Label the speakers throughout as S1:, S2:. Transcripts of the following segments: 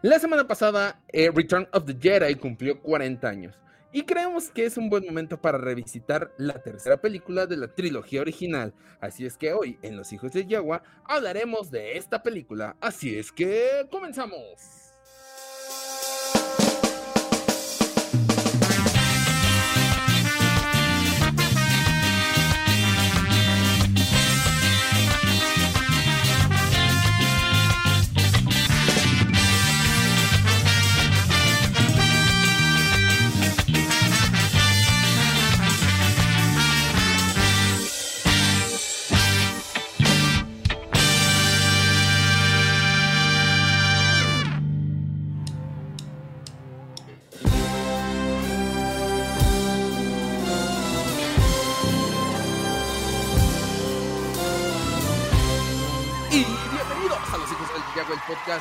S1: La semana pasada, eh, Return of the Jedi cumplió 40 años. Y creemos que es un buen momento para revisitar la tercera película de la trilogía original. Así es que hoy, en Los Hijos de Yagua, hablaremos de esta película. Así es que comenzamos.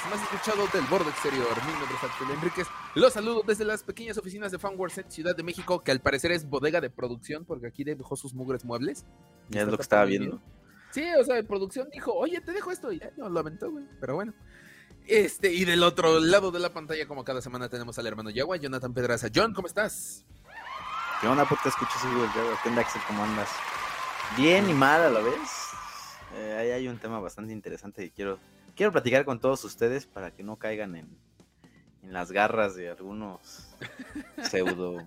S1: Más escuchado del borde exterior. Mi nombre es Axel Enríquez. Los saludo desde las pequeñas oficinas de Fanworks en Ciudad de México, que al parecer es bodega de producción, porque aquí dejó sus mugres muebles.
S2: Ya es lo que estaba viendo.
S1: Sí, o sea, de producción dijo, oye, te dejo esto. Y ya no lo aventó, güey. Pero bueno. Este, y del otro lado de la pantalla, como cada semana, tenemos al hermano Yagua, Jonathan Pedraza. John, ¿cómo estás?
S2: ¿Qué onda, te escuchas el ¿Qué onda, Axel? ¿Cómo andas? Bien y mal a la vez. Eh, ahí hay un tema bastante interesante que quiero quiero platicar con todos ustedes para que no caigan en, en las garras de algunos pseudo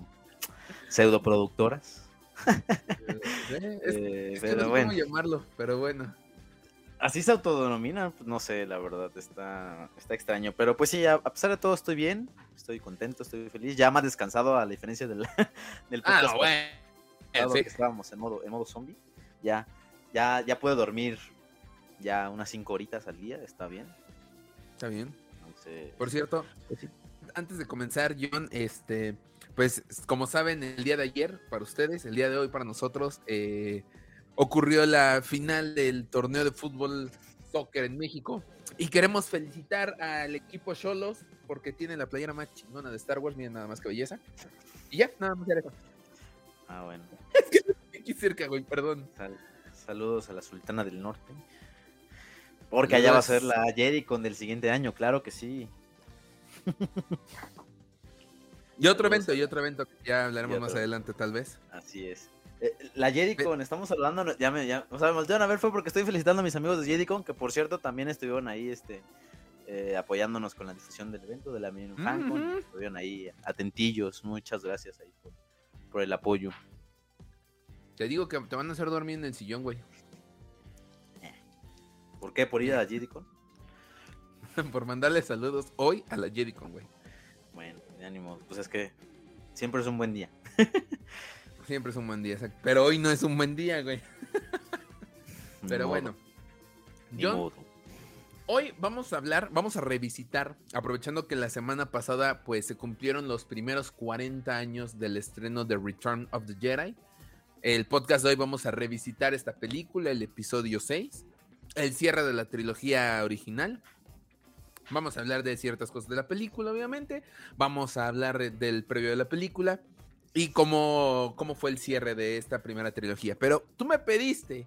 S2: pseudo productoras.
S1: Eh, pero bueno. llamarlo, pero bueno.
S2: Así se autodenomina, pues, no sé, la verdad, está, está extraño. Pero pues sí, a, pesar de todo estoy bien, estoy contento, estoy feliz. Ya más descansado a la diferencia del, del
S1: ah, podcast. Ah,
S2: bueno. estábamos en modo, en modo zombie. Ya, ya, ya puedo dormir ya unas 5 horitas al día, está bien.
S1: Está bien. Por cierto, pues antes de comenzar, John, este, pues como saben, el día de ayer para ustedes, el día de hoy para nosotros, eh, ocurrió la final del torneo de fútbol soccer en México. Y queremos felicitar al equipo Cholos porque tiene la playera más chingona de Star Wars. Miren nada más que belleza. Y ya, nada más ya
S2: Ah, bueno.
S1: es que aquí cerca, güey, perdón.
S2: saludos a la Sultana del Norte. Porque allá va a ser la con del siguiente año, claro que sí.
S1: Y otro evento, y otro evento que ya hablaremos más adelante, tal vez.
S2: Así es. Eh, la Jedicon, estamos hablando, ya me, ya, o sea, me a ver, fue porque estoy felicitando a mis amigos de Jedicon, que por cierto también estuvieron ahí, este, eh, apoyándonos con la difusión del evento de la Mini estuvieron ahí atentillos, muchas gracias ahí por, por el apoyo.
S1: Te digo que te van a hacer dormir en el sillón, güey.
S2: ¿Por qué? ¿Por ir a la JediCon?
S1: Por mandarle saludos hoy a la JediCon, güey.
S2: Bueno, de ánimo. Pues es que siempre es un buen día.
S1: siempre es un buen día, pero hoy no es un buen día, güey. pero bueno. Yo, hoy vamos a hablar, vamos a revisitar, aprovechando que la semana pasada pues se cumplieron los primeros 40 años del estreno de Return of the Jedi. El podcast de hoy vamos a revisitar esta película, el episodio 6 el cierre de la trilogía original. Vamos a hablar de ciertas cosas de la película, obviamente. Vamos a hablar del previo de la película y cómo, cómo fue el cierre de esta primera trilogía. Pero tú me pediste,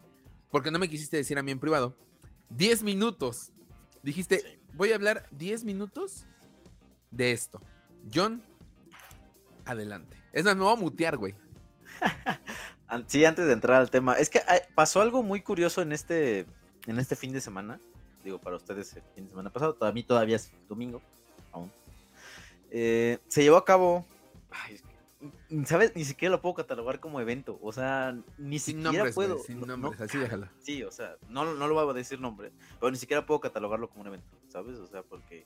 S1: porque no me quisiste decir a mí en privado, 10 minutos. Dijiste, voy a hablar 10 minutos de esto. John, adelante. Es más, me voy a mutear, güey.
S2: sí, antes de entrar al tema. Es que pasó algo muy curioso en este en este fin de semana, digo para ustedes el fin de semana pasado, para mí todavía es domingo, aún, eh, se llevó a cabo, ¿sabes? Ni siquiera lo puedo catalogar como evento, o sea, ni siquiera puedo.
S1: sin nombres, así déjala.
S2: Sí, o sea, no, no lo voy a decir nombre, pero ni siquiera puedo catalogarlo como un evento, ¿sabes? O sea, porque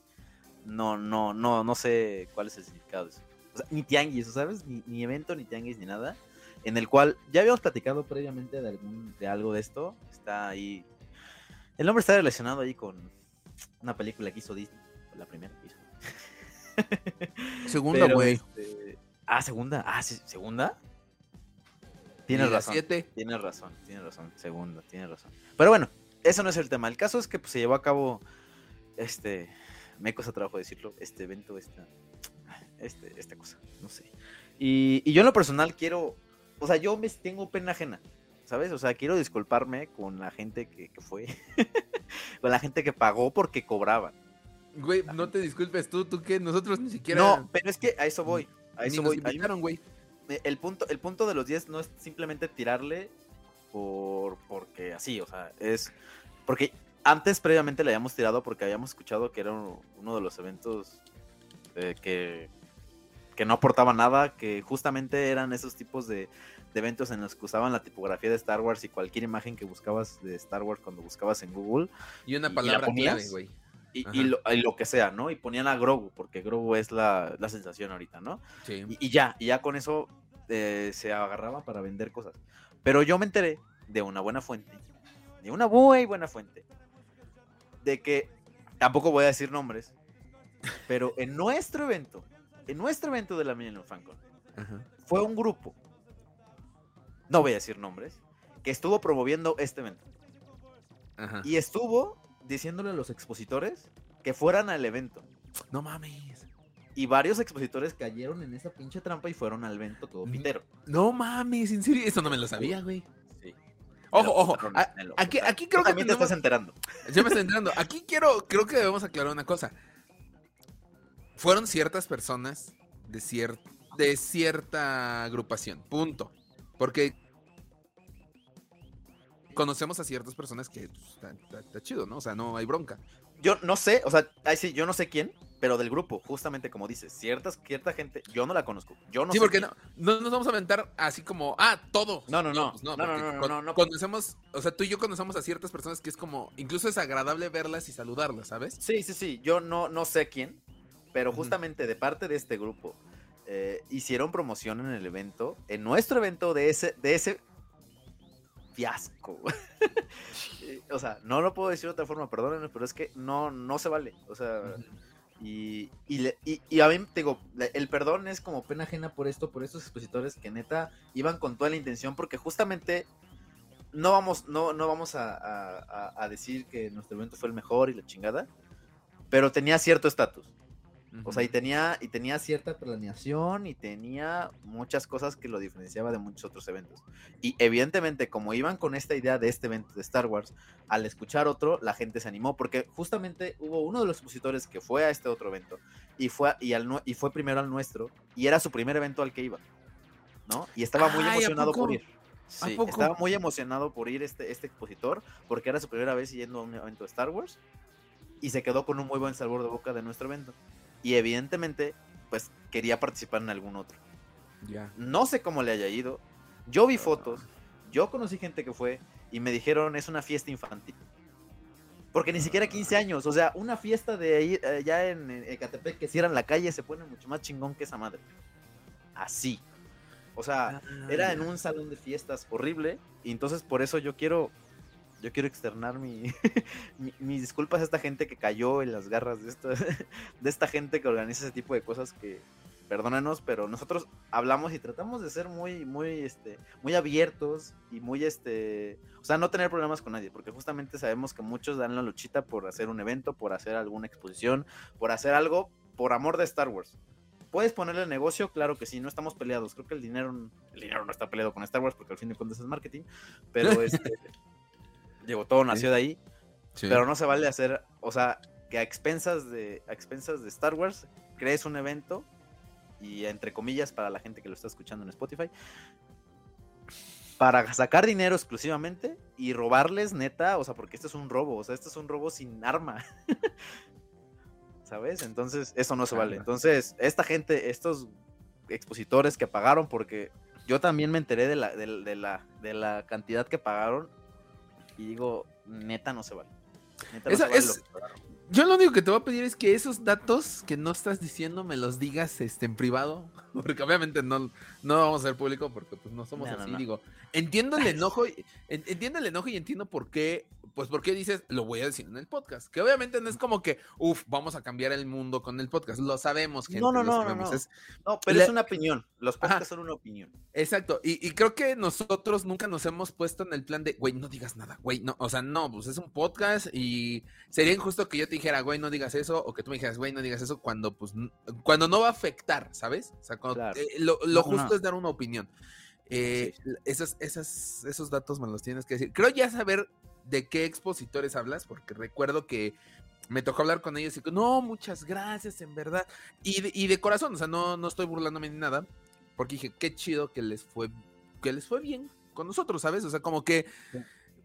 S2: no, no, no, no sé cuál es el significado de eso. O sea, ni tianguis, ¿sabes? Ni, ni evento, ni tianguis, ni nada. En el cual ya habíamos platicado previamente de, algún, de algo de esto. Está ahí el nombre está relacionado ahí con una película que hizo Disney, la primera que hizo.
S1: Segunda, güey.
S2: Este, ah, segunda. Ah, segunda. Tienes razón. Tienes razón, tienes razón. Segunda, tienes razón. Pero bueno, eso no es el tema. El caso es que pues, se llevó a cabo este. Me cuesta trabajo decirlo. Este evento, esta. Este, esta cosa. No sé. Y, y yo en lo personal quiero. O sea, yo me tengo pena ajena. ¿Sabes? O sea, quiero disculparme con la gente que, fue, con la gente que pagó porque cobraban.
S1: Güey, no te disculpes tú, tú que nosotros ni siquiera.
S2: No, pero es que a eso voy. A eso voy.
S1: güey.
S2: Eh, el punto, el punto de los 10 no es simplemente tirarle por porque así, o sea, es porque antes previamente le habíamos tirado porque habíamos escuchado que era uno de los eventos eh, que, que no aportaba nada, que justamente eran esos tipos de, eventos en los que usaban la tipografía de Star Wars y cualquier imagen que buscabas de Star Wars cuando buscabas en Google.
S1: Y una palabra clave, güey.
S2: Y, lo, que sea, ¿no? Y ponían a Grogu, porque Grogu es la, sensación ahorita, ¿no? Sí. Y, ya, y ya con eso eh, se agarraba para vender cosas. Pero yo me enteré de una buena fuente, de una muy buena fuente, de que, tampoco voy a decir nombres, pero en nuestro evento, en nuestro evento de la Millennium FanCon, fue un grupo, no voy a decir nombres, que estuvo promoviendo este evento. Y estuvo diciéndole a los expositores que fueran al evento.
S1: No mames.
S2: Y varios expositores cayeron en esa pinche trampa y fueron al evento todo pitero.
S1: No mames, en serio, eso no me lo sabía, güey. Sí. Ojo, ojo. Aquí, aquí creo que.
S2: También te estás enterando.
S1: Yo me estoy enterando. Aquí quiero, creo que debemos aclarar una cosa. Fueron ciertas personas de, cier de cierta agrupación. Punto. Porque conocemos a ciertas personas que pues, está, chido, ¿no? O sea, no hay bronca.
S2: Yo no sé, o sea, ahí sí, yo no sé quién, pero del grupo, justamente como dices, ciertas, cierta gente, yo no la conozco. Yo no
S1: sí, porque no, no nos vamos a aventar así como, ah, todo.
S2: No, no, no. No, no, no, no, no,
S1: Conocemos, o sea, tú y yo conocemos a ciertas personas que es como, incluso es agradable verlas y saludarlas, ¿sabes?
S2: Sí, sí, sí. Yo no, no sé quién, pero justamente de parte de este grupo, eh, hicieron promoción en el evento, en nuestro evento de ese, de ese fiasco. o sea, no lo puedo decir de otra forma, perdónenme, pero es que no, no se vale. O sea, y, y, a mí, te digo, el perdón es como pena ajena por esto, por estos expositores que neta iban con toda la intención, porque justamente no vamos, no, no vamos a decir que nuestro evento fue el mejor y la chingada, pero tenía cierto estatus. O sea, y tenía, y tenía cierta planeación y tenía muchas cosas que lo diferenciaba de muchos otros eventos. Y evidentemente, como iban con esta idea de este evento de Star Wars, al escuchar otro, la gente se animó, porque justamente hubo uno de los expositores que fue a este otro evento y fue, y al, y fue primero al nuestro, y era su primer evento al que iba, ¿no? Y estaba muy emocionado por ir. Sí, estaba muy emocionado por ir este, este expositor, porque era su primera vez yendo a un evento de Star Wars, y se quedó con un muy buen sabor de boca de nuestro evento y evidentemente, pues quería participar en algún otro. Ya. No sé cómo le haya ido. Yo vi ah. fotos, yo conocí gente que fue y me dijeron es una fiesta infantil. Porque ni siquiera 15 ah. años, o sea, una fiesta de ahí, allá en Ecatepec que cierran la calle se pone mucho más chingón que esa madre. Así. O sea, ah, era en un salón de fiestas horrible y entonces por eso yo quiero yo quiero externar mi, mis disculpas a esta gente que cayó en las garras de esta, de esta gente que organiza ese tipo de cosas que, perdónenos, pero nosotros hablamos y tratamos de ser muy, muy, este, muy abiertos y muy, este, o sea, no tener problemas con nadie, porque justamente sabemos que muchos dan la luchita por hacer un evento, por hacer alguna exposición, por hacer algo por amor de Star Wars. ¿Puedes ponerle negocio? Claro que sí, no estamos peleados. Creo que el dinero, el dinero no está peleado con Star Wars porque al fin de cuentas es marketing, pero este, Digo, todo nació de ahí. Pero no se vale hacer, o sea, que a expensas de, a expensas de Star Wars crees un evento y entre comillas para la gente que lo está escuchando en Spotify para sacar dinero exclusivamente y robarles neta, o sea, porque esto es un robo, o sea, esto es un robo sin arma. ¿Sabes? Entonces, eso no se vale. Entonces, esta gente, estos expositores que pagaron, porque yo también me enteré de la, de la, de la cantidad que pagaron y digo, neta no se vale.
S1: yo lo único que te voy a pedir es que esos datos que no estás diciendo me los digas este, en privado, porque obviamente no, no vamos a ser público porque pues no somos así, digo. Entiendo el enojo, entiendo el enojo y entiendo por qué pues ¿por qué dices, lo voy a decir en el podcast? Que obviamente no es como que, uff, vamos a cambiar el mundo con el podcast. Lo sabemos, gente.
S2: No, no,
S1: no,
S2: no, no. pero es una opinión. Los podcasts son una opinión.
S1: Exacto. Y, creo que nosotros nunca nos hemos puesto en el plan de, güey, no digas nada, güey, no. O sea, no, pues es un podcast y sería injusto que yo te dijera, güey, no digas eso, o que tú me dijeras, güey, no digas eso, cuando, pues, cuando no va a afectar, ¿sabes? O sea, cuando, eh, lo, justo es dar una opinión. Eh, esos, esos datos me los tienes que decir. Creo ya saber de qué expositores hablas, porque recuerdo que me tocó hablar con ellos y que, no, muchas gracias, en verdad. Y de, y de corazón, o sea, no, no estoy burlándome ni nada, porque dije, qué chido que les fue, que les fue bien con nosotros, ¿sabes? O sea, como que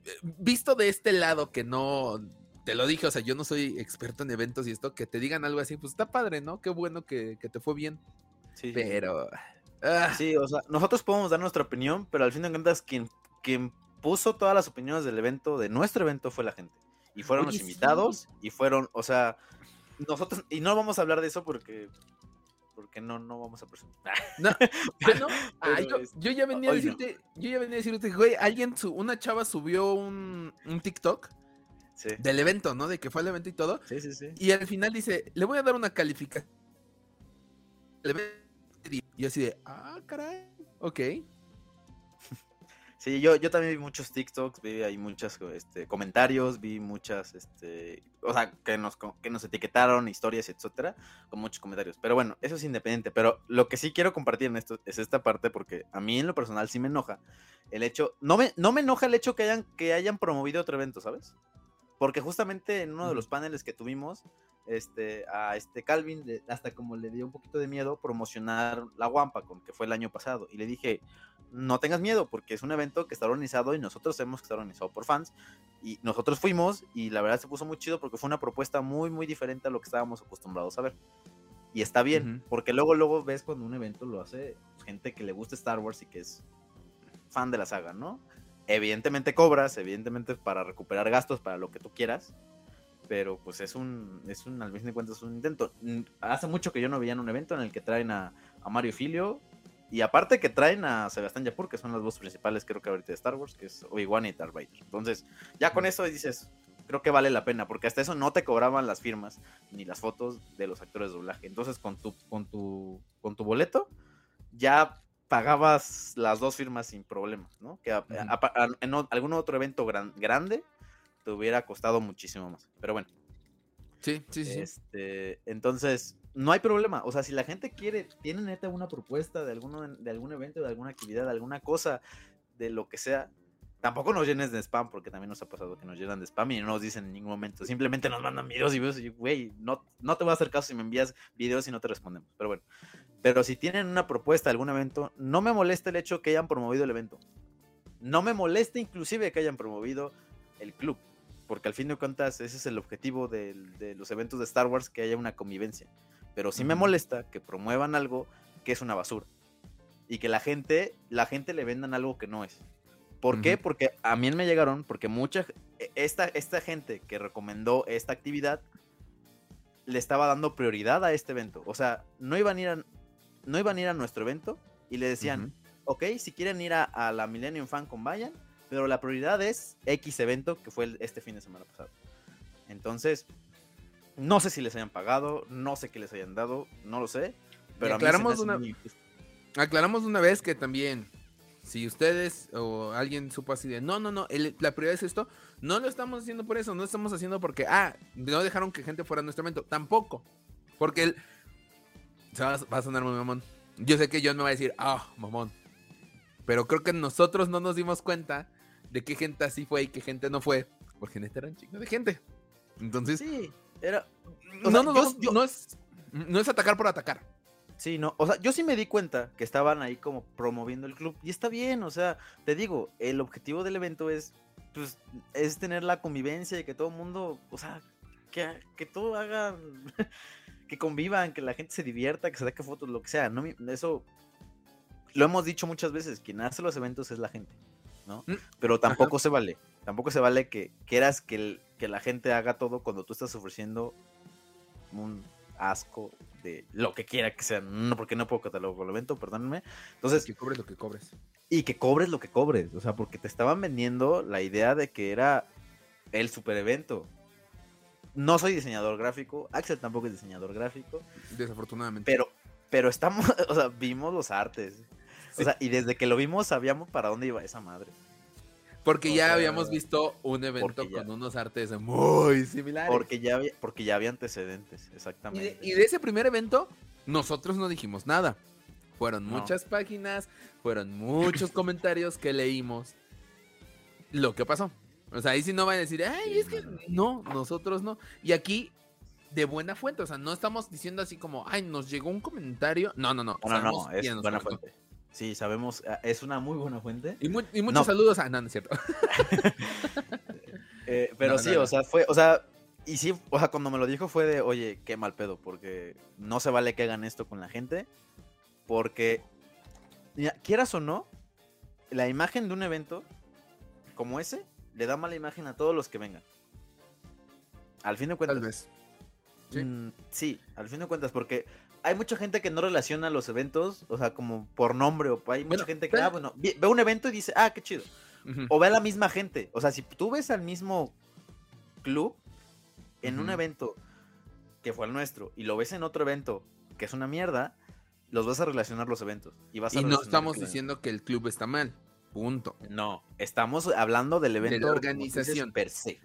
S1: eh, visto de este lado que no, te lo dije, o sea, yo no soy experto en eventos y esto, que te digan algo así, pues está padre, ¿no? Qué bueno que, te fue bien. Sí. Pero...
S2: Ah. Sí, o sea, nosotros podemos dar nuestra opinión, pero al fin de cuentas quien, quien puso todas las opiniones del evento, de nuestro evento, fue la gente. Y fueron los invitados, y fueron, o sea, nosotros, y no vamos a hablar de eso porque porque no, no vamos a presentar.
S1: No, ah, no. Ah, yo, ya venía a decirte, yo ya venía a decirte, güey, alguien, una chava subió un, un TikTok del evento, ¿no? De que fue el evento y todo.
S2: Sí, sí, sí.
S1: Y al final dice, le voy a dar una calificación. Y así de, ah, caray, ok.
S2: Sí, yo, yo también vi muchos TikToks, vi ahí muchos este, comentarios, vi muchas, este, o sea, que nos, que nos etiquetaron, historias, etcétera, con muchos comentarios. Pero bueno, eso es independiente. Pero lo que sí quiero compartir en esto es esta parte, porque a mí en lo personal sí me enoja el hecho, no me, no me enoja el hecho que hayan, que hayan promovido otro evento, ¿sabes? Porque justamente en uno de los paneles que tuvimos, este, a este Calvin, hasta como le dio un poquito de miedo promocionar la Wampa, con que fue el año pasado. Y le dije, no tengas miedo, porque es un evento que está organizado y nosotros sabemos que está organizado por fans. Y nosotros fuimos y la verdad se puso muy chido porque fue una propuesta muy, muy diferente a lo que estábamos acostumbrados a ver. Y está bien, porque luego, luego ves cuando un evento lo hace gente que le gusta Star Wars y que es fan de la saga, ¿no? Evidentemente cobras, evidentemente para recuperar gastos, para lo que tú quieras, pero pues es un, es un, al mismo de cuentas, un intento. Hace mucho que yo no veía un evento en el que traen a, a Mario Filio, y aparte que traen a Sebastián Yapur, que son las dos principales, creo que ahorita de Star Wars, que es Obi-Wan y Darth Vader. Entonces, ya con eso dices, creo que vale la pena, porque hasta eso no te cobraban las firmas ni las fotos de los actores de doblaje. Entonces, con tu, con tu, con tu boleto, ya pagabas las dos firmas sin problemas, ¿no? Que en algún otro evento grande te hubiera costado muchísimo más. Pero bueno.
S1: Sí, sí, sí.
S2: Este, entonces, no hay problema. O sea, si la gente quiere, tiene neta una propuesta de, alguno, de algún evento, de alguna actividad, de alguna cosa, de lo que sea, tampoco nos llenes de spam, porque también nos ha pasado que nos llenan de spam y no nos dicen en ningún momento. Simplemente nos mandan videos y videos y, güey, no, no te voy a hacer caso si me envías videos y no te respondemos. Pero bueno. Pero si tienen una propuesta de algún evento, no me molesta el hecho que hayan promovido el evento. No me molesta inclusive que hayan promovido el club porque al fin de cuentas ese es el objetivo de, los eventos de Star Wars, que haya una convivencia. Pero sí me molesta que promuevan algo que es una basura y que la gente, la gente le vendan algo que no es. ¿Por qué? Porque a mí me llegaron, porque mucha, e, esta, esta gente que recomendó esta actividad le estaba dando prioridad a este evento. O sea, no iban a ir a, no iban a, ir a nuestro evento y le decían, ok, si quieren ir a, a la Millennium Fan Con, vayan, pero la prioridad es X evento que fue este fin de semana pasado. Entonces, no sé si les hayan pagado, no sé qué les hayan dado, no lo sé. Pero
S1: aclaramos, una, aclaramos una vez que también, si ustedes o alguien supo así de, no, no, no, la prioridad es esto, no lo estamos haciendo por eso, no lo estamos haciendo porque, ah, no dejaron que gente fuera a nuestro evento, tampoco. Porque él, va, va a sonar muy mamón. Yo sé que John me va a decir, ah, mamón. Pero creo que nosotros no nos dimos cuenta de qué gente así fue y qué gente no fue, porque en este eran chicos de gente. Entonces,
S2: sí, era.
S1: No, no, no, es, no es atacar por atacar.
S2: Sí, no, o sea, yo sí me di cuenta que estaban ahí como promoviendo el club y está bien, o sea, te digo, el objetivo del evento es, pues, es tener la convivencia y que todo el mundo, o sea, que, que todo haga, que convivan, que la gente se divierta, que se saque fotos, lo que sea, no, eso lo hemos dicho muchas veces, quien hace los eventos es la gente. ¿No? Mm, Pero tampoco se vale, tampoco se vale que quieras que, que la gente haga todo cuando tú estás ofreciendo un asco de lo que quiera que sea, no porque no puedo catalogar el evento, perdónenme. Entonces,
S1: que cobres lo que cobres.
S2: Y que cobres lo que cobres, o sea, porque te estaban vendiendo la idea de que era el super evento. No soy diseñador gráfico, Axel tampoco es diseñador gráfico.
S1: Desafortunadamente.
S2: Pero pero estamos, o sea, vimos los artes. O sea, y desde que lo vimos sabíamos para dónde iba esa madre.
S1: Porque ya habíamos visto un evento con unos artes muy similares.
S2: Porque ya había, porque ya había antecedentes, exactamente.
S1: Y de, ese primer evento, nosotros no dijimos nada. Fueron muchas páginas, fueron muchos comentarios que leímos. Lo que pasó. O sea, ahí sí no va a decir, ay, es que no, nosotros no. Y aquí, de buena fuente, o sea, no estamos diciendo así como, ay, nos llegó un comentario. No, no, no.
S2: No, no, es buena fuente. Sí, sabemos, ah, es una muy buena fuente.
S1: Y, muchos saludos a. No, no es cierto.
S2: Eh, pero sí, o sea, fue, o sea, y sí, o sea, cuando me lo dijo fue de, oye, qué mal pedo, porque no se vale que hagan esto con la gente, porque, quieras o no, la imagen de un evento como ese le da mala imagen a todos los que vengan. Al fin de cuentas.
S1: Tal vez.
S2: ¿Sí? Mm, sí, al fin de cuentas, porque hay mucha gente que no relaciona los eventos, o sea, como por nombre, o hay mucha gente que, ah, bueno, ve un evento y dice, ah, qué chido. O ve a la misma gente. O sea, si tú ves al mismo club en un evento que fue el nuestro y lo ves en otro evento que es una mierda, los vas a relacionar los eventos. Y, vas
S1: no estamos diciendo que el club está mal. Punto.
S2: No, estamos hablando del evento. De
S1: la organización.
S2: Per se.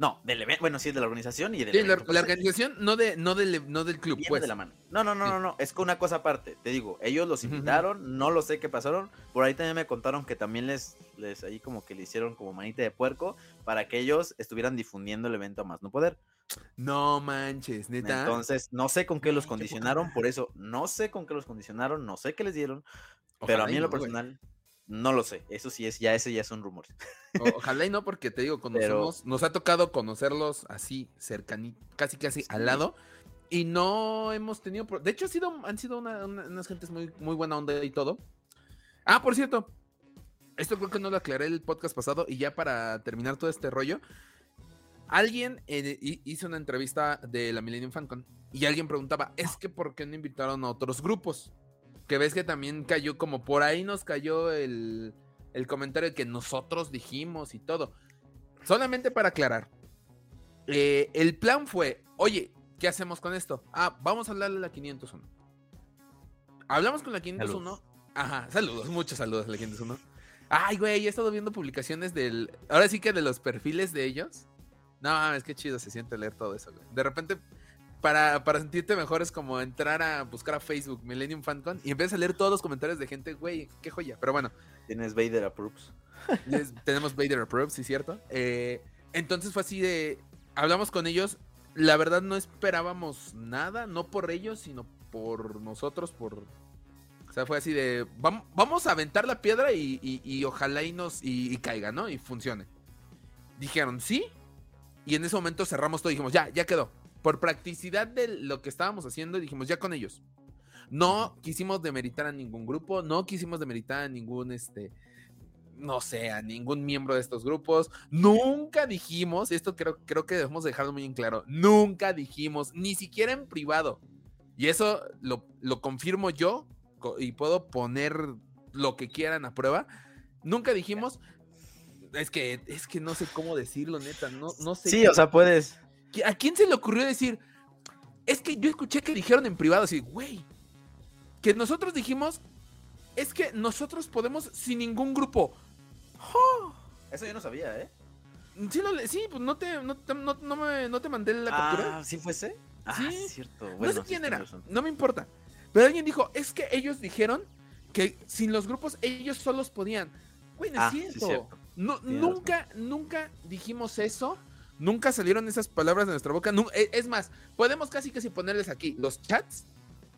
S2: No, del evento, bueno, sí, de la organización y del
S1: sí, La, organización no, de, no, del, no del club, pues.
S2: de la mano. No, no, no, no, no, es que una cosa aparte. Te digo, ellos los invitaron, no lo sé qué pasaron. Por ahí también me contaron que también les, les, ahí como que le hicieron como manita de puerco para que ellos estuvieran difundiendo el evento a más no poder.
S1: No manches, neta.
S2: Entonces, no sé con qué los condicionaron, por eso no sé con qué los condicionaron, no sé qué les dieron, pero a mí en lo personal no lo sé, eso sí es, ya ese ya son rumores.
S1: ojalá y no, porque te digo, conocemos, nos ha tocado conocerlos así, cercanito, casi casi al lado, y no hemos tenido, de hecho sido, han sido unas gentes muy, muy buena onda y todo. Ah, por cierto, esto creo que no lo aclaré el podcast pasado, y ya para terminar todo este rollo, alguien eh, hizo una entrevista de la Millennium FanCon, y alguien preguntaba, es que ¿por qué no invitaron a otros grupos? Que ves que también cayó, como por ahí nos cayó el, el comentario que nosotros dijimos y todo. Solamente para aclarar. Eh, el plan fue, oye, ¿qué hacemos con esto? Ah, vamos a hablarle a la 501. Hablamos con la 501. Ajá, saludos, muchos saludos a la 501. Ay, güey, he estado viendo publicaciones del. Ahora sí que de los perfiles de ellos. No, es que chido se siente leer todo eso, güey. De repente para, sentirte mejor es como entrar a buscar a Facebook Millennium FanCon y empiezas a leer todos los comentarios de gente, güey, qué joya. Pero bueno.
S2: Tienes Vader Approves.
S1: tenemos Vader Approves, sí, cierto. Eh, entonces fue así de. Hablamos con ellos. La verdad no esperábamos nada, no por ellos, sino por nosotros, por. O sea, fue así de. Vamos, a aventar la piedra y, ojalá y nos. Y, y, caiga, ¿no? Y funcione. Dijeron, sí. Y en ese momento cerramos todo y dijimos, ya, ya quedó por practicidad de lo que estábamos haciendo, dijimos ya con ellos. No quisimos demeritar a ningún grupo, no quisimos demeritar a ningún, este, no sé, a ningún miembro de estos grupos. Nunca dijimos, esto creo, creo que debemos dejarlo muy en claro, nunca dijimos, ni siquiera en privado. Y eso lo, lo confirmo yo y puedo poner lo que quieran a prueba. Nunca dijimos, es que, es que no sé cómo decirlo, neta, no, no sé.
S2: Sí, o sea, puedes
S1: ¿A quién se le ocurrió decir? Es que yo escuché que dijeron en privado así, güey, que nosotros dijimos, es que nosotros podemos sin ningún grupo.
S2: Eso yo no sabía, ¿eh?
S1: Sí, no, sí pues no te, no, no, me, no te mandé la captura.
S2: Ah, ¿sí fuese?
S1: Ah, sí, cierto. no sé quién era, no me importa. Pero alguien dijo, es que ellos dijeron que sin los grupos ellos solos podían. Güey, no es ah, cierto. no, nunca, nunca dijimos eso. Nunca salieron esas palabras de nuestra boca. E, es más, podemos casi casi ponerles aquí los chats,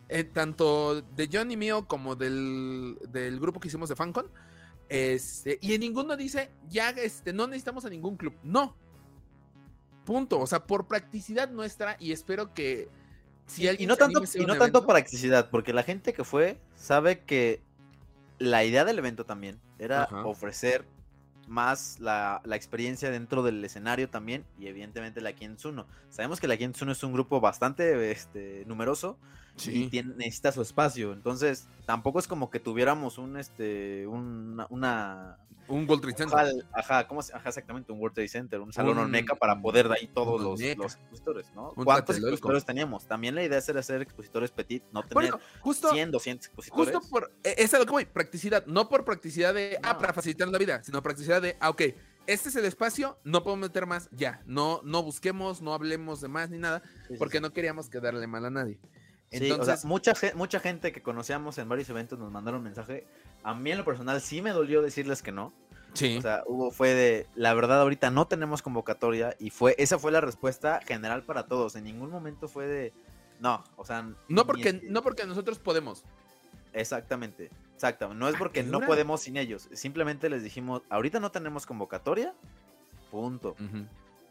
S1: eh, tanto de John y mío como del, grupo que hicimos de FanCon. Este, y en ninguno dice, ya este, no necesitamos a ningún club. No. Punto. O sea, por practicidad nuestra, y espero que
S2: si y, no tanto, y no tanto practicidad, porque la gente que fue sabe que la idea del evento también era ofrecer más la, experiencia dentro del escenario también y evidentemente la Kienzuno. Sabemos que la Kienzuno es un grupo bastante este, numeroso y necesita su espacio, entonces tampoco es como que tuviéramos un este una,
S1: un World Trade Center.
S2: Ajá, ¿cómo, ajá, exactamente, un World Trade Center, un salón Olmeca para poder de ahí todos los, expositores, ¿no? ¿Cuántos expositores teníamos? También la idea era hacer expositores petit, no tener bueno, justo, 100, 200 expositores.
S1: Justo por, e, es algo que voy, practicidad, no por practicidad de, ah, para facilitar la vida, sino practicidad de, ah, ok, este es el espacio, no podemos meter más, ya, no, no busquemos, no hablemos de más ni nada, porque no queríamos quedarle mal a nadie.
S2: Entonces, mucha, mucha gente que conocíamos en varios eventos nos mandaron un mensaje. A mí en lo personal sí me dolió decirles que no. Sí. O sea, hubo, fue de, la verdad ahorita no tenemos convocatoria y fue, esa fue la respuesta general para todos. En ningún momento fue de, no, o sea.
S1: No porque, no porque nosotros podemos.
S2: Exactamente, exactamente. No es ah, porque no podemos sin ellos. Simplemente les dijimos, ahorita no tenemos convocatoria, punto.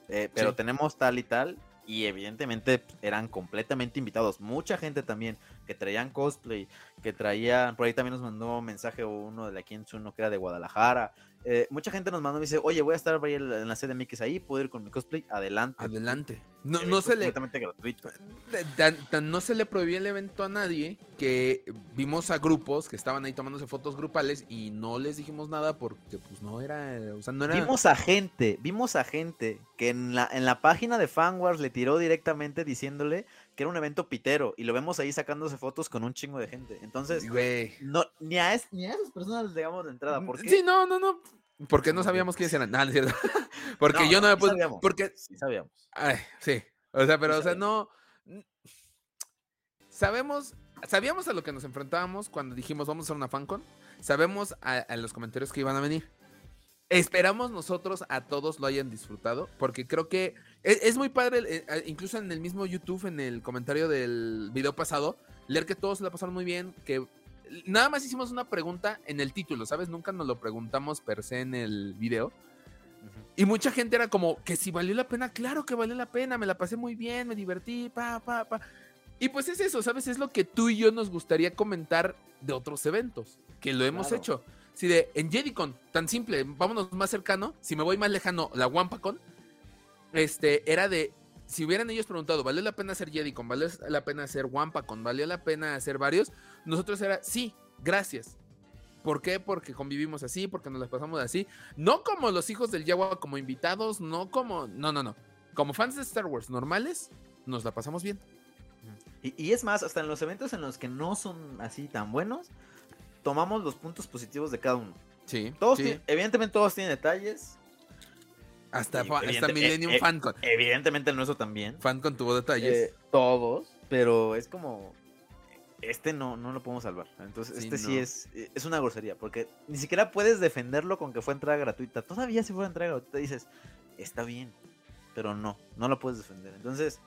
S2: Eh, pero tenemos tal y tal y evidentemente eran completamente invitados. Mucha gente también que traían cosplay, que traían, por ahí también nos mandó un mensaje uno de la uno que era de Guadalajara. Eh, mucha gente nos mandó y dice, oye, voy a estar en la sede de ahí, puedo ir con mi cosplay, adelante.
S1: Adelante. No, no se le... gratuito. no se le prohibió el evento a nadie que vimos a grupos que estaban ahí tomándose fotos grupales y no les dijimos nada porque pues no era, o sea, no era...
S2: Vimos a gente, vimos a gente que en la, en la página de Fanwars le tiró directamente diciéndole que era un evento pitero y lo vemos ahí sacándose fotos con un chingo de gente. Entonces, no, ni, a ni a esas personas les damos la entrada. ¿Por qué?
S1: Sí, no, no, no. Porque no sabíamos quiénes eran. No, no es cierto. porque yo no me puse. Porque.
S2: Sí, sabíamos.
S1: Ay, sí. O sea, pero, o sea, no. Sabemos. Sabíamos a lo que nos enfrentábamos cuando dijimos vamos a hacer una fancon. Sabemos a los comentarios que iban a venir. Esperamos nosotros a todos lo hayan disfrutado, porque creo que e, es, muy padre, eh, incluso en el mismo YouTube, en el comentario del video pasado, leer que todos se la pasaron muy bien, que nada más hicimos una pregunta en el título, ¿sabes? Nunca nos lo preguntamos per se en el video. Y mucha gente era como, que si valió la pena, claro que valió la pena, me la pasé muy bien, me divertí, pa, pa, pa. Y pues es eso, ¿sabes? Es lo que tú y yo nos gustaría comentar de otros eventos, que lo hemos hecho. Si de en JediCon, tan simple, vámonos más cercano, si me voy más lejano, la Wampacon, este, era de, si hubieran ellos preguntado, ¿valió la pena hacer JediCon? ¿Valió la pena hacer Wampacon? ¿Valió la pena hacer varios? Nosotros era, sí, gracias. ¿Por qué? Porque convivimos así, porque nos las pasamos así. No como los hijos del Yagua, como invitados, no como. No, no, no. Como fans de Star Wars normales, nos la pasamos bien.
S2: Y, y, es más, hasta en los eventos en los que no son así tan buenos, tomamos los puntos positivos de cada uno.
S1: Sí.
S2: Todos evidentemente todos tienen detalles.
S1: Hasta, Millennium eh, eh, Fancon.
S2: Evidentemente el nuestro también.
S1: Fancon tuvo detalles.
S2: Eh, todos, pero es como. Este no, no lo podemos salvar. Entonces, este sí es, es una grosería. Porque ni siquiera puedes defenderlo con que fue entrada gratuita. Todavía si fue entrada gratuita, dices, está bien. Pero no, no lo puedes defender. Entonces,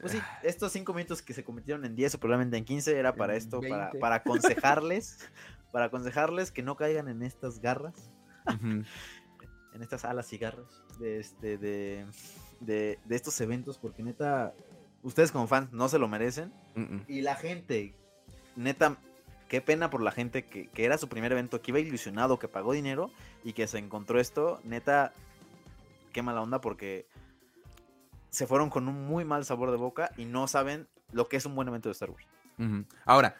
S2: pues sí, ah. estos cinco minutos que se convirtieron en 10 o probablemente en 15 era para esto, para, para aconsejarles para aconsejarles que no caigan en estas garras, en estas alas y garras de, este, de, de, estos eventos, porque neta, ustedes como fans no se lo merecen. Y la gente, neta, qué pena por la gente que, que, era su primer evento, que iba ilusionado, que pagó dinero y que se encontró esto, neta, qué mala onda porque se fueron con un muy mal sabor de boca y no saben lo que es un buen evento de Star Wars.
S1: Ahora,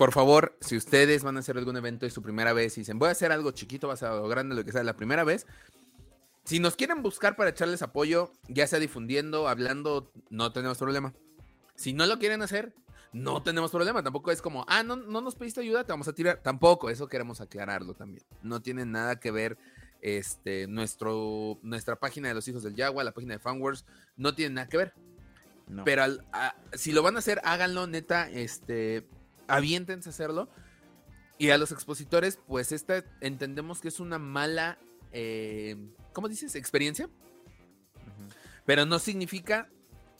S1: por favor, si ustedes van a hacer algún evento y su primera vez y dicen, voy a hacer algo chiquito, algo grande, lo que sea, la primera vez, si nos quieren buscar para echarles apoyo, ya sea difundiendo, hablando, no tenemos problema. Si no lo quieren hacer, no tenemos problema. Tampoco es como, ah, no, no nos pediste ayuda, te vamos a tirar. Tampoco, eso queremos aclararlo también. No tiene nada que ver este, nuestro, nuestra página de los hijos del Yagua, la página de Fanwars, no tiene nada que ver. Pero si lo van a hacer, háganlo, neta, este, aviéntense a hacerlo. Y a los expositores, pues esta entendemos que es una mala, eh, ¿cómo dices? Experiencia. Pero no significa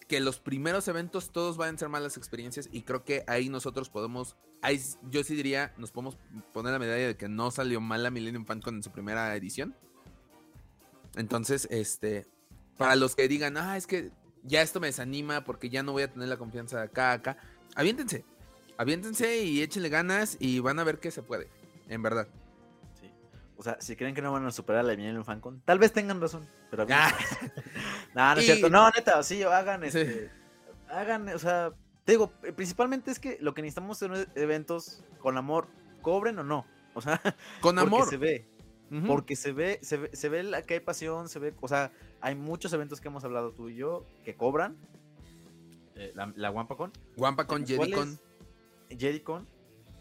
S1: que los primeros eventos todos vayan a ser malas experiencias y creo que ahí nosotros podemos, ahí yo sí diría, nos podemos poner la medalla de que no salió mal la Millennium FanCon en su primera edición. Entonces, este, para los que digan, ah, es que ya esto me desanima porque ya no voy a tener la confianza de acá, acá, aviéntense, aviéntense y échenle ganas y van a ver que se puede, en verdad.
S2: Sí. O sea, si creen que no van a superar la Millennium Fancon, tal vez tengan razón, pero ah. no, no es cierto. No, neta, sí, hagan este, hagan, o sea, te digo, principalmente es que lo que necesitamos son eventos con amor, cobren o no. O sea,
S1: con amor.
S2: se ve. Porque se ve, se ve, se ve la, que hay pasión, se ve, o sea, hay muchos eventos que hemos hablado tú y yo que cobran. Eh, la, la Wampacon.
S1: Wampacon, Jedicon.
S2: Jericon,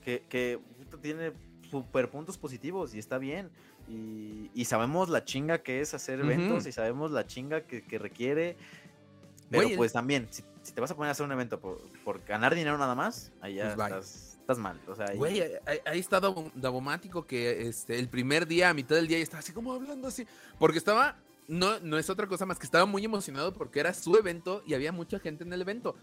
S2: que, que tiene super puntos positivos y está bien. Y, sabemos la chinga que es hacer eventos y sabemos la chinga que, requiere. Pero pues también, si, te vas a poner a hacer un evento por, ganar dinero nada más, ahí ya pues estás, estás mal. O sea,
S1: Güey, ahí, está Davomático que este, el primer día, a mitad del día, estaba así como hablando así. Porque estaba, no, no es otra cosa más que estaba muy emocionado porque era su evento y había mucha gente en el evento.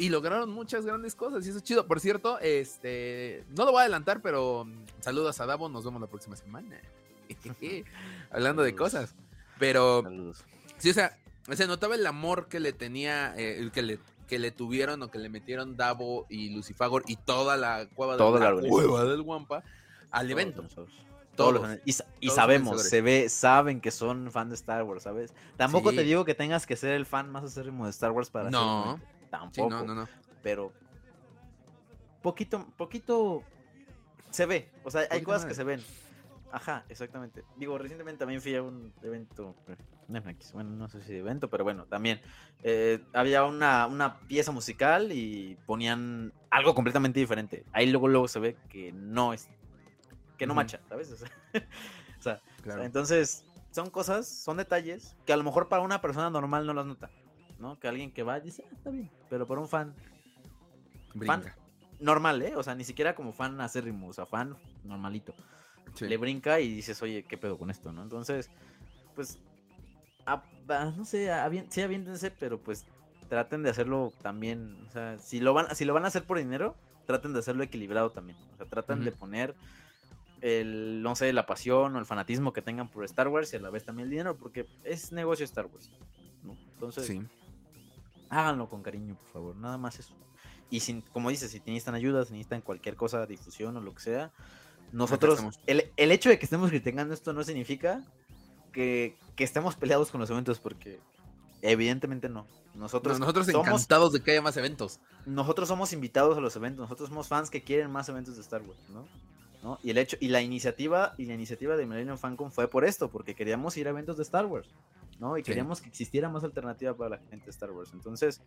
S1: Y lograron muchas grandes cosas y eso es chido. Por cierto, este, no lo voy a adelantar, pero mm, saludos a Davo, nos vemos la próxima semana. Hablando de cosas. Pero, sí, o sea, se notaba el amor que le tenía, eh, que le que le tuvieron o que le metieron Davo y Lucifagor y toda la cueva, de la, cueva del Wampa al evento.
S2: Todos, y, sabemos, se ve, saben que son fan de Star Wars, ¿sabes? Tampoco te digo que tengas que ser el fan más acérrimo de Star Wars para
S1: No,
S2: tampoco. no, no, no. Pero poquito, poquito se ve. O sea, hay cosas que se ven. Ajá, exactamente. Digo, recientemente también fui a un evento, bueno, no sé si evento, pero bueno, también. Eh, había una, una, pieza musical y ponían algo completamente diferente. Ahí luego, luego se ve que no es, que no macha, ¿sabes? O sea, entonces, son cosas, son detalles que a lo mejor para una persona normal no las nota, ¿no? Que alguien que va dice, ah, está bien, pero para un fan, fan normal, ¿eh? O sea, ni siquiera como fan acérrimo, o sea, fan normalito le brinca y dices, oye, ¿qué pedo con esto, no? Entonces, pues, no sé, sí aviéntense, pero pues traten de hacerlo también, o sea, si lo van, si lo van a hacer por dinero, traten de hacerlo equilibrado también, o sea, traten de poner el, no sé, la pasión o el fanatismo que tengan por Star Wars y a la vez también el dinero, porque es negocio Star Wars, ¿no? Entonces, háganlo con cariño, por favor, nada más eso. Y sin, como dices, si necesitan ayuda, si necesitan cualquier cosa, difusión o lo que sea, nosotros, el, el, hecho de que estemos criticando esto no significa que, que, estemos peleados con los eventos, porque evidentemente no. Nosotros,
S1: nosotros encantados de que haya más eventos.
S2: Nosotros somos invitados a los eventos, nosotros somos fans que quieren más eventos de Star Wars, ¿no? ¿No? Y el hecho, y la iniciativa, y la iniciativa de Millennium Fancom fue por esto, porque queríamos ir a eventos de Star Wars, ¿no? Y queríamos que existiera más alternativa para la gente de Star Wars. Entonces,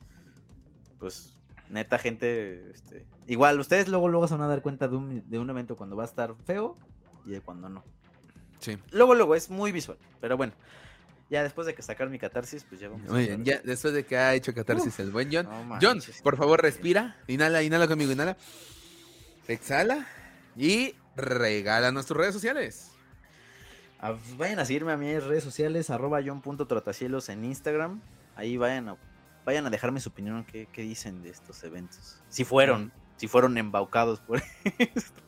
S2: pues neta, gente, este, igual, ustedes luego, luego se van a dar cuenta de un, de un evento cuando va a estar feo y de cuando no.
S1: Sí.
S2: Luego, luego, es muy visual, pero bueno. Ya después de que sacar mi catarsis, pues ya vamos.
S1: Muy bien, ya después de que ha hecho catarsis el buen John. John, por favor, respira. Inhala, inhala conmigo, inhala. Exhala. Y regala nuestras redes sociales.
S2: Ah, vayan a seguirme a mis redes sociales, arroba john.trotacielos en Instagram. Ahí vayan a vayan a dejarme su opinión, qué, dicen de estos eventos. Si fueron, si fueron embaucados por esto.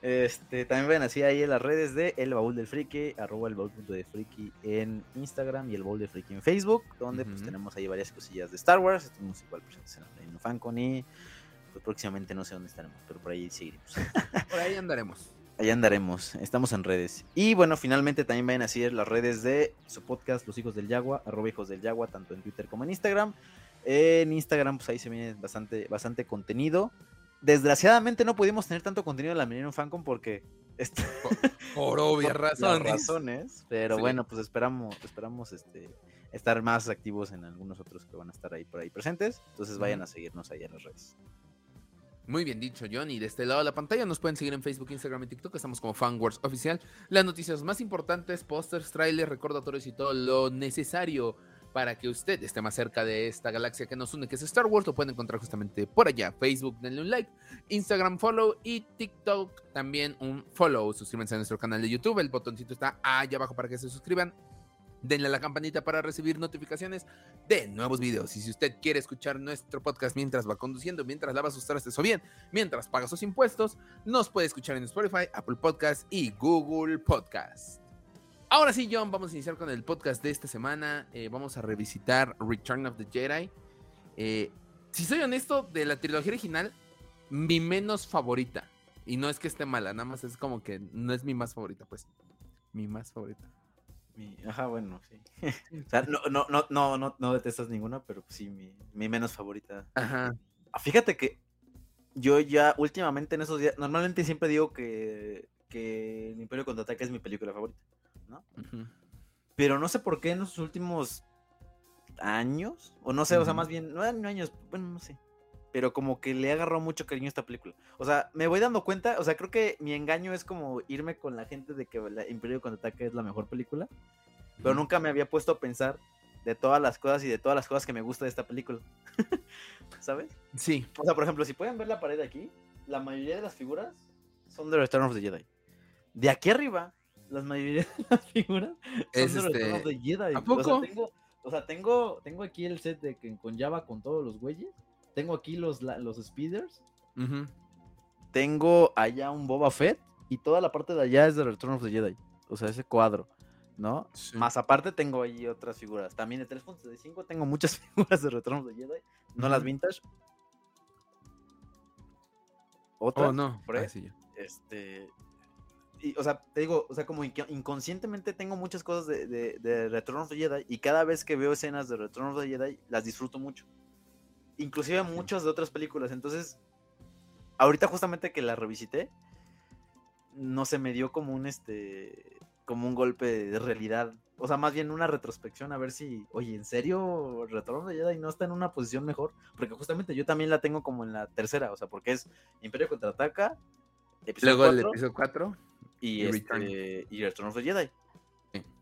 S2: Este, también vayan así ahí en las redes de El Baúl del Friki, arroba el baúl de friki en Instagram y el Baúl del Friki en Facebook, donde pues tenemos ahí varias cosillas de Star Wars, estamos igual presentes en el Fancon y pues próximamente no sé dónde estaremos, pero por ahí seguiremos.
S1: por ahí andaremos.
S2: Allá andaremos, estamos en redes. Y bueno, finalmente también vayan a seguir las redes de su podcast, Los Hijos del Yagua, arroba Hijos del Yagua, tanto en Twitter como en Instagram. En Instagram, pues ahí se viene bastante, bastante contenido. Desgraciadamente no pudimos tener tanto contenido en la Millennium Fancom porque...
S1: Por, obvias razones.
S2: razones. Pero bueno, pues esperamos, esperamos este, estar más activos en algunos otros que van a estar ahí por ahí presentes. Entonces vayan a seguirnos ahí en las redes.
S1: Muy bien dicho, John. Y de este lado de la pantalla nos pueden seguir en Facebook, Instagram y TikTok. Estamos como FanWars Oficial. Las noticias más importantes, pósters, trailers, recordatorios y todo lo necesario para que usted esté más cerca de esta galaxia que nos une, que es Star Wars. Lo pueden encontrar justamente por allá. Facebook, denle un like. Instagram, follow. Y TikTok, también un follow. Suscríbanse a nuestro canal de YouTube. El botoncito está allá abajo para que se suscriban. Denle a la campanita para recibir notificaciones de nuevos videos. Y si usted quiere escuchar nuestro podcast mientras va conduciendo, mientras lava sus trastes o bien, mientras paga sus impuestos, nos puede escuchar en Spotify, Apple Podcast y Google Podcast. Ahora sí, John, vamos a iniciar con el podcast de esta semana. Eh, vamos a revisitar Return of the Jedi. Eh, si soy honesto, de la trilogía original, mi menos favorita. Y no es que esté mala, nada más es como que no es mi más favorita, pues. Mi más favorita
S2: ajá, bueno, sí. o sea, no, no, no, no, no, no detestas ninguna, pero sí, mi, mi menos favorita.
S1: Ajá.
S2: Ah, fíjate que yo ya últimamente en esos días, normalmente siempre digo que, que Mi Imperio Contraataque es mi película favorita, ¿no? Pero no sé por qué en los últimos años, o no sé, o sea, más bien, no años, bueno, no sé pero como que le agarró mucho cariño a esta película. O sea, me voy dando cuenta, o sea, creo que mi engaño es como irme con la gente de que la Imperio Contraataque es la mejor película, pero nunca me había puesto a pensar de todas las cosas y de todas las cosas que me gusta de esta película. ¿Sabes?
S1: Sí.
S2: O sea, por ejemplo, si pueden ver la pared aquí, la mayoría de las figuras son de Return of the Jedi. De aquí arriba, la mayoría de las figuras son de Return of the este, Jedi. ¿A poco? O sea, tengo, tengo, aquí el set de que con Java con todos los güeyes. Tengo aquí los, los speeders. Tengo allá un Boba Fett. Y toda la parte de allá es de Return of the Jedi. O sea, ese cuadro. ¿no? Más aparte tengo ahí otras figuras. También de 3.5 tengo muchas figuras de Return of the Jedi. No las vintage, otra.
S1: Oh, no.
S2: Ah, este. Y, o sea, te digo, o sea, como inconscientemente tengo muchas cosas de, de, Return of the Jedi y cada vez que veo escenas de Return of the Jedi las disfruto mucho. Inclusive muchas de otras películas. Entonces, ahorita justamente que la revisité, no se me dio como un este como un golpe de realidad. O sea, más bien una retrospección a ver si, oye, ¿en serio Retorno de Jedi no está en una posición mejor? Porque justamente yo también la tengo como en la tercera, o sea, porque es Imperio contraataca,
S1: luego el episodio 4
S2: y, Return. Este, y Return of the Jedi.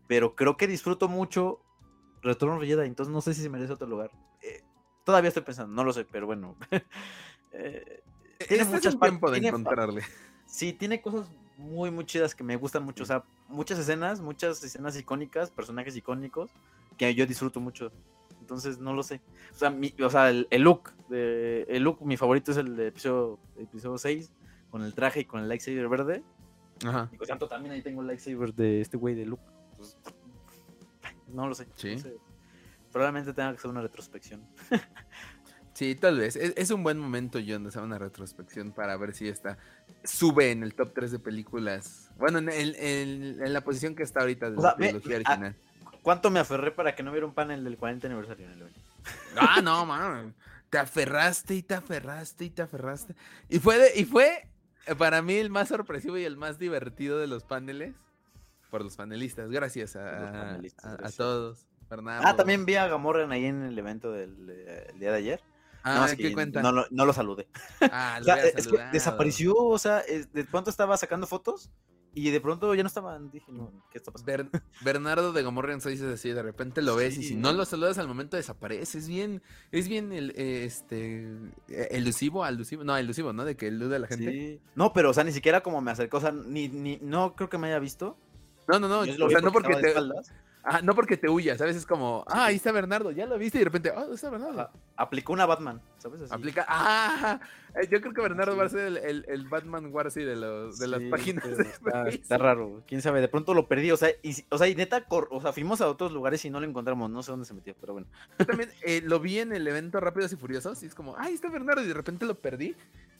S2: Pero creo que disfruto mucho Return of the Jedi, entonces no sé si se merece otro lugar. Eh, todavía estoy pensando, no lo sé, pero bueno.
S1: eh, tiene muchas tiempo de encontrarle.
S2: Sí, tiene cosas muy, muy chidas que me gustan mucho. O sea, muchas escenas, muchas escenas icónicas, personajes icónicos que yo disfruto mucho. Entonces, no lo sé. O sea, o sea el, look, de, el look, mi favorito es el de episodio, episodio 6, con el traje y con el lightsaber verde. Ajá. Y por tanto, también ahí tengo el lightsaber de este güey de Luke. Pues, no lo sé. Sí. Probablemente tenga que hacer una retrospección.
S1: Sí, tal vez. Es, un buen momento, John, de hacer una retrospección para ver si esta sube en el top 3 de películas. Bueno, en, la posición que está ahorita de la trilogía original.
S2: ¿Cuánto me aferré para que no hubiera un panel del 40 aniversario en el
S1: Ah, no, man. Te aferraste y te aferraste y te aferraste. Y fue, y fue eh, para mí el más sorpresivo y el más divertido de los paneles. Por los panelistas. Gracias a, todos.
S2: Ah, también vi a Gamorrean ahí en el evento del día de ayer.
S1: Ah, ¿qué cuenta?
S2: No, no, lo saludé. Ah, lo es que desapareció, o sea, de pronto estaba sacando fotos y de pronto ya no estaban. Dije, ¿qué está pasando?
S1: Bernardo de Gomorrian se dice así, de repente lo ves y si no lo saludas al momento desaparece. Es bien, es bien el, este, elusivo, alusivo, no, elusivo, ¿no? De que elude a la gente.
S2: No, pero, o sea, ni siquiera como me acercó, o sea, ni, ni, no creo que me haya visto.
S1: No, no, no, o sea, no porque te... Ah, no porque te huyas, ¿sabes? Es como, ah, ahí está Bernardo, ya lo viste y de repente, ah, oh, está Bernardo.
S2: aplicó una Batman, ¿sabes? Así.
S1: Aplica, ah, eh, yo creo que Bernardo va a ser el, el, Batman Warsi de, los, de las páginas.
S2: Está, raro, quién sabe, de pronto lo perdí, o sea, y, o sea, y neta, o sea, fuimos a otros lugares y no lo encontramos, no sé dónde se metió, pero bueno.
S1: Yo también eh, lo vi en el evento Rápidos y Furiosos y es como, ah, ahí está Bernardo y de repente lo perdí.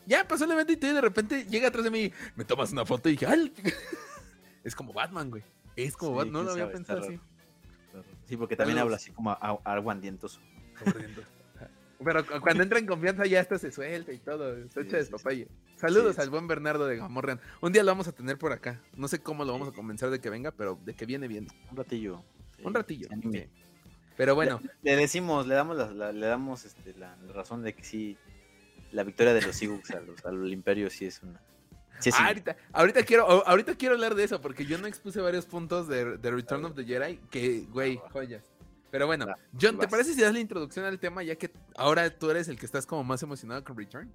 S1: Ya pasó el evento y de repente llega atrás de mí, me tomas una foto y dije, ¡ay! es como Batman, güey. Es como Batman, no lo había pensado así.
S2: Sí, porque también habla así como aguandientoso.
S1: Pero cuando entra en confianza ya esto se suelta y todo. Se echa despapalle. Saludos al buen Bernardo de Gamorrean. Un día lo vamos a tener por acá. No sé cómo lo vamos a convencer de que venga, pero de que viene, viene.
S2: Un ratillo.
S1: Un ratillo. Pero bueno.
S2: Le, decimos, le damos, la, le damos este, la, razón de que sí, la victoria de los Ewoks al Imperio sí es una,
S1: ahorita, ahorita, quiero, ahorita quiero hablar de eso, porque yo no expuse varios puntos de, Return of the Jedi que, güey, joyas. Pero bueno, John, ¿te parece si das la introducción al tema ya que ahora tú eres el que estás como más emocionado con Return?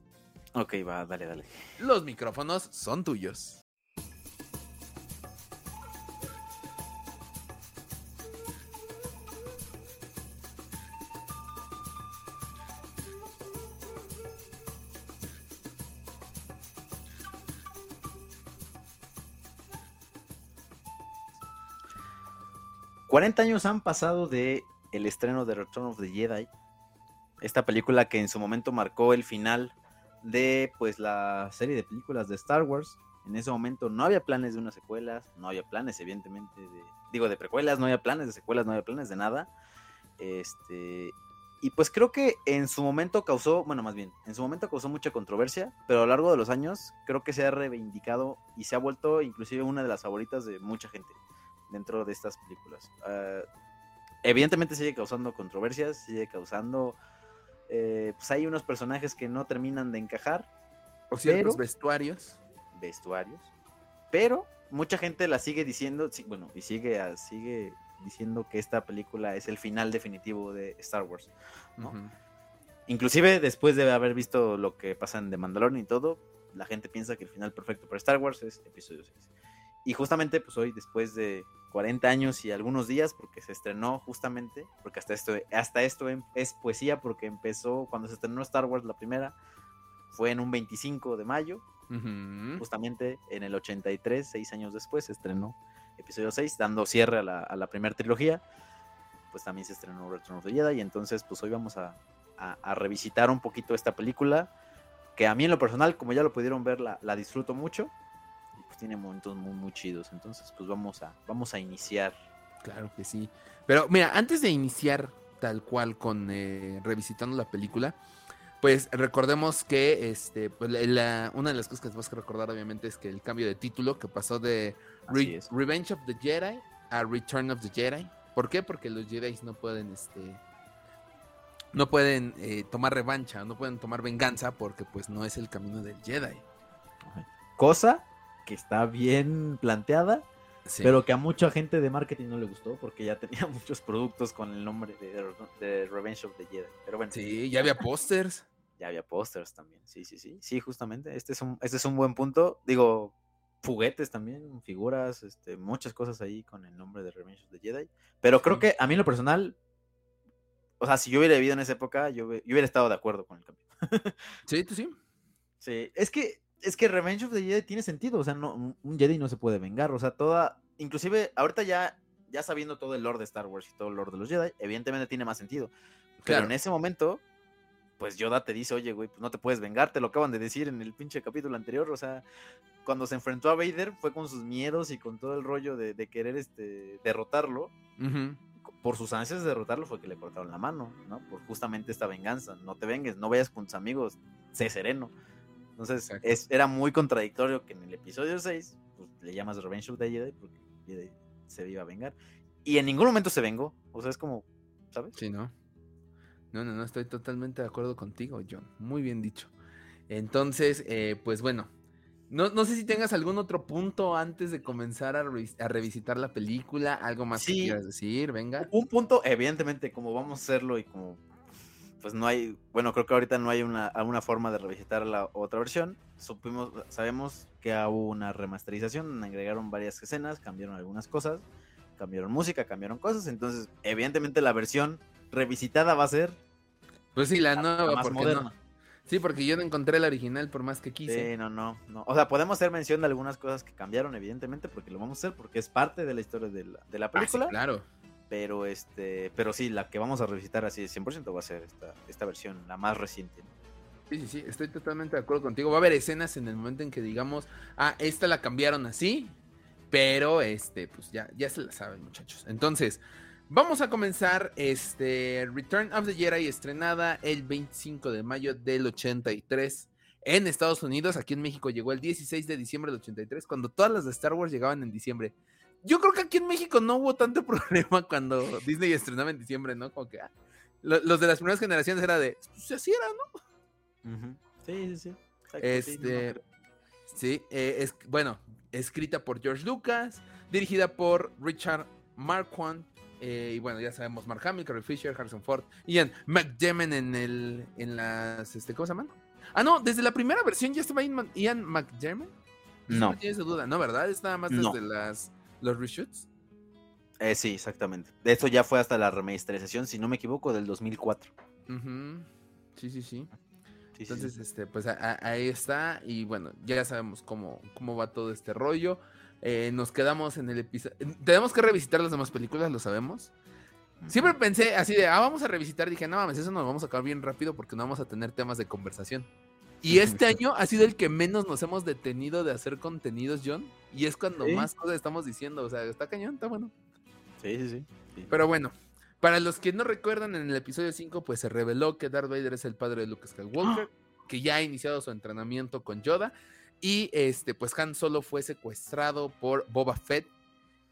S2: Ok, va, dale, dale.
S1: Los micrófonos son tuyos.
S2: 40 años han pasado de el estreno de Return of the Jedi. Esta película que en su momento marcó el final de pues la serie de películas de Star Wars. En ese momento no había planes de unas secuelas, no había planes evidentemente de digo de precuelas, no había planes de secuelas, no había planes de nada. Este y pues creo que en su momento causó, bueno, más bien, en su momento causó mucha controversia, pero a lo largo de los años creo que se ha reivindicado y se ha vuelto inclusive una de las favoritas de mucha gente dentro de estas películas. Ah, evidentemente sigue causando controversias, sigue causando... Eh, pues hay unos personajes que no terminan de encajar.
S1: O ciertos vestuarios.
S2: Vestuarios. Pero mucha gente la sigue diciendo, bueno, y sigue, sigue diciendo que esta película es el final definitivo de Star Wars. Inclusive después de haber visto lo que pasa en The Mandalorian y todo, la gente piensa que el final perfecto para Star Wars es episodio 6. Y justamente, pues hoy, después de 40 años y algunos días, porque se estrenó justamente, porque hasta esto, hasta esto em, es poesía, porque empezó cuando se estrenó Star Wars la primera, fue en un 25 de mayo, justamente en el 83, seis años después, se estrenó episodio 6, dando cierre a la, a la primera trilogía, pues también se estrenó Return of the Jedi, y entonces pues hoy vamos a, a, revisitar un poquito esta película, que a mí en lo personal, como ya lo pudieron ver, la, la disfruto mucho, tiene momentos muy, muy chidos, entonces pues vamos a, vamos a iniciar.
S1: Claro que sí, pero mira, antes de iniciar tal cual con eh, revisitando la película, pues recordemos que este, pues, una de las cosas que tenemos que recordar obviamente es que el cambio de título que pasó de Revenge of the Jedi a Return of the Jedi. ¿Por qué? Porque los Jedi no pueden, este, no pueden eh, tomar revancha, no pueden tomar venganza porque pues no es el camino del Jedi.
S2: Cosa que está bien planteada, pero que a mucha gente de marketing no le gustó porque ya tenía muchos productos con el nombre de, Revenge of the Jedi. Pero bueno.
S1: Sí, ya había pósters.
S2: Ya había pósters también, sí, sí, sí. Sí, justamente. Este es un, este es un buen punto. Digo, juguetes también, figuras, este, muchas cosas ahí con el nombre de Revenge of the Jedi. Pero creo que a mí en lo personal, o sea, si yo hubiera vivido en esa época, yo, hubiera estado de acuerdo con el cambio.
S1: sí, tú sí.
S2: Sí, es que, es que Revenge of the Jedi tiene sentido, o sea, no, un Jedi no se puede vengar, o sea, toda, inclusive ahorita ya, ya sabiendo todo el lore de Star Wars y todo el lore de los Jedi, evidentemente tiene más sentido. Pero en ese momento, pues Yoda te dice, oye, güey, pues no te puedes vengar, te lo acaban de decir en el pinche capítulo anterior, o sea, cuando se enfrentó a Vader fue con sus miedos y con todo el rollo de, querer este, derrotarlo. Por sus ansias de derrotarlo fue que le cortaron la mano, ¿no? Por justamente esta venganza. No te vengues, no vayas con tus amigos, sé sereno. Entonces, es, era muy contradictorio que en el episodio 6 pues, le llamas Revenge of the Jedi porque Jedi se iba a vengar. Y en ningún momento se vengó. O sea, es como, ¿sabes?
S1: Sí, ¿no? No, no, no, estoy totalmente de acuerdo contigo, John. Muy bien dicho. Entonces, eh, pues bueno, no, no, sé si tengas algún otro punto antes de comenzar a, revisitar la película, algo más que quieras decir, venga.
S2: Un punto, evidentemente, como vamos a hacerlo y como pues no hay, bueno, creo que ahorita no hay una, alguna forma de revisitar la otra versión. Supimos, sabemos que hubo una remasterización, agregaron varias escenas, cambiaron algunas cosas, cambiaron música, cambiaron cosas, entonces evidentemente la versión revisitada va a ser.
S1: Pues sí, la, nueva, más moderna. Sí, porque yo no encontré la original por más que quise.
S2: Sí, no, no, no. O sea, podemos hacer mención de algunas cosas que cambiaron, evidentemente, porque lo vamos a hacer, porque es parte de la historia de la, de la ah, película.
S1: claro.
S2: Pero este, pero sí, la que vamos a revisitar así 100% va a ser esta, esta versión, la más reciente.
S1: Sí, sí, sí, estoy totalmente de acuerdo contigo. Va a haber escenas en el momento en que digamos, ah, esta la cambiaron así, pero este, pues ya, ya se la saben, muchachos. Entonces, Vamos a comenzar este Return of the Jedi estrenada el 25 de mayo del 83 en Estados Unidos. Aquí en México llegó el 16 de diciembre del 83, cuando todas las de Star Wars llegaban en diciembre. Yo creo que aquí en México no hubo tanto problema cuando Disney estrenaba en diciembre, ¿no? Como que ah, los de las primeras generaciones era de, pues así era,
S2: ¿no? Sí, sí, sí.
S1: este, sí, eh, es, bueno, escrita por George Lucas, dirigida por Richard Marquand eh, y bueno, ya sabemos, Mark Hamill, Carrie Fisher, Harrison Ford, Ian McDermott en el, en las, este, ¿cómo se llaman? Ah, no, desde la primera versión ya estaba Ian McDermott.
S2: No.
S1: No tienes duda, ¿no? ¿Verdad? Es nada más desde las, los reshoots.
S2: Eh, sí, exactamente. De Esto ya fue hasta la remasterización, si no me equivoco, del 2004.
S1: Sí, sí, sí. Entonces, este, pues ahí está. Y bueno, ya sabemos cómo, cómo va todo este rollo. Eh, nos quedamos en el episodio. Tenemos que revisitar las demás películas, lo sabemos. Siempre pensé así de, ah, vamos a revisitar. Dije, no mames, eso nos vamos a acabar bien rápido porque no vamos a tener temas de conversación. Y este año ha sido el que menos nos hemos detenido de hacer contenidos, John. Y es cuando más cosas estamos diciendo. O sea, está cañón, está bueno.
S2: Sí, sí, sí,
S1: Pero bueno, para los que no recuerdan, en el episodio 5, pues se reveló que Darth Vader es el padre de Luke Skywalker, que ya ha iniciado su entrenamiento con Yoda. Y este, pues Han Solo fue secuestrado por Boba Fett,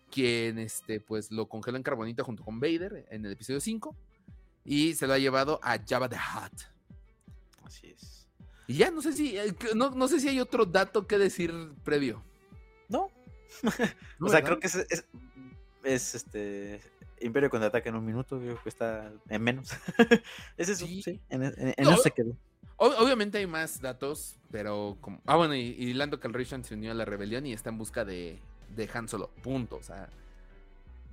S1: quien este, pues lo congeló en carbonita junto con Vader en el episodio 5. Y se lo ha llevado a Jabba the Hutt.
S2: Así es.
S1: Y ya, no sé si, eh, no, sé si hay otro dato que decir previo.
S2: No. o sea, creo que es, es, este Imperio contraataca en un minuto, creo que está en menos. Ese es sí, en, eso se quedó.
S1: obviamente hay más datos, pero como... Ah, bueno, y, Lando Calrissian se unió a la rebelión y está en busca de, de Han Solo. Punto. O sea,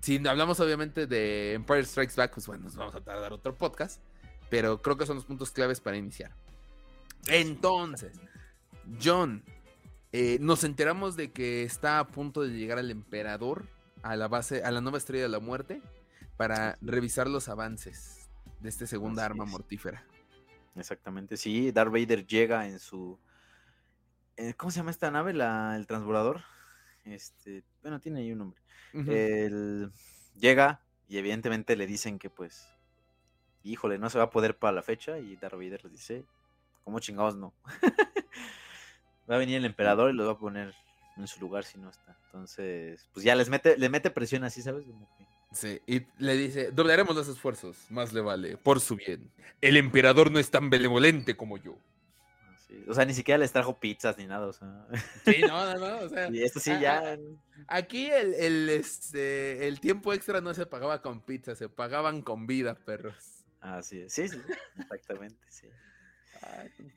S1: si hablamos obviamente de Empire Strikes Back, pues bueno, nos vamos a tardar otro podcast. Pero creo que son los puntos claves para iniciar. Entonces, John, eh, nos enteramos de que está a punto de llegar el emperador a la base, a la nueva estrella de la muerte, para revisar los avances de esta segunda arma mortífera.
S2: Exactamente, sí, Darth Vader llega en su... Eh, ¿Cómo se llama esta nave? La, el transbordador. Este, bueno, tiene ahí un nombre. llega y evidentemente le dicen que pues, híjole, no se va a poder para la fecha y Darth Vader le dice, ¿cómo chingados no? va a venir el emperador y lo va a poner en su lugar si no está. Entonces, pues ya les mete, le mete presión así, ¿sabes?
S1: Sí, y le dice, doblaremos los esfuerzos, más le vale, por su bien. El emperador no es tan benevolente como yo.
S2: O sea, ni siquiera les trajo pizzas ni nada, o sea.
S1: Sí, no, no, no, o sea.
S2: Y esto sí ya...
S1: Aquí el, el, este, el tiempo extra no se pagaba con pizza, se pagaban con vida, perros.
S2: Así es, sí, sí, exactamente, sí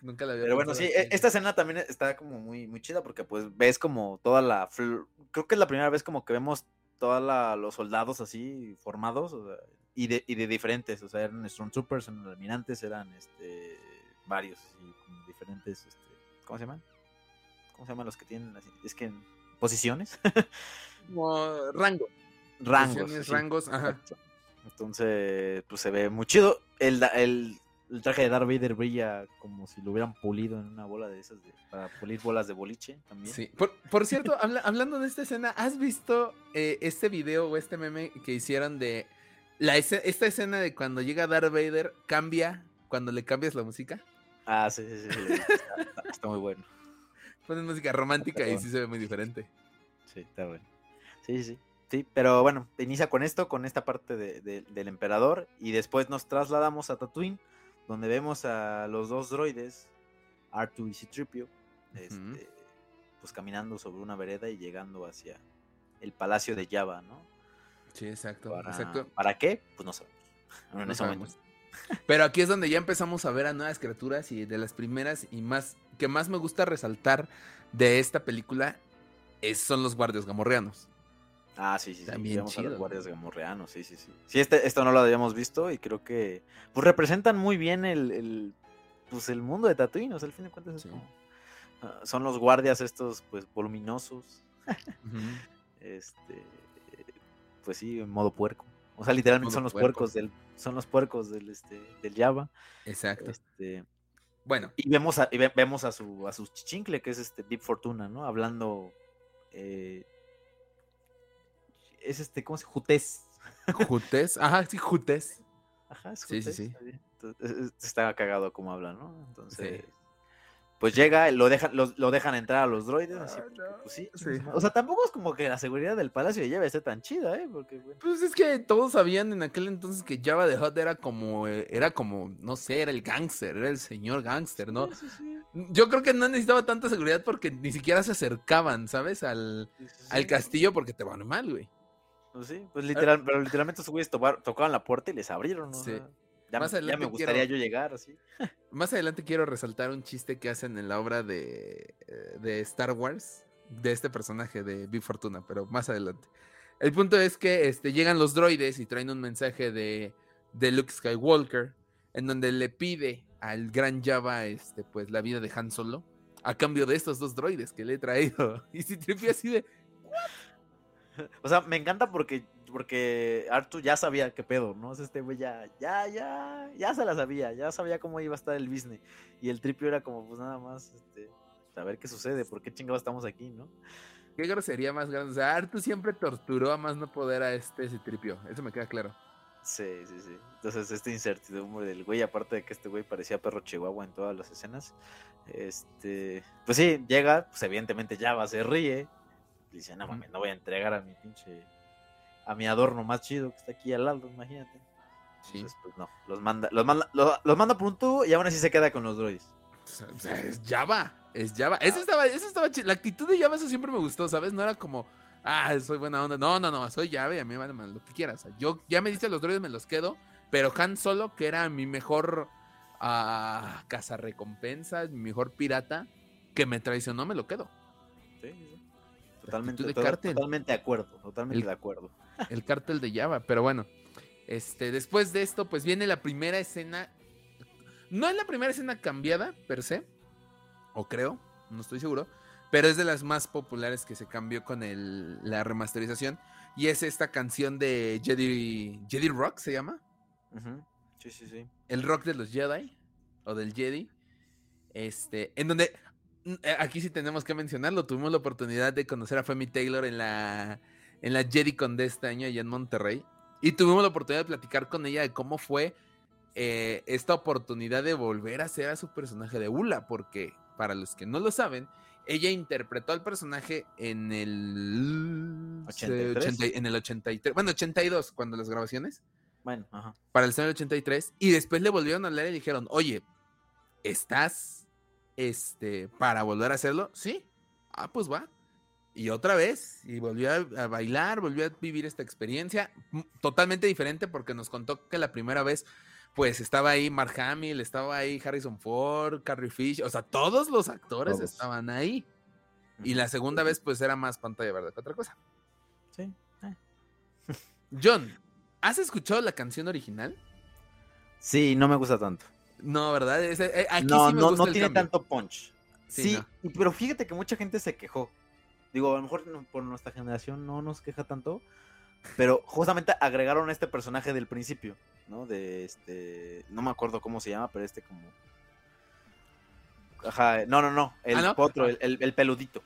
S1: nunca la había
S2: Pero bueno, sí, e, esta escena también está como muy, muy chida porque pues ves como toda la... Creo que es la primera vez como que vemos todos los soldados así formados y, de, y de diferentes, o sea, eran Stormtroopers, eran almirantes, eran este varios y diferentes, este, ¿cómo se llaman? ¿Cómo se llaman los que tienen así? Es que posiciones.
S1: como rango.
S2: Rangos.
S1: rangos, ajá.
S2: Entonces, pues se ve muy chido. El, el, el traje de Darth Vader brilla como si lo hubieran pulido en una bola de esas para pulir bolas de boliche también.
S1: Sí. Por, cierto, hablando de esta escena, ¿has visto eh, este video o este meme que hicieron de la esta escena de cuando llega Darth Vader cambia cuando le cambias la música?
S2: Ah, sí, sí, sí. está, muy bueno.
S1: Ponen música romántica y sí se ve muy diferente.
S2: Sí, está bueno. Sí, sí. Sí, pero bueno, inicia con esto, con esta parte del emperador, y después nos trasladamos a Tatooine, donde vemos a los dos droides, R2 y C-Tripio, este, pues caminando sobre una vereda y llegando hacia el palacio de Java, ¿no?
S1: Sí, exacto.
S2: ¿Para,
S1: exacto.
S2: ¿para qué? Pues no sabemos.
S1: Pero aquí es donde ya empezamos a ver a nuevas criaturas y de las primeras y más que más me gusta resaltar de esta película es, son los guardias gamorreanos.
S2: Ah, sí, sí, También sí. los guardias gamorreanos, sí, sí, sí. Sí, este, esto no lo habíamos visto y creo que pues representan muy bien el, el pues el mundo de Tatooine, o sea, al fin de cuentas ah, son los guardias estos pues voluminosos. Este pues sí, en modo puerco. O sea, literalmente son los puercos del son los puercos del este del Java.
S1: Exacto.
S2: Este
S1: bueno,
S2: y vemos a, y vemos a su a su chichincle que es este Deep Fortuna, ¿no? Hablando eh, es este, ¿cómo se llama? Jutés.
S1: Jutés, ajá, sí, Jutés.
S2: Ajá, es Sí, sí, sí. está cagado como habla, ¿no? Entonces, pues llega, lo dejan, lo, dejan entrar a los droides, así, ah, pues sí, O sea, tampoco es como que la seguridad del palacio de Java esté tan chida, ¿eh? Porque,
S1: Pues es que todos sabían en aquel entonces que Java de Hot era como, eh, era como, no sé, era el gángster, era el señor gángster, ¿no? Yo creo que no necesitaba tanta seguridad porque ni siquiera se acercaban, ¿sabes? Al, al castillo porque te van mal, güey.
S2: Pues sí, pues literal, pero literalmente esos güeyes tocaban la puerta y les abrieron, ¿no? Sí. Ya, más ya me gustaría yo llegar así.
S1: Más adelante quiero resaltar un chiste que hacen en la obra de, eh, de Star Wars de este personaje de Big Fortuna, pero más adelante. El punto es que este, llegan los droides y traen un mensaje de, de Luke Skywalker en donde le pide al gran Java este, pues, la vida de Han Solo a cambio de estos dos droides que le he traído. Y si tripi así de,
S2: o sea, me encanta porque, porque Arthur ya sabía qué pedo, ¿no? este güey ya, ya, ya, ya se la sabía, ya sabía cómo iba a estar el business. Y el tripio era como, pues nada más, este, a ver qué sucede, por qué chingados estamos aquí, ¿no?
S1: Qué grosería más grande. O sea, Arthur siempre torturó a más no poder a este tripio. Eso me queda claro.
S2: Sí, sí, sí. Entonces, este incertidumbre del güey, aparte de que este güey parecía perro chihuahua en todas las escenas, este, pues sí, llega, pues evidentemente ya se ríe, dice, no mames, no voy a entregar a mi pinche, a mi adorno más chido que está aquí al lado, imagínate. Sí. pues no, los manda, los manda, los, manda por un tubo y aún así se queda con los droids.
S1: O sea, es Java, es Java. Eso estaba, eso estaba chido. La actitud de Java eso siempre me gustó, ¿sabes? No era como, ah, soy buena onda. No, no, no, soy Java y a mí me vale lo que quieras. yo ya me diste los droides, me los quedo. Pero Han Solo, que era mi mejor a cazarrecompensas, mi mejor pirata, que me traicionó, me lo quedo.
S2: Sí, Totalmente, de totalmente de acuerdo, totalmente de acuerdo.
S1: El cártel de Java, pero bueno. Este, después de esto, pues viene la primera escena. No es la primera escena cambiada, per se. O creo, no estoy seguro. Pero es de las más populares que se cambió con el, la remasterización. Y es esta canción de Jedi, Jedi Rock, ¿se llama?
S2: Sí, sí, sí.
S1: El rock de los Jedi. O del Jedi. Este, en donde, aquí sí tenemos que mencionarlo, tuvimos la oportunidad de conocer a Femi Taylor en la, en la JediCon de este año allá en Monterrey. Y tuvimos la oportunidad de platicar con ella de cómo fue eh, esta oportunidad de volver a ser a su personaje de Ula, porque para los que no lo saben, ella interpretó al personaje en el
S2: 83,
S1: en el 83, bueno, 82 cuando las grabaciones.
S2: Bueno, ajá.
S1: Para el 83 y después le volvieron a hablar y dijeron, "Oye, ¿estás este para volver a hacerlo?" Sí. Ah, pues va. Y otra vez, y volvió a, bailar, volvió a vivir esta experiencia totalmente diferente porque nos contó que la primera vez pues estaba ahí Mark Hamill, estaba ahí Harrison Ford, Carrie Fish, o sea, todos los actores estaban ahí. Y la segunda vez, pues era más pantalla verde que otra cosa.
S2: Sí. Eh.
S1: John, ¿has escuchado la canción original?
S2: Sí, no me gusta tanto.
S1: No, ¿verdad? Eh,
S2: no, no, no tiene tanto punch. Sí, pero fíjate que mucha gente se quejó. Digo, a lo mejor por nuestra generación no nos queja tanto, pero justamente agregaron a este personaje del principio, ¿no? De este. No me acuerdo cómo se llama, pero este como. Ajá, no, no, no. El ¿Ah, otro, el, el, peludito.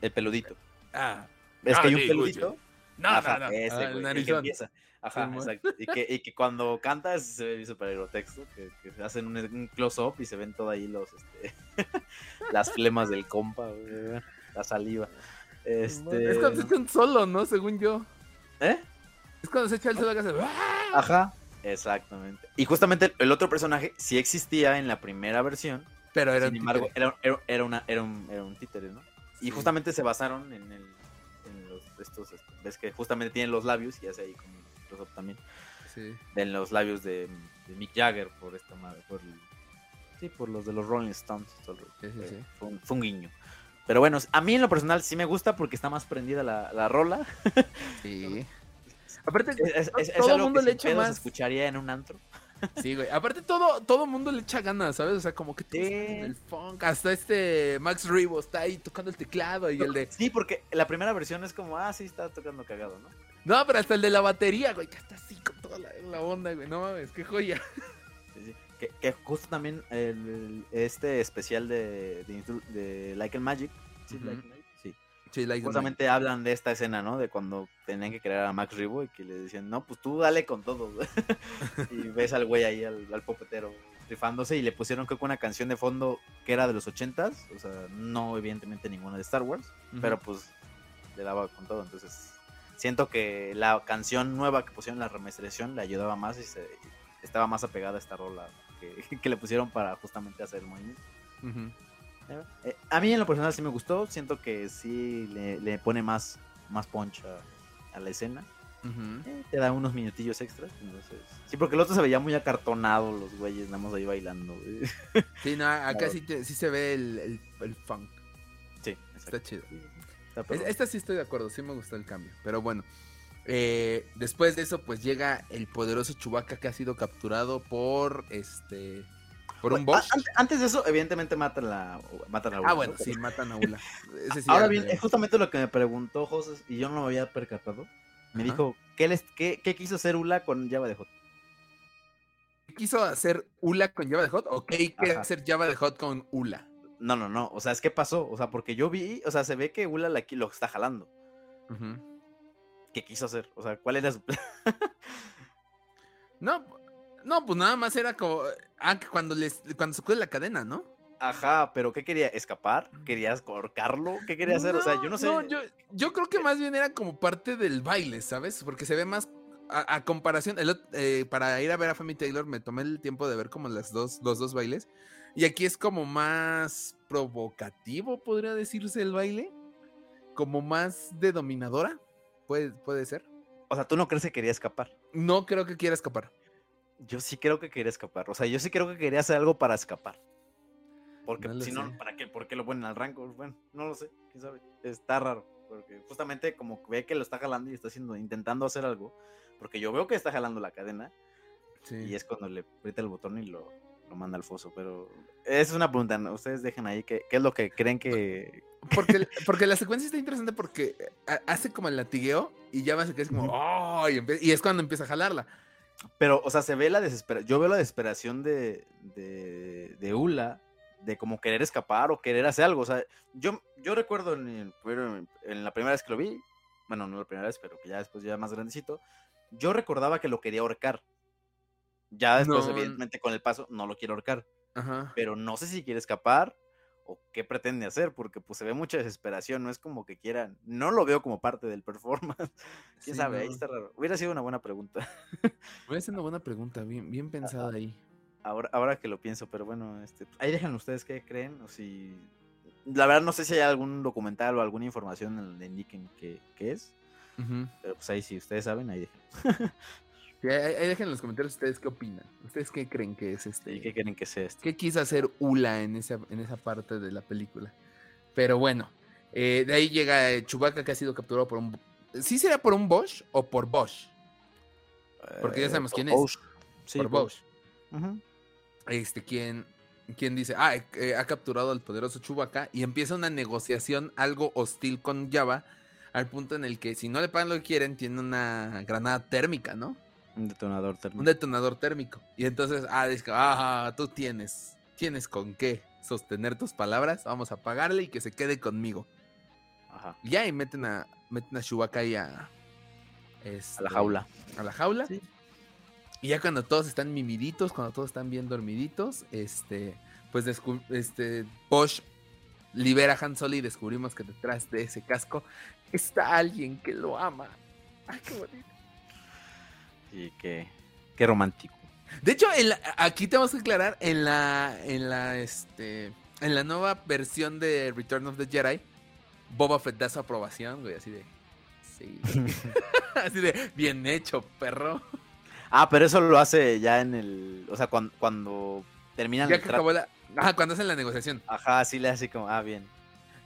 S2: El peludito.
S1: Ah.
S2: Es que hay un peludito.
S1: No, no, no.
S2: Ese, ah, güey, el que empieza. Ajá, exacto. Y que, y que cuando canta se ve súper aerotexto, que, que hacen un, close-up y se ven todo ahí los, este, las flemas del compa, güey, la saliva. Este...
S1: Es cuando se echa un solo, ¿no? Según yo.
S2: ¿Eh?
S1: Es cuando se echa el solo que hace.
S2: Ajá. Exactamente. Y justamente el otro personaje sí existía en la primera versión.
S1: Pero era
S2: Sin embargo, era, era, una, era, un, era un títere, ¿no? Y justamente se basaron en, el, en los, estos, ves que justamente tienen los labios y hace ahí como también.
S1: Sí.
S2: En los labios de, de, Mick Jagger por esta madre, por sí, por los de los Rolling Stones.
S1: Sí, sí, sí.
S2: Fue, un, fue, un, guiño. Pero bueno, a mí en lo personal sí me gusta porque está más prendida la, la rola.
S1: Sí.
S2: Aparte, es, todo el mundo le echa más. escucharía en un antro.
S1: Sí, güey. Aparte, todo, todo mundo le echa ganas, ¿sabes? O sea, como que el funk. Hasta este Max Rebo está ahí tocando el teclado y el de.
S2: Sí, porque la primera versión es como, ah, sí, está tocando cagado, ¿no?
S1: No, pero hasta el de la batería, güey, que está así con toda la, onda, güey. No mames, qué joya.
S2: Sí, sí. Que, justo también el, este especial de, de, Like a Magic. Sí, Like Magic. Sí. like Justamente hablan de esta escena, ¿no? De cuando tenían que crear a Max Rebo y que le decían, no, pues tú dale con todo. y ves al güey ahí, al, popetero, rifándose y le pusieron creo que una canción de fondo que era de los ochentas, o sea, no evidentemente ninguna de Star Wars, pero pues le daba con todo, entonces siento que la canción nueva que pusieron en la remasterización le ayudaba más y se, estaba más apegada a esta rola que, le pusieron para justamente hacer el movimiento. Eh, a mí en lo personal sí me gustó, siento que sí le, pone más, más punch a, la escena. Eh, te da unos minutillos extras. sí, porque el otro se veía muy acartonado, los güeyes, nada más ahí bailando.
S1: Sí, no, acá sí, se ve el, el, funk.
S2: Sí,
S1: está chido. Esta sí estoy de acuerdo, sí me gustó el cambio. Pero bueno, eh, después de eso, pues llega el poderoso Chewbacca que ha sido capturado por este. Por un boss.
S2: Antes de eso, evidentemente matan la, matan a Ula.
S1: Ah, bueno, sí, matan a Ula.
S2: Ahora bien, es justamente lo que me preguntó José y yo no me había percatado. Me dijo, ¿qué, les, qué, ¿qué, quiso hacer Ula con Java de Hot?
S1: ¿Qué quiso hacer Ula con Java de Hot o qué quiere hacer Java de Hot con Ula?
S2: No, no, no. O sea, es que pasó. O sea, porque yo vi, o sea, se ve que Ula lo está jalando. Qué quiso hacer? O sea, ¿cuál era su plan?
S1: no, no, pues nada más era como. Ah, cuando, les, cuando se cuide la cadena, ¿no?
S2: Ajá, pero ¿qué quería? ¿Escapar? ¿Querías corcarlo? ¿Qué quería hacer? o sea, yo no sé. No,
S1: yo, yo creo que más bien era como parte del baile, ¿sabes? Porque se ve más. A, comparación, eh, para ir a ver a Family Taylor me tomé el tiempo de ver como las dos, los dos bailes. Y aquí es como más provocativo, podría decirse el baile. Como más de dominadora. ¿Puede, ser?
S2: O sea, ¿tú no crees que quería escapar?
S1: No creo que quiera escapar.
S2: yo sí creo que quería escapar. O sea, yo sí creo que quería hacer algo para escapar. Porque si no, ¿para qué? ¿Por qué lo ponen al rango? Bueno, no lo sé, quién sabe. Está raro. Porque justamente como ve que lo está jalando y está haciendo, intentando hacer algo. Porque yo veo que está jalando la cadena. Y es cuando le aprieta el botón y lo, lo manda al foso. Pero esa es una pregunta. Ustedes dejen ahí qué, qué es lo que creen que.
S1: Porque, porque la secuencia está interesante porque eh, hace como el latigueo y ya va a que es como. ¡Oh! Y, es cuando empieza a jalarla.
S2: Pero, o sea, se ve la desesperación. Yo veo la desesperación de, de, de Ula de como querer escapar o querer hacer algo. O sea, yo, yo recuerdo en, en, la primera vez que lo vi, bueno, no la primera vez, pero que ya después ya más grandecito, yo recordaba que lo quería ahorcar. Ya después, evidentemente, con el paso, no lo quiero ahorcar. Pero no sé si quiere escapar o qué pretende hacer, porque pues se ve mucha desesperación, no es como que quieran, no lo veo como parte del performance. ¿Quién sabe? Ahí está raro. Hubiera sido una buena pregunta.
S1: Hubiera sido una buena pregunta, bien, bien pensada ahí.
S2: Ahora, ahora que lo pienso, pero bueno, este, ahí dejan ustedes qué creen, o si... La verdad no sé si hay algún documental o alguna información donde indiquen qué, es. Pero pues ahí sí, ustedes saben, ahí
S1: dejen. ahí, dejen en los comentarios ustedes qué opinan. ¿Ustedes qué creen que es este?
S2: ¿Y qué creen que es este?
S1: ¿Qué quiso hacer Ula en esa, en esa parte de la película? Pero bueno, eh, de ahí llega eh, Chewbacca que ha sido capturado por un... ¿Sí será por un Bosch o por Bosch? Porque ya eh, sabemos quién es. Sí, por Bosch este, quien, quien dice, ah, eh, ha capturado al poderoso Chewbacca y empieza una negociación algo hostil con Java al punto en el que si no le pagan lo que quieren, tiene una granada térmica, ¿no?
S2: Un detonador térmico.
S1: Un detonador térmico. Y entonces, ah, dice, ah, tú tienes, tienes con qué sostener tus palabras, vamos a pagarle y que se quede conmigo. Ajá. Y ahí meten a, meten a Chewbacca ahí a...
S2: a la este, jaula.
S1: A la jaula. Sí. Y ya cuando todos están mimiditos, cuando todos están bien dormiditos, este, pues este, Bosch libera a Han Solo y descubrimos que detrás de ese casco está alguien que lo ama. Ay, qué bonito.
S2: Y qué, qué romántico.
S1: De hecho, aquí tenemos que aclarar, en la, en la, este, en la nueva versión de Return of the Jedi, Boba Fett da su aprobación, güey, así de, sí, así de, bien hecho, perro.
S2: Ah, pero eso lo hace ya en el. O sea, cuando, cuando terminan
S1: ya que acabó la. Ajá, cuando hacen la negociación.
S2: Ajá, sí le hace como, ah, bien.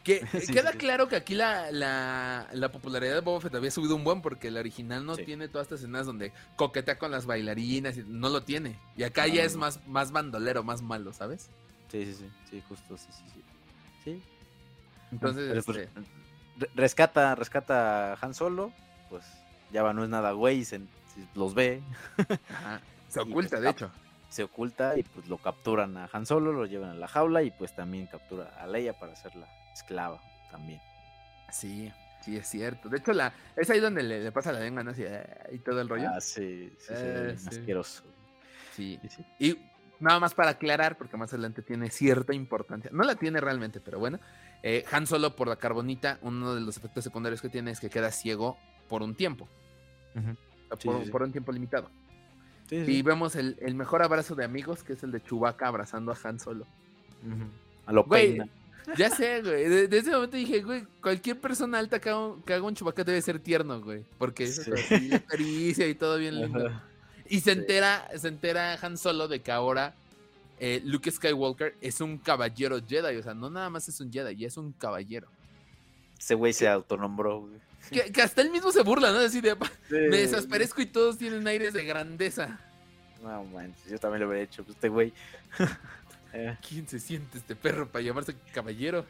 S1: Que queda claro que aquí la, la, la, popularidad de Boba Fett había subido un buen porque el original no tiene todas estas escenas donde coquetea con las bailarinas y no lo tiene. Y acá ya es más, más bandolero, más malo, ¿sabes?
S2: Sí, sí, sí, sí, justo, sí, sí, sí. Sí.
S1: Entonces,
S2: pues, este rescata, rescata a Han Solo, pues ya va, no es nada güey, se, los ve.
S1: Se oculta, de hecho.
S2: Se oculta y pues lo capturan a Han Solo, lo llevan a la jaula y pues también captura a Leia para hacerla esclava también.
S1: Sí, sí, es cierto. De hecho, la, es ahí donde le, pasa la lengua, ¿no? y todo el rollo.
S2: Ah, sí, sí, eh, asqueroso.
S1: Sí. Y nada más para aclarar, porque más adelante tiene cierta importancia. No la tiene realmente, pero bueno. Eh, Han Solo por la carbonita, uno de los efectos secundarios que tiene es que queda ciego por un tiempo por, un tiempo limitado. y vemos el, mejor abrazo de amigos, que es el de Chewbacca abrazando a Han Solo.
S2: A lo güey,
S1: Ya sé, güey. Desde ese momento dije, güey, cualquier persona alta que haga, que haga un Chewbacca debe ser tierno, güey. Porque es caricia y todo bien lindo. Y se entera, se entera Han Solo de que ahora eh, Luke Skywalker es un caballero Jedi. O sea, no nada más es un Jedi, ya es un caballero.
S2: Ese güey se autonombró, güey.
S1: Que, hasta él mismo se burla, ¿no? Así de, me desasperezco y todos tienen aires de grandeza.
S2: No manches, yo también lo hubiera hecho, pues este güey.
S1: Eh. ¿Quién se siente este perro para llamarse caballero?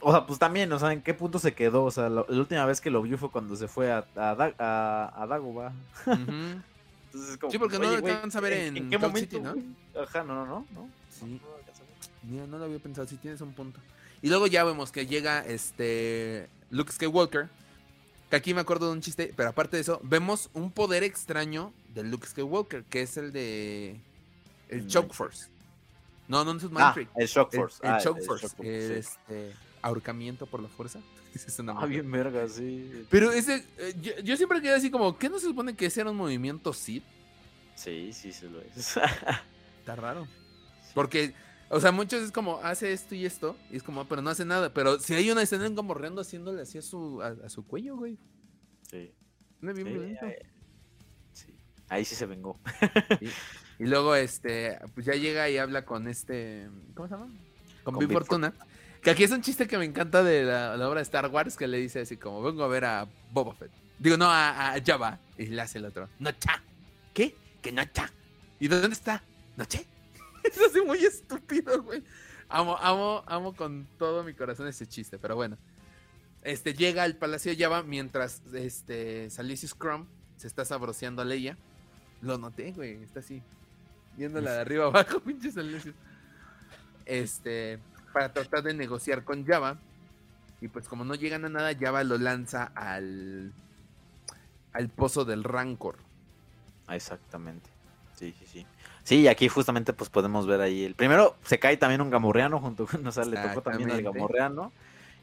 S2: O sea, pues también, o sea, ¿en qué punto se quedó? O sea, la última vez que lo vio fue cuando se fue a, a, a, Dagoba.
S1: Entonces, como, sí, porque no lo alcanza a ver en,
S2: ¿en qué momento, ¿no? Ajá, no, no, no. no.
S1: Sí. No, no lo había pensado, sí tienes un punto. Y luego ya vemos que llega este Luke Skywalker que aquí me acuerdo de un chiste, pero aparte de eso, vemos un poder extraño de Luke Skywalker, que es el de. El Choke Force. No, no, no es un
S2: ah, el Shock
S1: Force. El, ah, Choke Force. Este. Ahorcamiento por la fuerza.
S2: Es una ah, bien verga, sí.
S1: Pero ese. Eh, yo, siempre quedé así como, ¿qué no se supone que ese era un movimiento Sith?
S2: Sí, sí, se lo es.
S1: Está raro. Porque o sea, muchos es como, hace esto y esto, y es como, pero no hace nada. Pero si hay una escena como riendo haciéndole así a su, a, su cuello, güey.
S2: Sí. No bien sí, ahí, sí. ahí sí se vengó.
S1: Y luego, este, pues ya llega y habla con este, ¿cómo se llama? Con, con Fortuna. Que aquí es un chiste que me encanta de la, obra de Star Wars, que le dice así como, vengo a ver a Boba Fett. Digo, no, a, Java. Y le hace el otro, Nocha. ¿Qué? Que Nocha. ¿Y dónde está? Noche. es así muy estúpido, güey. Amo, amo, amo con todo mi corazón ese chiste, pero bueno. Este llega al Palacio de Java mientras este Salicius Crumb se está sabroseando a Leia. Lo noté, güey. Está así. Viéndola de arriba abajo, pinche Salicius. Este. Para tratar de negociar con Java. Y pues como no llegan a nada, Java lo lanza al. al pozo del Rancor.
S2: Exactamente. Sí, sí, sí. Sí, y aquí justamente pues podemos ver ahí el primero se cae también un gamorreano junto con, o sea, le tocó también al gamorreano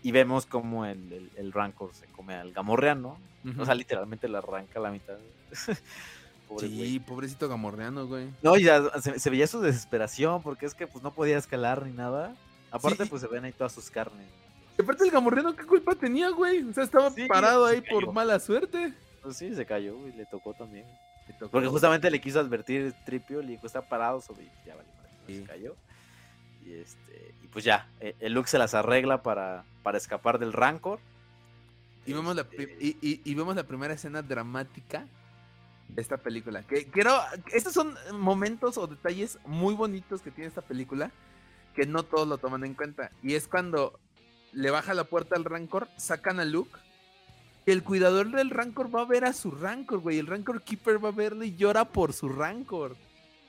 S2: y vemos como el, el, Rancor se come al gamorreano, o sea, literalmente le arranca la mitad.
S1: sí, pobrecito gamorreano, güey.
S2: No, ya se, veía su desesperación porque es que pues no podía escalar ni nada. Aparte pues se ven ahí todas sus carnes.
S1: Y aparte el gamorreano, ¿qué culpa tenía, güey? O sea, estaba parado ahí por mala suerte.
S2: Pues sí, se cayó y le tocó también. Porque justamente le quiso advertir Tripio, le dijo, está parado sobre... Ya vale, se cayó. Y, este, y pues ya, eh, el Luke se las arregla para, para escapar del Rancor.
S1: Y vemos, la, este y, y, vemos la primera escena dramática esta película. Que quiero. Estos son momentos o detalles muy bonitos que tiene esta película. Que no todos lo toman en cuenta. Y es cuando le baja la puerta al Rancor, sacan a Luke el cuidador del Rancor va a ver a su Rancor, güey. El Rancor Keeper va a verle y llora por su Rancor.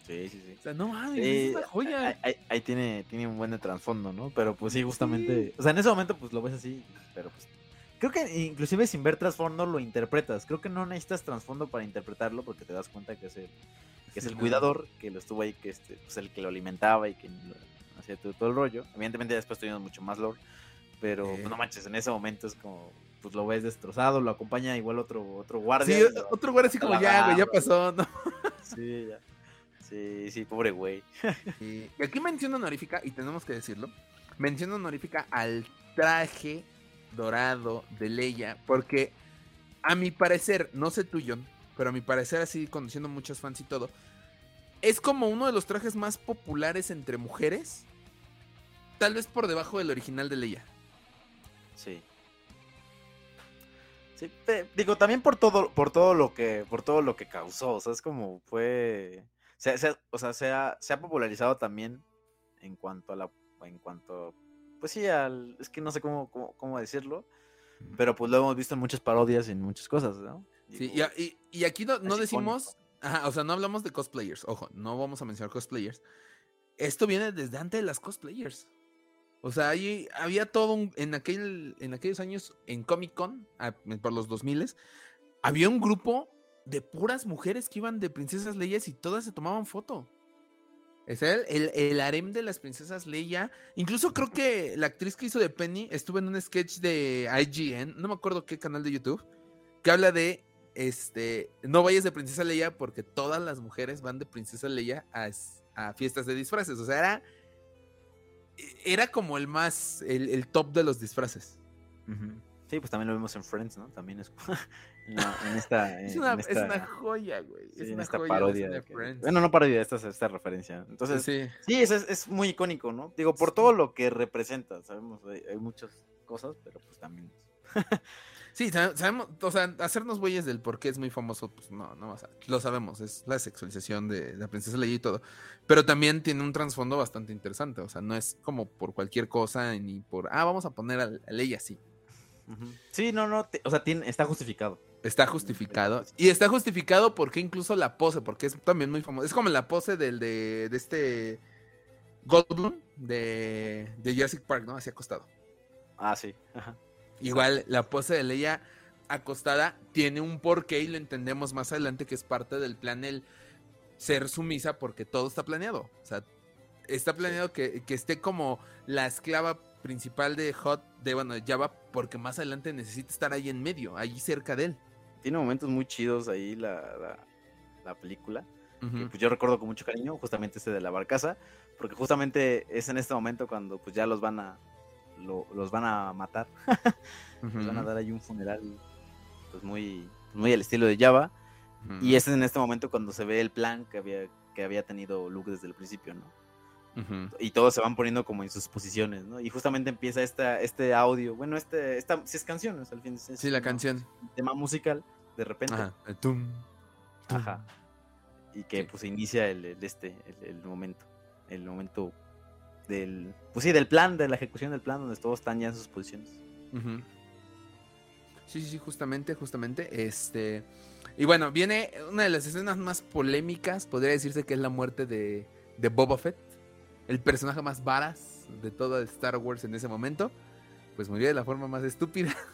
S2: Sí, sí, sí.
S1: O sea, no mames, es una joya.
S2: Ahí, tiene, tiene un buen de trasfondo, ¿no? Pero pues sí, justamente. O sea, en ese momento pues lo ves así, pero pues. Creo que inclusive sin ver trasfondo lo interpretas. Creo que no necesitas trasfondo para interpretarlo porque te das cuenta que es el, que es el cuidador, que lo estuvo ahí, que este, pues el que lo alimentaba y que hacía todo, el rollo. Evidentemente después tuvimos mucho más lore. Pero pues, no manches, en ese momento es como pues lo ves destrozado, lo acompaña igual otro, otro guardia.
S1: Sí, otro guardia así como ya, güey, ya pasó, ¿no?
S2: Sí, ya. Sí, sí, pobre güey.
S1: Y aquí menciona honorífica, y tenemos que decirlo, menciona honorífica al traje dorado de Leia, porque a mi parecer, no sé tú, John, pero a mi parecer, así conociendo muchos fans y todo, es como uno de los trajes más populares entre mujeres, tal vez por debajo del original de Leia.
S2: Sí. Sí, digo, también por todo, por todo lo que, por todo lo que causó. O sea, es como fue. o sea, se ha, se ha popularizado también en cuanto a la. En cuanto. Pues sí, al, es que no sé cómo, cómo, decirlo. Pero pues lo hemos visto en muchas parodias y en muchas cosas, ¿no?
S1: sí, y, y, aquí no, no decimos. Ajá, o sea, no hablamos de cosplayers. Ojo, no vamos a mencionar cosplayers. Esto viene desde antes de las cosplayers. O sea, ahí había todo un, en, aquel, en aquellos años en Comic Con, por los 2000, había un grupo de puras mujeres que iban de princesas Leyes y todas se tomaban foto. Es el, el, el, harem de las princesas Leia. Incluso creo que la actriz que hizo de Penny estuvo en un sketch de IGN, no me acuerdo qué canal de YouTube, que habla de este no vayas de princesa Leia porque todas las mujeres van de princesa Leia a, a fiestas de disfraces. O sea, era era como el más, el, top de los disfraces.
S2: Sí, pues también lo vemos en Friends, ¿no? También es en, esta,
S1: es, una, joya, güey. es una esta
S2: parodia. De bueno, no parodia, esta, esta referencia. Entonces, sí, sí es, es, muy icónico, ¿no? Digo, por todo lo que representa, sabemos, hay, hay muchas cosas, pero pues también.
S1: Sí, sabemos, o sea, hacernos güeyes del por qué es muy famoso, pues no, no lo sabemos, es la sexualización de la princesa Leia y todo, pero también tiene un trasfondo bastante interesante, o sea, no es como por cualquier cosa ni por, ah, vamos a poner a, Leia así.
S2: Sí, no, no, o sea, tiene, está justificado.
S1: Está justificado. Y está justificado porque incluso la pose, porque es también muy famoso. Es como la pose del de, de este Goldblum de, de Jurassic Park, ¿no? Así acostado.
S2: Ah, sí. Ajá.
S1: Igual la pose de Leia acostada tiene un porqué y lo entendemos más adelante que es parte del plan el ser sumisa porque todo está planeado. O sea, está planeado que, esté como la esclava principal de Hot, de bueno, Java, porque más adelante necesita estar ahí en medio, ahí cerca de él.
S2: Tiene momentos muy chidos ahí la, la, película. pues yo recuerdo con mucho cariño justamente este de la barcaza, porque justamente es en este momento cuando pues ya los van a los van a matar. les van a dar ahí un funeral pues muy, muy al estilo de Java. Y es en este momento cuando se ve el plan que había que había tenido Luke desde el principio, ¿no? Y todos se van poniendo como en sus posiciones, ¿no? Y justamente empieza esta, este audio, bueno, este, esta, si es canción, al fin.
S1: sí, la canción.
S2: Tema musical, de repente.
S1: Ajá. tum,
S2: Ajá. Y que pues se inicia el, este, el, momento, el momento del, pues sí, del plan, de la ejecución del plan, donde todos están ya en sus posiciones.
S1: Sí, sí, sí, justamente, justamente, este... Y bueno, viene una de las escenas más polémicas, podría decirse que es la muerte de, de Boba Fett, el personaje más varas de todo Star Wars en ese momento, pues murió de la forma más estúpida.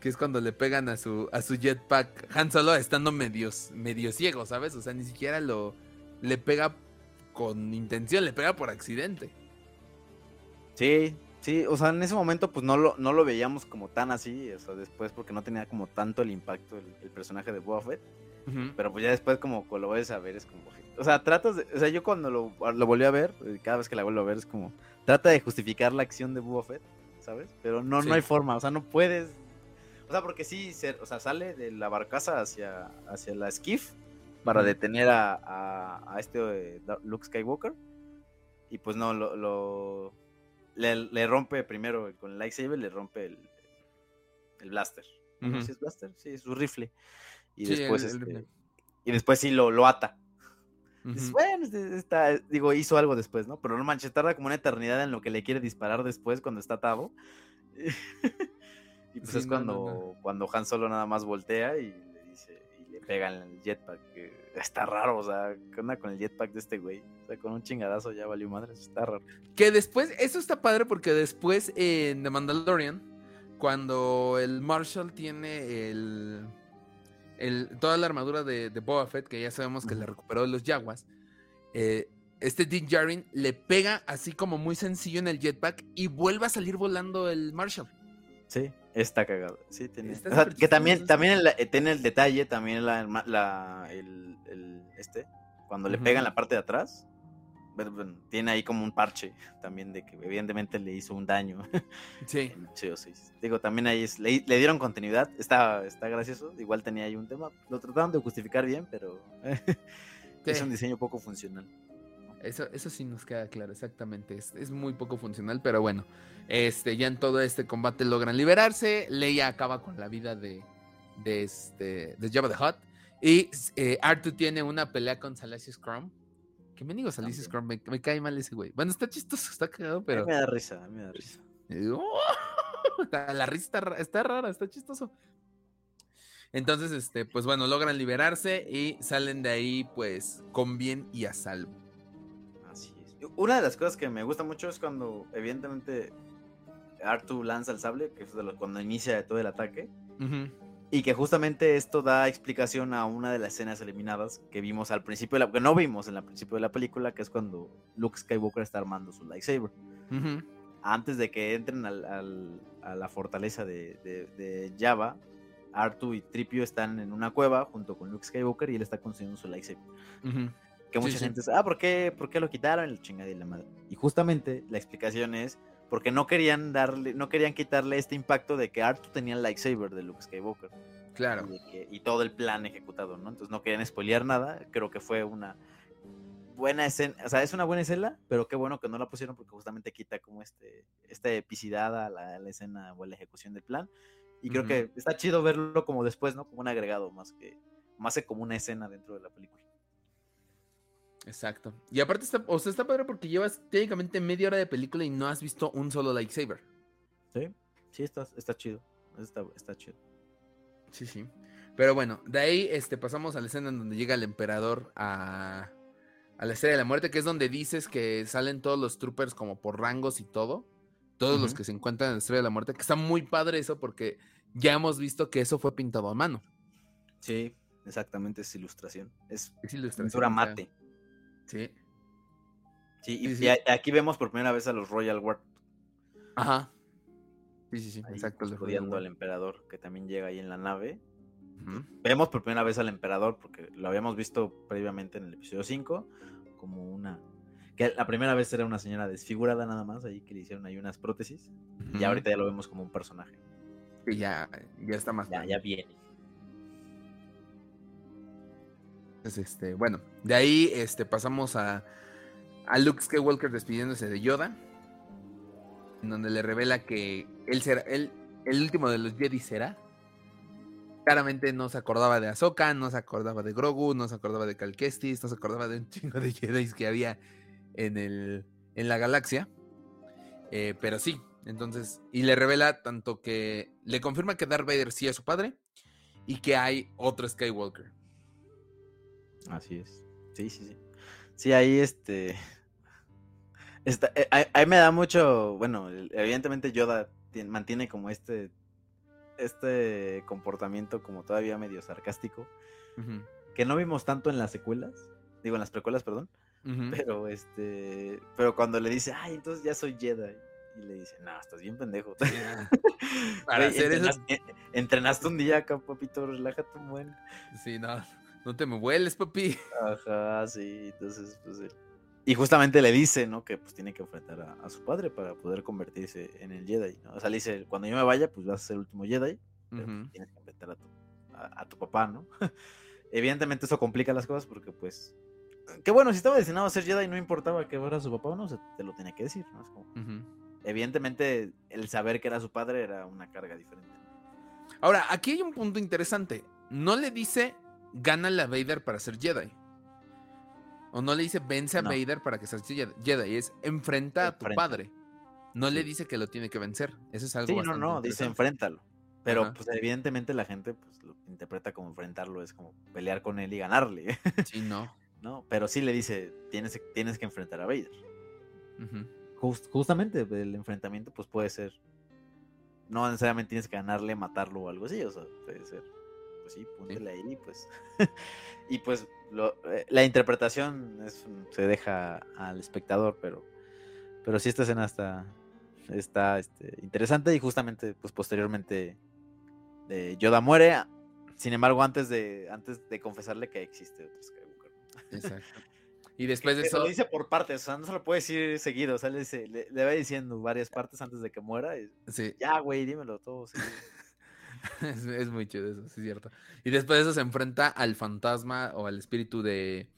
S1: que es cuando le pegan a su, a su jetpack Han Solo estando medio, medio ciego, ¿sabes? O sea, ni siquiera lo le pega con intención, le pega por accidente.
S2: Sí, sí, o sea, en ese momento pues no lo, no lo veíamos como tan así, o sea, después porque no tenía como tanto el impacto el, personaje de Boba Fett. Pero pues ya después como lo ves a ver es como... O sea, tratas de... O sea, yo cuando lo, lo volví a ver, eh, cada vez que la vuelvo a ver es como... Trata de justificar la acción de Boba Fett, ¿sabes? Pero no, no hay forma, o sea, no puedes... O sea, porque sí, o sea, sale de la barcaza hacia, hacia la skiff para detener a, a, este eh, Luke Skywalker. Y pues no, lo, le, rompe primero con el lightsaber, le rompe el, el blaster. es blaster? Sí, su rifle. Y después este, y después sí lo, lo ata. Bueno, está, digo, hizo algo después, ¿no? Pero no manches, tarda como una eternidad en lo que le quiere disparar después cuando está atado. y pues es cuando, cuando Han Solo nada más voltea y le dice, y le pega en el jetpack. está raro, o sea, ¿qué onda con el jetpack de este güey? O sea, con un chingadazo ya valió madre, está raro.
S1: Que después, eso está padre porque después en The Mandalorian, cuando el Marshall tiene el toda la armadura de, de, Boba Fett, que ya sabemos que le recuperó de los Jaguars, eh, este Din Djarin le pega así como muy sencillo en el jetpack y vuelve a salir volando el Marshall.
S2: Sí, está cagado. Sí, tiene. que también, también eh, tiene el detalle, también la, el, este, cuando le pega en la parte de atrás, tiene ahí como un parche también de que evidentemente le hizo un daño.
S1: Sí.
S2: sí, sí. Digo, también ahí le, dieron continuidad, está, está gracioso, igual tenía ahí un tema, lo trataron de justificar bien, pero es un diseño poco funcional.
S1: Eso, eso sí nos queda claro, exactamente. Es, muy poco funcional, pero bueno. Este, ya en todo este combate logran liberarse. Leia acaba con la vida de, de, este, de Jabba the Hutt. Y eh, Artu tiene una pelea con Salacious Crumb que me digo Alice me, me, cae mal ese güey. Bueno, está chistoso, está cagado, pero.
S2: me da risa, me da risa.
S1: la risa está, rara, está chistoso. Entonces, este, pues bueno, logran liberarse y salen de ahí, pues, con bien y a salvo.
S2: Así es. Una de las cosas que me gusta mucho es cuando, evidentemente, Artu lanza el sable, que es cuando inicia todo el ataque. Y que justamente esto da explicación a una de las escenas eliminadas que vimos al principio, de la, que no vimos en el principio de la película, que es cuando Luke Skywalker está armando su lightsaber. Antes de que entren al, a la fortaleza de, de, Java, Artu y Tripio están en una cueva junto con Luke Skywalker y él está construyendo su lightsaber. Que mucha gente dice, ah, ¿por qué, ¿por qué lo quitaron? El chingada y la madre. Y justamente la explicación es porque no querían darle, no querían quitarle este impacto de que Artu tenía el lightsaber de Luke Skywalker.
S1: Claro.
S2: Y, todo el plan ejecutado, ¿no? Entonces no querían spoilear nada. Creo que fue una buena escena, o sea, es una buena escena, pero qué bueno que no la pusieron porque justamente quita como este, esta epicidad a la, escena o a la ejecución del plan. Y creo que está chido verlo como después, ¿no? Como un agregado más que, más que como una escena dentro de la película.
S1: Exacto. Y aparte está, o sea, está padre porque llevas técnicamente media hora de película y no has visto un solo lightsaber.
S2: Sí, sí, está, está chido. Está, está chido.
S1: Sí, sí. Pero bueno, de ahí este, pasamos a la escena en donde llega el emperador a, a la Estrella de la Muerte, que es donde dices que salen todos los troopers como por rangos y todo. Todos los que se encuentran en la Estrella de la Muerte, que está muy padre eso porque ya hemos visto que eso fue pintado a mano.
S2: Sí, exactamente, es ilustración. Es,
S1: es ilustración.
S2: Pintura mate.
S1: Sí.
S2: Sí, y, aquí vemos por primera vez a los Royal Guard.
S1: Ajá. Sí, sí, sí, exacto.
S2: Estudiando al emperador que también llega ahí en la nave. Vemos por primera vez al emperador porque lo habíamos visto previamente en el episodio 5 como una... Que la primera vez era una señora desfigurada nada más, ahí que le hicieron ahí unas prótesis. Y ahorita ya lo vemos como un personaje.
S1: Y ya, ya está más...
S2: Ya, ya viene.
S1: Entonces, este, bueno, de ahí este, pasamos a, a Luke Skywalker despidiéndose de Yoda, en donde le revela que él será, él, el último de los Jedi será. Claramente no se acordaba de Ahsoka, no se acordaba de Grogu, no se acordaba de Cal Kestis, no se acordaba de un chingo de Jedi que había en, el, en la galaxia. Eh, pero sí, entonces, y le revela tanto que le confirma que Darth Vader sí es su padre y que hay otro Skywalker.
S2: Así es. Sí, sí, sí. Sí, ahí este. Eh, ahí, me da mucho. Bueno, evidentemente Yoda mantiene como este. Este comportamiento como todavía medio sarcástico. Que no vimos tanto en las secuelas. Digo, en las precuelas, perdón. Pero este. Pero cuando le dice, ay, entonces ya soy Jedi. Y le dice, no, estás bien pendejo. Para hacer entrenaste, eso... entrenaste un día acá, papito, relájate un buen.
S1: Sí, no, no te me vueles, papi.
S2: Ajá, sí, entonces, pues. Y justamente le dice, ¿no? Que pues tiene que enfrentar a, su padre para poder convertirse en el Jedi, ¿no? O sea, le dice, cuando yo me vaya, pues vas a ser el último Jedi, pero tienes que enfrentar a tu, a, tu papá, ¿no? Evidentemente eso complica las cosas porque, pues, que bueno, si estaba destinado a ser Jedi no importaba que fuera su papá o no, o te lo tenía que decir, ¿no? Es como, evidentemente el saber que era su padre era una carga diferente.
S1: Ahora, aquí hay un punto interesante. No le dice gana a Vader para ser Jedi. O no le dice vence a Vader para que sea Jedi. Es enfrenta a tu padre. No le dice que lo tiene que vencer. Eso es algo
S2: Sí, no, no, dice enfréntalo. Pero pues evidentemente la gente pues, lo interpreta como enfrentarlo, es como pelear con él y ganarle.
S1: Sí, no.
S2: no, pero sí le dice, tienes, tienes que enfrentar a Vader justamente el enfrentamiento pues puede ser no necesariamente tienes que ganarle matarlo o algo así o sea puede ser pues sí púntele ahí pues y pues eh, la interpretación se deja al espectador pero pero sí esta escena está está este, interesante y justamente pues posteriormente eh, Yoda muere sin embargo antes de antes de confesarle que existe otro Skywalker
S1: exacto y después de eso.
S2: Lo dice por partes, o sea, no se lo puede decir seguido. O sea, le, le, va diciendo varias partes antes de que muera. sí. Ya, güey, dímelo todo.
S1: es, muy chido eso, sí es cierto. Y después de eso se enfrenta al fantasma o al espíritu de,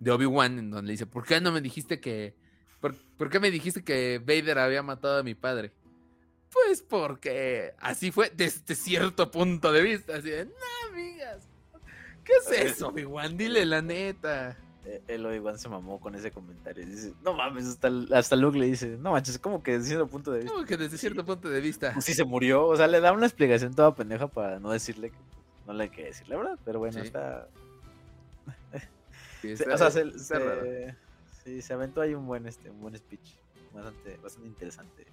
S1: de Obi-Wan, en donde le dice: ¿Por qué no me dijiste que. Por, ¿Por qué me dijiste que Vader había matado a mi padre? Pues porque así fue desde cierto punto de vista. Así de, no, amigas. ¿Qué es eso, Obi-Wan? Dile la neta.
S2: El Obi-Wan se mamó con ese comentario. Dice, no mames, hasta, hasta Luke le dice, no manches, como que desde cierto punto de vista.
S1: Como que desde cierto punto de vista.
S2: Sí se murió, o sea, le da una explicación toda pendeja para no decirle que no le hay que decir la verdad, pero bueno, está... Sí, o sea, se, sí, se aventó ahí un buen, este, un buen speech, bastante, bastante interesante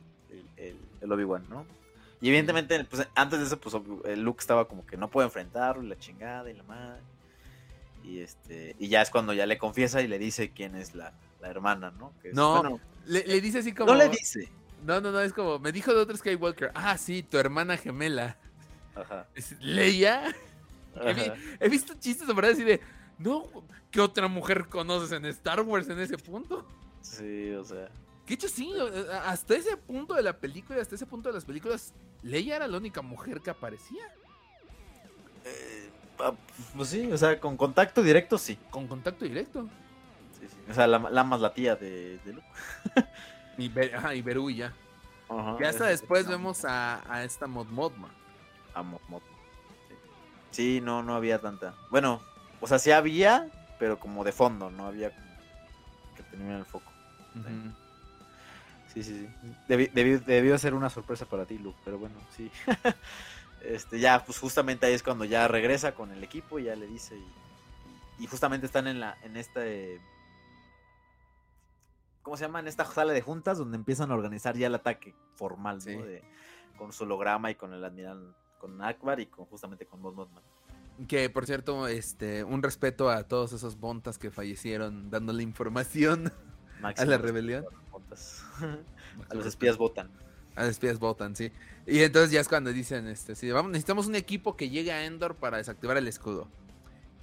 S2: el, el, Obi-Wan, ¿no? Y evidentemente, pues, antes de eso, pues Luke estaba como que no puede enfrentarlo y la chingada y la madre. Y este y ya es cuando ya le confiesa y le dice quién es la, hermana, ¿no?
S1: no, le, dice así como...
S2: No le dice.
S1: No, no, no, es como, me dijo de otro Skywalker, ah, sí, tu hermana gemela. Ajá. ¿Leia? He, visto chistes sobre así de, no, ¿qué otra mujer conoces en Star Wars en ese punto?
S2: Sí, o sea.
S1: Que hecho sí, hasta ese punto de la película, hasta ese punto de las películas, Leia era la única mujer que aparecía.
S2: Eh, pues sí, o sea, con contacto directo sí.
S1: Con contacto directo.
S2: Sí, sí. O sea, la, más la tía de, de Luke.
S1: y, ajá, y Beru y ya. y hasta después vemos a, a, esta Mod Modma.
S2: A Mod Modma. Sí. no, no había tanta. Bueno, o sea, sí había, pero como de fondo, no había que tener el foco. Sí, sí, sí. debió ser una sorpresa para ti, Luke, pero bueno, sí. este, ya, pues justamente ahí es cuando ya regresa con el equipo y ya le dice. Y, justamente están en la, en este. ¿Cómo se llama? En esta sala de juntas donde empiezan a organizar ya el ataque formal, ¿no? con su holograma y con el admiral, con Akbar y con justamente con Bob
S1: Que por cierto, este, un respeto a todos esos bontas que fallecieron dándole información a la rebelión.
S2: a los espías votan.
S1: A los espías votan, sí. Y entonces ya es cuando dicen, este, sí, vamos, necesitamos un equipo que llegue a Endor para desactivar el escudo.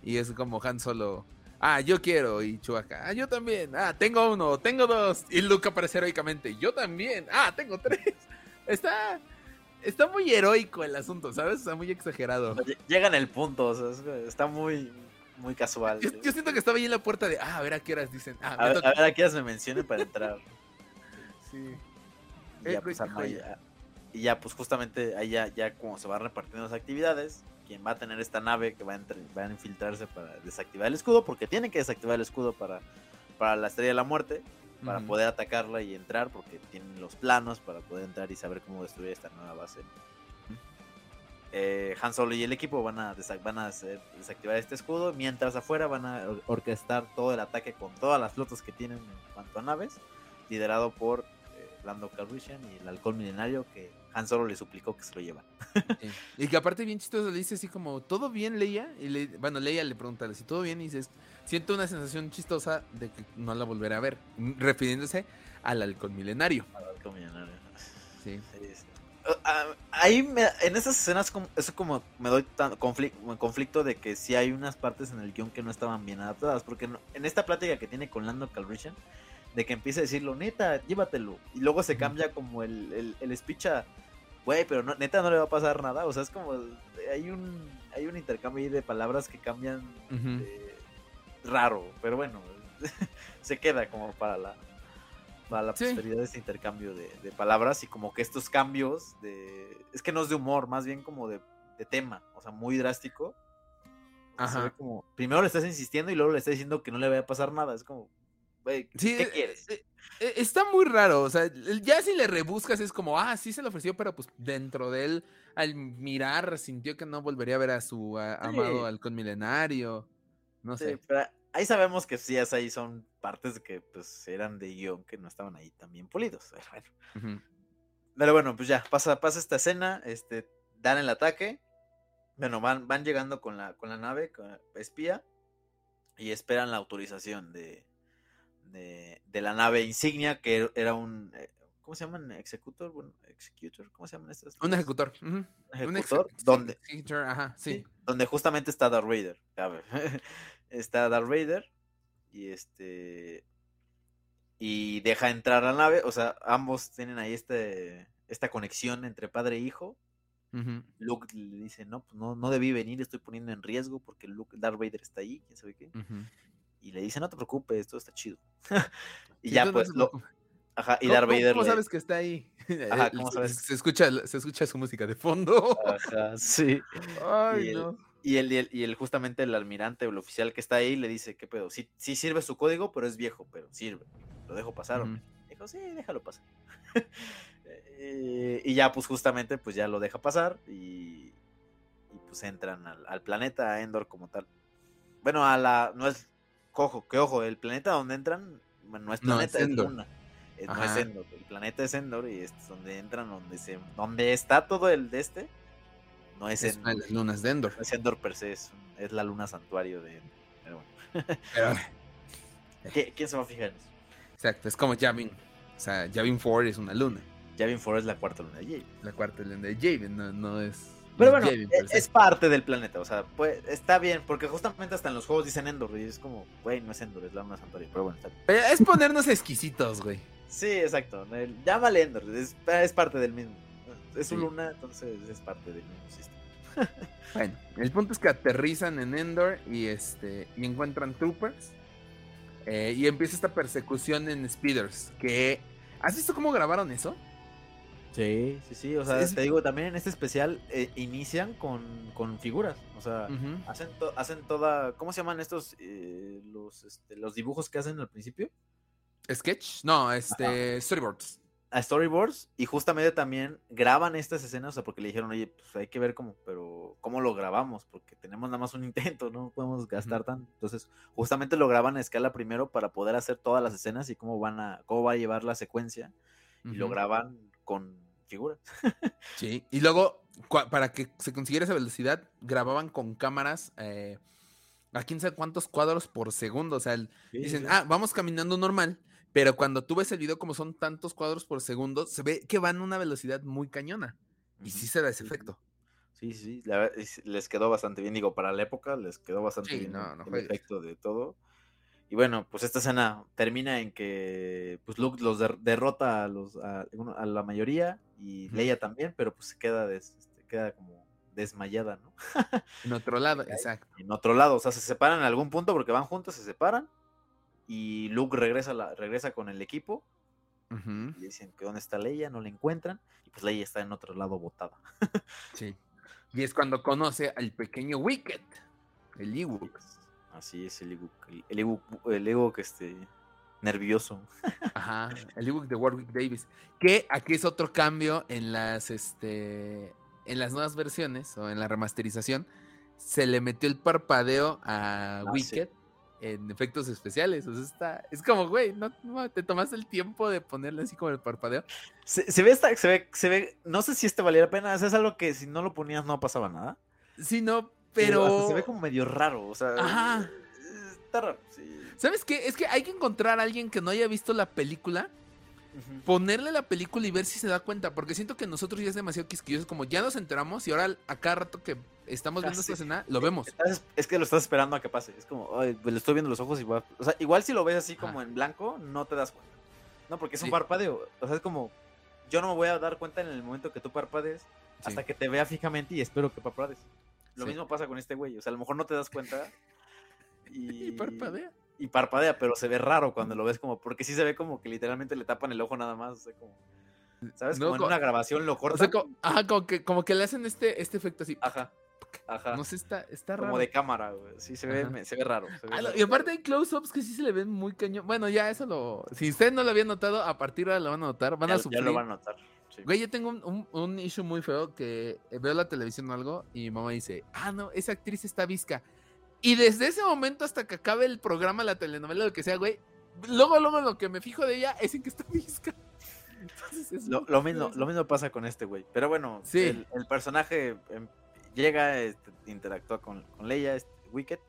S1: Y es como Han Solo, ah, yo quiero, y Chewbacca, ah, yo también, ah, tengo uno, tengo dos, y Luke aparece heroicamente, yo también, ah, tengo tres. Está, está muy heroico el asunto, ¿sabes? Está muy exagerado.
S2: Llega en el punto, o sea, está muy... muy casual.
S1: Yo, siento que estaba ahí en la puerta de, ah, a ver a qué horas dicen. Ah,
S2: a, ver, a, qué horas me mencionen para entrar.
S1: sí.
S2: Y ya, pues, y ya, pues justamente ahí ya, ya como se van repartiendo las actividades, quien va a tener esta nave que va a, va a infiltrarse para desactivar el escudo, porque tiene que desactivar el escudo para, para la Estrella de la Muerte, para poder atacarla y entrar, porque tienen los planos para poder entrar y saber cómo destruir esta nueva base. Eh, Han Solo y el equipo van a, van a desactivar este escudo, mientras afuera van a orquestar todo el ataque con todas las flotas que tienen en cuanto a naves, liderado por eh, Lando Calrissian y el halcón milenario que Han Solo le suplicó que se lo llevan.
S1: Y que aparte bien chistoso le dice así como, ¿todo bien Leia? Y le, bueno, Leia le pregunta si todo bien y dices, siento una sensación chistosa de que no la volveré a ver, refiriéndose al halcón milenario.
S2: Al halcón milenario. Sí. Ah, ahí en esas escenas eso como me doy tan conflicto, conflicto de que si hay unas partes en el guion que no estaban bien adaptadas, porque en esta plática que tiene con Lando Calrissian, de que empieza a decirlo, neta, llévatelo, y luego se cambia como el, el, speech a, güey, pero no, neta no le va a pasar nada, o sea, es como, hay un, hay un intercambio ahí de palabras que cambian raro, pero bueno, se queda como para la, para la posteridad de este intercambio de, palabras y como que estos cambios de... Es que no es de humor, más bien como de, tema, o sea, muy drástico. Ajá. Como, primero le estás insistiendo y luego le estás diciendo que no le vaya a pasar nada, es como... ¿qué eh, quieres?
S1: Eh, eh, está muy raro, o sea, ya si le rebuscas es como, ah, sí se le ofreció, pero pues dentro de él, al mirar, sintió que no volvería a ver a su amado halcón milenario. No sé.
S2: Pero ahí sabemos que sí, ahí son partes que pues eran de guion que no estaban ahí tan bien pulidos. Pero bueno, pero bueno pues ya, pasa, pasa esta escena, este, dan el ataque. Bueno, van, van llegando con la, con la nave, con espía, y esperan la autorización de, de, la nave insignia, que era un, eh, ¿cómo se llaman? Executor, bueno, executor, ¿cómo se llaman estas?
S1: Un ejecutor.
S2: Un ejecutor, donde, sí. donde justamente está Darth Vader. está Darth Vader y este y deja entrar a la nave, o sea, ambos tienen ahí este esta conexión entre padre e hijo. Luke le dice, no, pues no, no debí venir, estoy poniendo en riesgo porque Luke, Darth Vader está ahí, quién sabe qué. Y le dice, no te preocupes, todo está chido. y ya pues lo...
S1: Ajá, y Darth Vader. ¿Cómo sabes que está ahí? Ajá, ¿cómo sabes? Se, escucha, se escucha su música de fondo.
S2: Ajá, sí. Ay, no. Y el, y el, justamente el almirante o el oficial que está ahí le dice, ¿qué pedo? Sí, sí sirve su código, pero es viejo, pero sirve. Lo dejo pasar. Dijo, sí, déjalo pasar. Eh, y ya, pues justamente, pues ya lo deja pasar y, y pues entran al, al, planeta, a Endor como tal. Bueno, a la, no es, cojo, que ojo, el planeta donde entran, bueno, no es planeta, es, luna. no es Endor, el planeta es Endor y es donde entran, donde se, donde está todo el de este, no es,
S1: en, las lunas de Endor.
S2: es Endor per se, es, la luna santuario de Endor. Pero bueno. ¿Quién se va a fijar en eso?
S1: Exacto, es como Yavin. O sea, Yavin 4 es una luna.
S2: Yavin 4 es la cuarta luna de Yavin.
S1: La cuarta luna de Yavin, no, no es.
S2: Pero bueno, e, es, parte del planeta, o sea, pues, está bien, porque justamente hasta en los juegos dicen Endor y es como, güey, no es Endor, es la luna santuario, pero bueno, está
S1: bien. Es ponernos exquisitos, güey.
S2: Sí, exacto, llámale Endor, es, es parte del mismo es su luna, entonces es parte del mismo sistema.
S1: bueno, el punto es que aterrizan en Endor y este y encuentran troopers. Eh, y empieza esta persecución en Speeders. Que. ¿Has visto cómo grabaron eso?
S2: Sí, sí, sí. O sea, te digo, también en este especial eh, inician con, con, figuras. O sea, hacen, hacen toda. ¿Cómo se llaman estos? Eh, los, este, los dibujos que hacen al principio.
S1: ¿Sketch? No, este. Storyboards
S2: a storyboards y justamente también graban estas escenas, o sea, porque le dijeron, oye, pues hay que ver cómo, pero cómo lo grabamos, porque tenemos nada más un intento, no podemos gastar tanto. Entonces, justamente lo graban a escala primero para poder hacer todas las escenas y cómo van a, cómo va a llevar la secuencia, y lo graban con figuras.
S1: sí, y luego, para que se consiguiera esa velocidad, grababan con cámaras, eh, a quién sabe cuántos cuadros por segundo, o sea, dicen, ah, vamos caminando normal pero cuando tú ves el video, como son tantos cuadros por segundo, se ve que van a una velocidad muy cañona. Y sí se da ese efecto.
S2: Sí, sí, les quedó bastante bien. Digo, para la época les quedó bastante bien el efecto de todo. Y bueno, pues esta escena termina en que pues Luke los derrota a los a, la mayoría y Leia también, pero pues se queda este, queda como desmayada, ¿no?
S1: en otro lado, exacto.
S2: En otro lado, o sea, se separan en algún punto porque van juntos, se separan y Luke regresa, la, regresa con el equipo. Y dicen que dónde está Leia, no la encuentran. Y pues Leia está en otro lado botada.
S1: sí. Y es cuando conoce al pequeño Wicked, el Ewok.
S2: Así es, el Ewok. El Ewok, el Ewok este, nervioso.
S1: Ajá, el ebook de Warwick Davis. Que aquí es otro cambio en las, este, en las nuevas versiones o en la remasterización. Se le metió el parpadeo a ah, Wicked en efectos especiales. O sea, está, es como, güey, no, te tomas el tiempo de ponerle así como el parpadeo.
S2: Se, ve, esta, se ve, se ve, no sé si este valía la pena. es algo que si no lo ponías no pasaba nada.
S1: Sí, no, pero.
S2: se ve como medio raro, o sea.
S1: Ajá. ¿Sabes qué? Es que hay que encontrar a alguien que no haya visto la película. Ponerle la película y ver si se da cuenta. Porque siento que nosotros ya es demasiado quisquillosos. Como ya nos enteramos y ahora a cada rato que estamos viendo esta escena, lo vemos.
S2: Es que lo estás esperando a que pase. Es como, ay, le estoy viendo los ojos y va. O sea, igual si lo ves así como en blanco, no te das cuenta. No, porque es un parpadeo. O sea, es como, yo no me voy a dar cuenta en el momento que tú parpadees hasta que te vea fijamente y espero que parpadees. Lo mismo pasa con este güey. O sea, a lo mejor no te das cuenta.
S1: Y, y parpadea
S2: y parpadea, pero se ve raro cuando lo ves como, porque sí se ve como que literalmente le tapan el ojo nada más, como, ¿sabes? como en una grabación lo cortan.
S1: ajá, como que, como que le hacen este, este efecto así.
S2: Ajá. Ajá.
S1: No sé, está, está
S2: raro. Como de cámara, güey. Sí, se ve, se ve raro.
S1: Ah, y aparte hay close-ups que sí se le ven muy cañón. Bueno, ya eso lo. Si usted no lo había notado, a partir de ahora lo van a notar. Van a sufrir.
S2: Ya lo van a notar.
S1: Güey, yo tengo un, un, issue muy feo que veo la televisión o algo y mi mamá dice: Ah, no, esa actriz está visca. Y desde ese momento hasta que acabe el programa, la telenovela, lo que sea, güey, luego, luego lo que me fijo de ella es en que está visca.
S2: lo, mismo, lo mismo pasa con este güey. Pero bueno, el, personaje em, llega, este, interactúa con, con Leia, este, Wicked,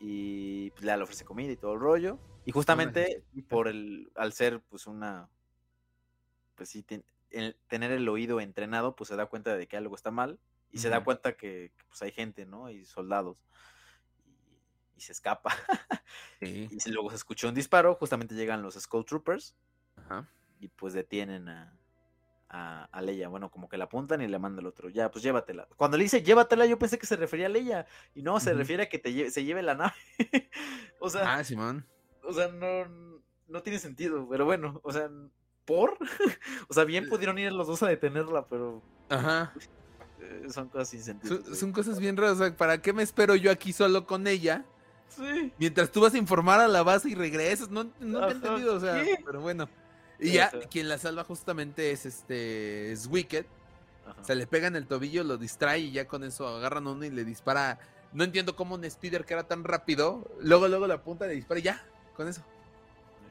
S2: y pues, le ofrece comida y todo el rollo. Y justamente por el, al ser pues una, pues sí, tener el oído entrenado, pues se da cuenta de que algo está mal y se da cuenta que, que, pues hay gente, ¿no? Y soldados y se escapa. Y luego se escuchó un disparo, justamente llegan los Skull Troopers y pues detienen a, a, Leia. Bueno, como que la apuntan y le mandan al otro. Ya, pues llévatela. Cuando le dice llévatela, yo pensé que se refería a Leia. Y no, se refiere a que te se lleve la nave. o sea.
S1: Ah, Simón.
S2: O sea, no, no tiene sentido. Pero bueno, o sea, ¿por? o sea, bien eh. pudieron ir los dos a detenerla, pero.
S1: Ajá.
S2: Eh, son cosas sin sentido.
S1: Son, cosas bien raras. O sea, ¿para qué me espero yo aquí solo con ella? Mientras tú vas a informar a la base y regresas. No, no te he entendido, o sea, pero bueno. Y ya, quien la salva justamente es este. Es Wicked. Se le pega en el tobillo, lo distrae y ya con eso agarran uno y le dispara. No entiendo cómo un Spider que era tan rápido. Luego, luego la punta le dispara y ya, con eso.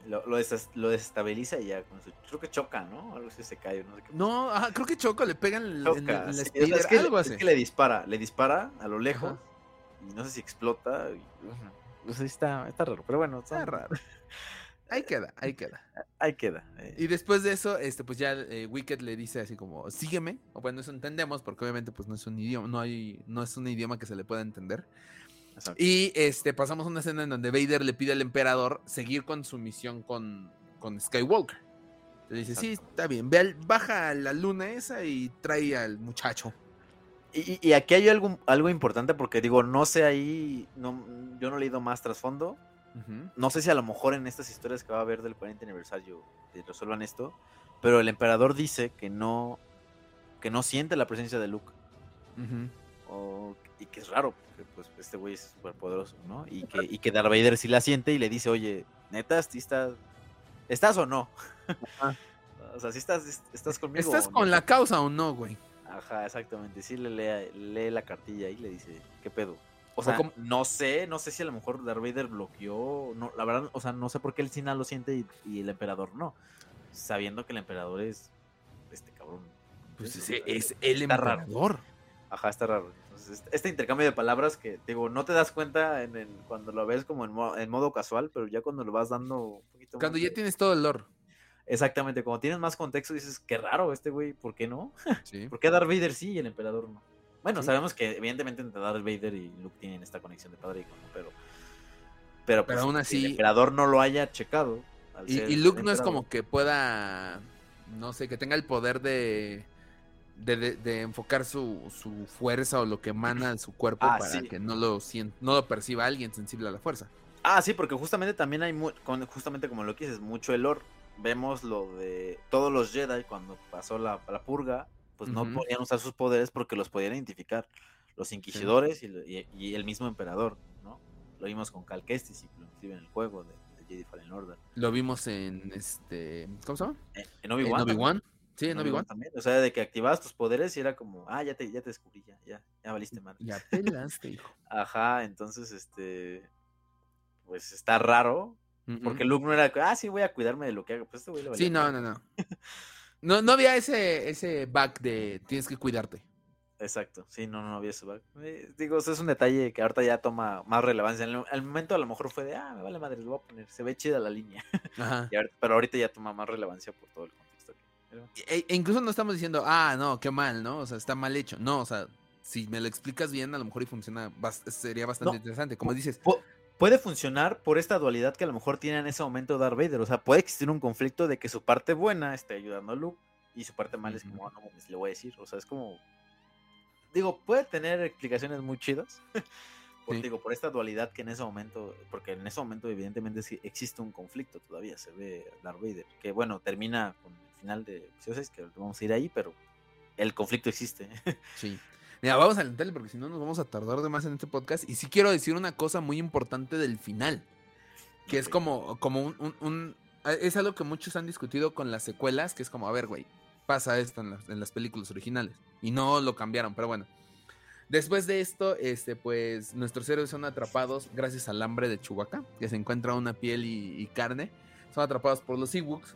S2: Lo, lo, desestabiliza y ya con eso. Creo que choca, ¿no? Algo así se cae. No, sé
S1: no creo que choca, le pegan en, el, Spider, es que, algo así.
S2: Es que le dispara, le dispara a lo lejos y no sé si explota. Y, está, está raro, pero bueno.
S1: Está raro. Ahí queda, ahí queda.
S2: Ahí queda.
S1: Eh. Y después de eso, este, pues ya eh, Wicked le dice así como, sígueme. O bueno, eso entendemos, porque obviamente pues no es un idioma, no hay, no es un idioma que se le pueda entender. Y este, pasamos una escena en donde Vader le pide al emperador seguir con su misión con, con Skywalker. Le dice, sí, está bien, ve baja la luna esa y trae al muchacho.
S2: Y, aquí hay algo, algo importante porque digo, no sé ahí, no, yo no he leído más trasfondo. No sé si a lo mejor en estas historias que va a haber del 40 aniversario resuelvan esto, pero el emperador dice que no, que no siente la presencia de Luke. y que es raro, porque pues este güey es súper poderoso, ¿no? Y que, y que Darth Vader sí la siente y le dice, oye, neta, estás, ¿estás o no? o sea, si estás, estás conmigo.
S1: ¿Estás con la causa o no, güey?
S2: Ajá, exactamente. Sí le lee, lee la cartilla y le dice, ¿qué pedo? O sea, no sé, no sé si a lo mejor Darth Vader bloqueó, no, la verdad, o sea, no sé por qué el Sina lo siente y, el emperador no, sabiendo que el emperador es este cabrón.
S1: Pues es, es el emperador.
S2: Ajá, está raro. este intercambio de palabras que, digo, no te das cuenta en cuando lo ves como en, en, modo casual, pero ya cuando lo vas dando un
S1: poquito Cuando ya tienes todo el lore.
S2: Exactamente, cuando tienes más contexto dices, qué raro este güey, ¿por qué no? Sí. ¿Por qué Darth Vader sí y el emperador no? Bueno, sabemos que evidentemente entre Darth Vader y Luke tienen esta conexión de padre y hijo, pero pero, pues,
S1: aún así
S2: el emperador no lo haya checado.
S1: y, Luke no es como que pueda, no sé, que tenga el poder de de, enfocar su, fuerza o lo que emana de su cuerpo ah, para que no lo no lo perciba alguien sensible a la fuerza.
S2: Ah, sí, porque justamente también hay, justamente como lo dices, mucho el lore. Vemos lo de todos los Jedi cuando pasó la, purga, pues no podían usar sus poderes porque los podían identificar los inquisidores y, el mismo emperador, ¿no? Lo vimos con Cal Kestis, inclusive en el juego de, Jedi Fallen Order.
S1: Lo vimos en este, ¿cómo se llama?
S2: En, Obi-Wan.
S1: Sí, en Obi-Wan. también.
S2: O sea, de que activabas tus poderes y era como, ah, ya te, ya te descubrí, ya, ya, ya valiste madre.
S1: Ya pelaste, hijo.
S2: Ajá, entonces, este, pues está raro. Porque Luke no era, ah, sí, voy a cuidarme de lo que haga. Pues este
S1: Sí, no, no, no. no. No había ese, ese back de tienes que cuidarte.
S2: Exacto, sí, no, no había ese back. Eh, digo, eso es un detalle que ahorita ya toma más relevancia. En el, momento a lo mejor fue de, ah, me vale madre, lo voy a poner, se ve chida la línea. Ajá. pero ahorita ya toma más relevancia por todo el contexto.
S1: E, e, incluso no estamos diciendo, ah, no, qué mal, ¿no? O sea, está mal hecho. No, o sea, si me lo explicas bien, a lo mejor y funciona, sería bastante interesante. Como dices,
S2: puede funcionar por esta dualidad que a lo mejor tiene en ese momento Darth Vader. O sea, puede existir un conflicto de que su parte buena esté ayudando a Luke y su parte mala es como, ah, no, pues, le voy a decir. O sea, es como. Digo, puede tener explicaciones muy chidas. por, Digo, por esta dualidad que en ese momento, porque en ese momento evidentemente existe un conflicto todavía, se ve Darth Vader, que bueno, termina con el final de episodios, que vamos a ir ahí, pero el conflicto existe.
S1: Sí. Mira, vamos a alentarle porque si no nos vamos a tardar de más en este podcast. Y sí quiero decir una cosa muy importante del final. Que es como, como un, Es algo que muchos han discutido con las secuelas, que es como, a ver, güey, pasa esto en las, películas originales. Y no lo cambiaron, pero bueno. Después de esto, este, pues nuestros héroes son atrapados gracias al hambre de Chewbacca, que se encuentra una piel y, y carne. Son atrapados por los Ewoks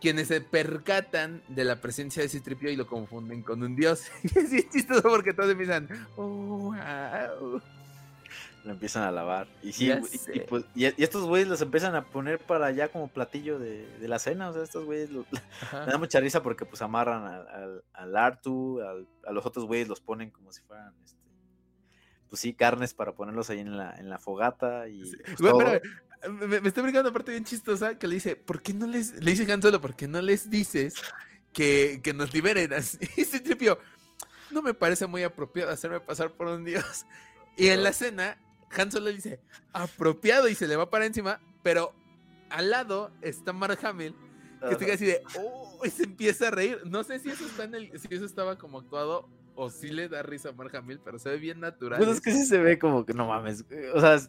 S1: quienes se percatan de la presencia de ese tripio y lo confunden con un dios. y es chistoso porque todos empiezan, oh, wow.
S2: Lo empiezan a lavar. Y sí, pues, y, estos güeyes los empiezan a poner para allá como platillo de, la cena. O sea, estos güeyes me da mucha risa porque pues amarran al, al, Artu, a los otros güeyes los ponen como si fueran este, pues sí, carnes para ponerlos ahí en la, en la fogata y
S1: pues, me, estoy brincando una parte bien chistosa que le dice, ¿por qué no les, le dice Han Solo, ¿por qué no les dices que, que nos liberen? Así, ese tripio, no me parece muy apropiado hacerme pasar por un dios. Y en la escena, Han Solo dice, apropiado y se le va para encima, pero al lado está Mark Hamill, que estoy así de, oh, y se empieza a reír. No sé si eso está en el, si eso estaba como actuado o sí le da risa a Mark Hamill, pero se ve bien natural.
S2: Pues es que sí se ve como que no mames. O sea,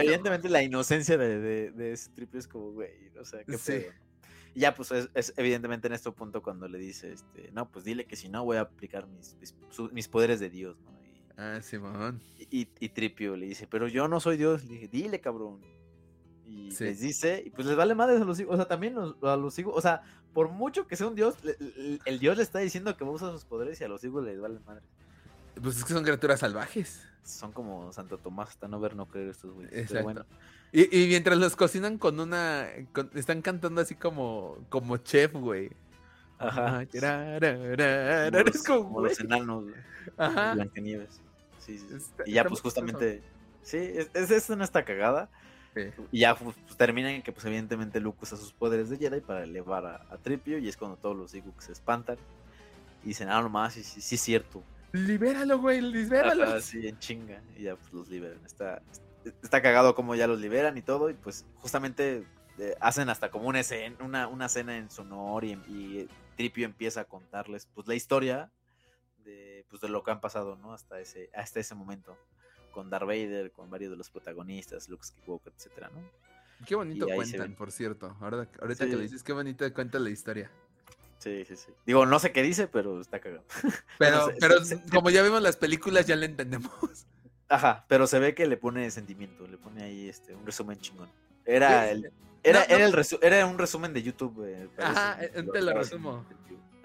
S2: evidentemente la inocencia de, de, ese triple es como, güey, o sea, qué sí. Y ya, pues es, evidentemente en este punto cuando le dice, este, no, pues dile que si no voy a aplicar mis, mis, poderes de Dios, ¿no? Y,
S1: ah, Simón.
S2: Y, y, Tripio le dice, pero yo no soy Dios. Le dije, dile, cabrón. Y les dice, y pues les vale madre a los hijos. O sea, también a los hijos, o sea, por mucho que sea un dios, el, dios le está diciendo que va a usar sus poderes y a los hijos les vale madre.
S1: Pues es que son criaturas salvajes.
S2: Son como Santo Tomás, hasta no ver, no creer estos güeyes.
S1: Exacto. Y, mientras los cocinan con una. están cantando así como, como chef, güey.
S2: Ajá. como, los enanos, Ajá. Blancanieves. Sí, sí. y ya, pues justamente. Sí, es, es, es una esta cagada. Y ya pues, termina en que, pues, evidentemente, Luke usa sus poderes de Jedi para elevar a, Tripio. Y es cuando todos los Ewoks se espantan. Y dicen, ah, nomás, sí, sí, sí es cierto.
S1: Libéralo, güey, libéralo.
S2: Así en chinga. Y ya, pues, los liberan. Está, está cagado como ya los liberan y todo. Y, pues, justamente eh, hacen hasta como una escena, una, una cena en su honor. Y, y, Tripio empieza a contarles, pues, la historia de, pues, de lo que han pasado, ¿no? Hasta ese, hasta ese momento con Darth Vader, con varios de los protagonistas, Luke Skywalker, etcétera, ¿no?
S1: Qué bonito cuentan, por cierto. Ahora, ahorita que lo dices, qué bonito cuenta la historia.
S2: Sí, sí, sí. Digo, no sé qué dice, pero está cagado.
S1: Pero, pero como ya vimos las películas, ya le entendemos.
S2: Ajá, pero se ve que le pone sentimiento, le pone ahí este un resumen chingón. Era el era, era, el era un resumen de YouTube. Eh,
S1: Ajá, te lo resumo.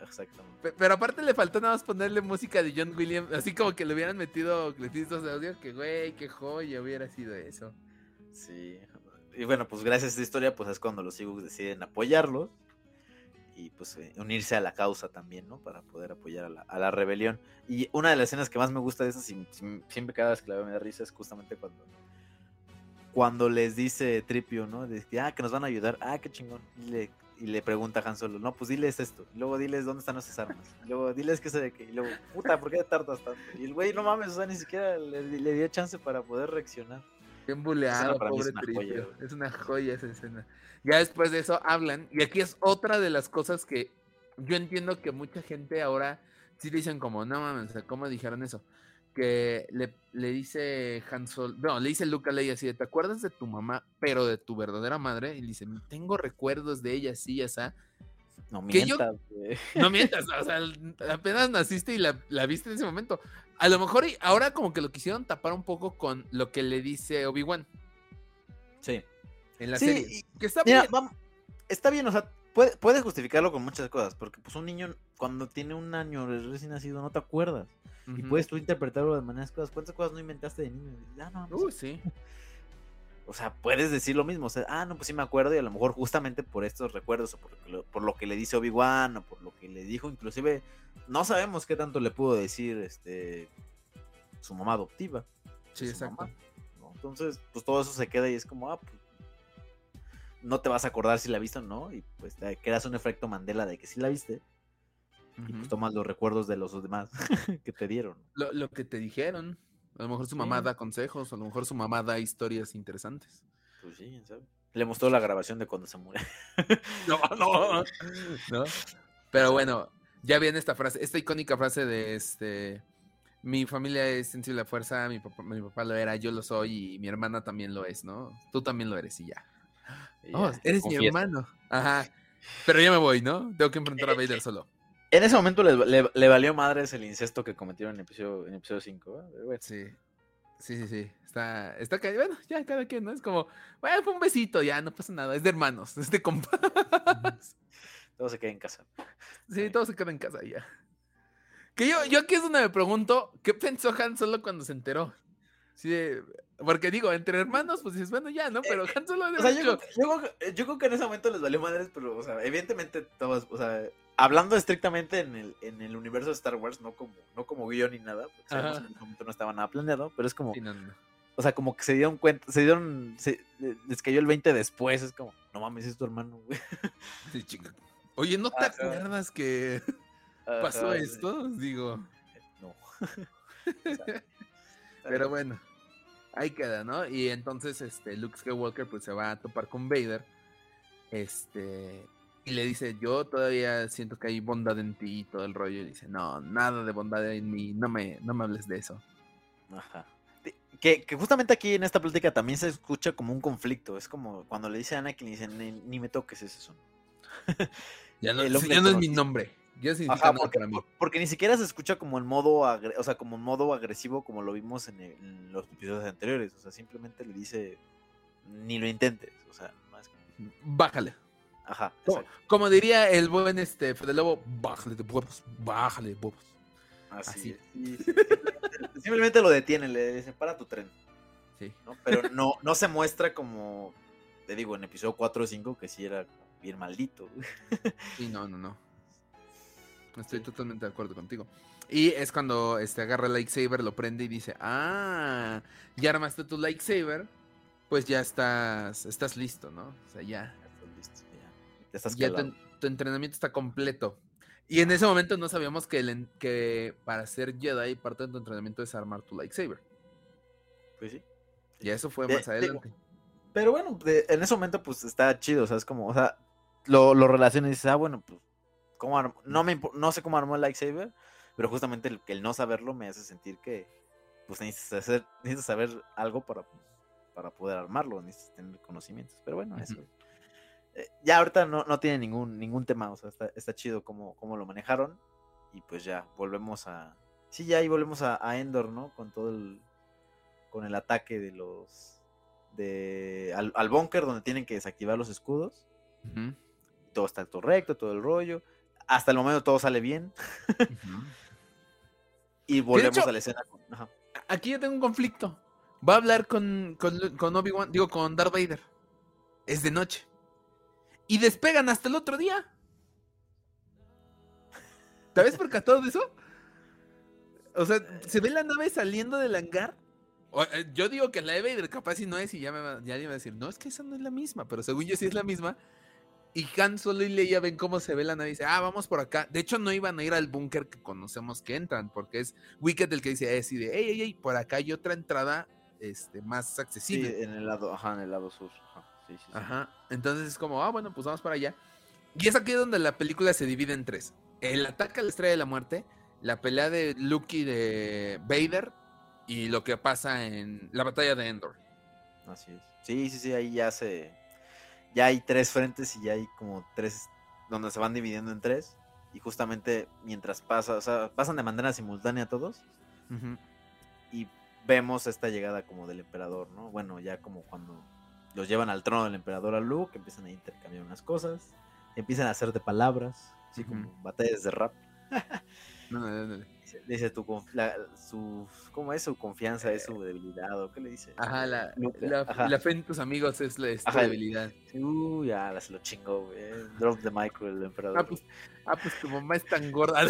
S1: Exactamente. Pero aparte le faltó nada más ponerle música de John Williams, así como que le hubieran metido clipitos de audio, que güey, qué joya hubiera sido eso.
S2: Sí. Y bueno, pues gracias a esta historia, pues es cuando los Ewoks deciden apoyarlo y pues eh, unirse a la causa también, ¿no? Para poder apoyar a la, rebelión. Y una de las escenas que más me gusta de esas, siempre cada vez que la veo me da risa, es justamente cuando cuando les dice Tripio, ¿no? De que, ah, que nos van a ayudar, ah, qué chingón. Y le y le pregunta a Han Solo, no, pues diles esto. Y luego diles dónde están esas armas. Y luego diles que se de qué. Y luego, puta, ¿por qué tardas tanto? Y el güey, no mames, o sea, ni siquiera le, dio chance para poder reaccionar.
S1: Bien buleado, pobre es es una joya esa escena. Ya después de eso hablan. Y aquí es otra de las cosas que yo entiendo que mucha gente ahora sí dicen como, no mames, ¿cómo dijeron eso? Que le, le dice Han Solo, no, le dice Luke a Leia así, ¿te acuerdas de tu mamá, pero de tu verdadera madre? Y le dice, tengo recuerdos de ella, sí, esa.
S2: No mientas,
S1: No mientas, o sea, apenas naciste y la, la, viste en ese momento. A lo mejor ahora como que lo quisieron tapar un poco con lo que le dice Obi-Wan.
S2: Sí.
S1: En la serie.
S2: que está bien. está bien, o sea, puedes puede justificarlo con muchas cosas, porque pues un niño cuando tiene un año recién nacido no te acuerdas. Y puedes tú interpretarlo de maneras cosas. ¿Cuántas cosas no inventaste de niño? Ah, no,
S1: uh, sí.
S2: O sea, puedes decir lo mismo. O sea, ah, no, pues sí me acuerdo. Y a lo mejor justamente por estos recuerdos, o por lo, por lo que le dice Obi-Wan, o por lo que le dijo, inclusive, no sabemos qué tanto le pudo decir este su mamá adoptiva.
S1: Sí, exacto.
S2: Entonces, pues todo eso se queda y es como, ah, pues no te vas a acordar si la viste o no. Y pues te quedas un efecto Mandela de que sí la viste y pues tomas los recuerdos de los demás que te dieron.
S1: Lo, que te dijeron. A lo mejor su mamá da consejos, a lo mejor su mamá da historias interesantes.
S2: Pues sí, ¿sabes? Le mostró la grabación de cuando se muere.
S1: no, no, no. Pero bueno, ya viene esta frase, esta icónica frase de este. Mi familia es sensible a fuerza, mi papá, mi papá lo era, yo lo soy y mi hermana también lo es, ¿no? Tú también lo eres y ya. Oh, eres mi hermano. Ajá. Pero ya me voy, ¿no? Tengo que enfrentar a Vader solo.
S2: En ese momento le, le, valió madres el incesto que cometieron en episodio, en episodio 5.
S1: Sí. Sí, sí, sí. Está, está bueno, ya cada quien, ¿no? Es como, bueno, fue un besito, ya, no pasa nada. Es de hermanos, es de compas.
S2: todo se queda en casa.
S1: Sí, todo se queda en casa ya. Que yo, yo aquí es donde me pregunto, ¿qué pensó Han Solo cuando se enteró? Sí, porque digo, entre hermanos, pues dices, bueno, ya, ¿no? Pero Han Solo...
S2: O sea, yo, yo, yo, creo que en ese momento les valió madres, pero, o sea, evidentemente todos, o sea, hablando estrictamente en el, en el universo de Star Wars, no como, no como guion ni nada, porque en ese momento no estaba nada planeado, pero es como. O sea, como que se dieron cuenta, se dieron. les cayó el 20 después, es como, no mames, es tu hermano, güey.
S1: Sí, chica. Oye, ¿no te acuerdas que pasó esto? Digo.
S2: No.
S1: pero bueno, ahí queda, ¿no? Y entonces, este, Luke Skywalker, pues se va a topar con Vader. Este, y le dice, yo todavía siento que hay bondad en ti y todo el rollo. Y dice, no, nada de bondad en mí, no me, no me hables de eso.
S2: Ajá. Que, que, justamente aquí en esta plática también se escucha como un conflicto. Es como cuando le dice a Anakin, le dice, ni, me toques ese son.
S1: ya no, ya no es mi nombre.
S2: Ajá, porque, para mí. porque, ni siquiera se escucha como en modo, o sea, como en modo agresivo como lo vimos en, en, los episodios anteriores. O sea, simplemente le dice, ni lo intentes. O sea, más
S1: Bájale.
S2: Ajá.
S1: Como, diría el buen este Fede Lobo, bájale de huevos, bájale de huevos.
S2: Así. Simplemente lo detiene, le dice, para tu tren.
S1: Sí.
S2: Pero no, no se muestra como, te digo, en episodio 4 o 5 que sí era bien maldito.
S1: Sí, no, no, no. Estoy totalmente de acuerdo contigo. Y es cuando este, agarra el lightsaber, lo prende y dice, ah, ya armaste tu lightsaber, pues ya estás, estás listo, ¿no? O sea, ya ya tu, entrenamiento está completo. Y en ese momento no sabíamos que, que para ser Jedi parte de tu entrenamiento es armar tu lightsaber.
S2: Pues sí.
S1: Y eso fue más adelante.
S2: pero bueno, en ese momento pues está chido, o sea, es como, o sea, lo, lo relaciona y dices, ah, bueno, pues, ¿cómo no, me, no sé cómo armó el lightsaber, pero justamente el, el, no saberlo me hace sentir que, pues, necesitas, hacer, necesitas saber algo para, para poder armarlo, necesitas tener conocimientos, pero bueno, eso eh, ya ahorita no, no, tiene ningún, ningún tema, o sea, está, está chido cómo, cómo, lo manejaron. Y pues ya, volvemos a. Sí, ya ahí volvemos a, Endor, ¿no? Con todo el. Con el ataque de los. De, al, al búnker donde tienen que desactivar los escudos. Todo está correcto, todo el rollo. Hasta el momento todo sale bien. y volvemos a la escena.
S1: Aquí ya tengo un conflicto. Va a hablar con, con, con Obi-Wan, digo, con Darth Vader. Es de noche y despegan hasta el otro día. ¿Te habías percatado de eso? O sea, se ve la nave saliendo del hangar. Eh, yo digo que la de Vader capaz si no es y ya me ya iba a decir, no, es que esa no es la misma, pero según yo sí es la misma. Y Han Solo y Leia ven cómo se ve la nave y dice, ah, vamos por acá. De hecho, no iban a ir al búnker que conocemos que entran, porque es Wicked el que dice, eh, sí, de, hey, hey, hey, por acá hay otra entrada este, más accesible.
S2: Sí, en el lado, ajá, en el lado sur. Ajá, sí, sí,
S1: ajá. Entonces es como, ah, bueno, pues vamos para allá. Y es aquí donde la película se divide en tres. El ataque a la estrella de la muerte, la pelea de Luke y de Vader y lo que pasa en la batalla de Endor.
S2: Así es. Sí, sí, sí, ahí ya se ya hay tres frentes y ya hay como tres donde se van dividiendo en tres. Y justamente mientras pasa, o sea, pasan de manera simultánea todos. Y vemos esta llegada como del emperador, ¿no? Bueno, ya como cuando los llevan al trono del emperador a Luke, empiezan a intercambiar unas cosas, empiezan a hacer de palabras, así como batallas de rap. no, no, no, dice tu su cómo es su confianza es su debilidad o qué le dice
S1: ajá la, la, fe en tus amigos es, la, debilidad.
S2: Uy ya se lo chingó güey drop the micro el emperador.
S1: Ah pues, ah, pues tu mamá es tan gorda.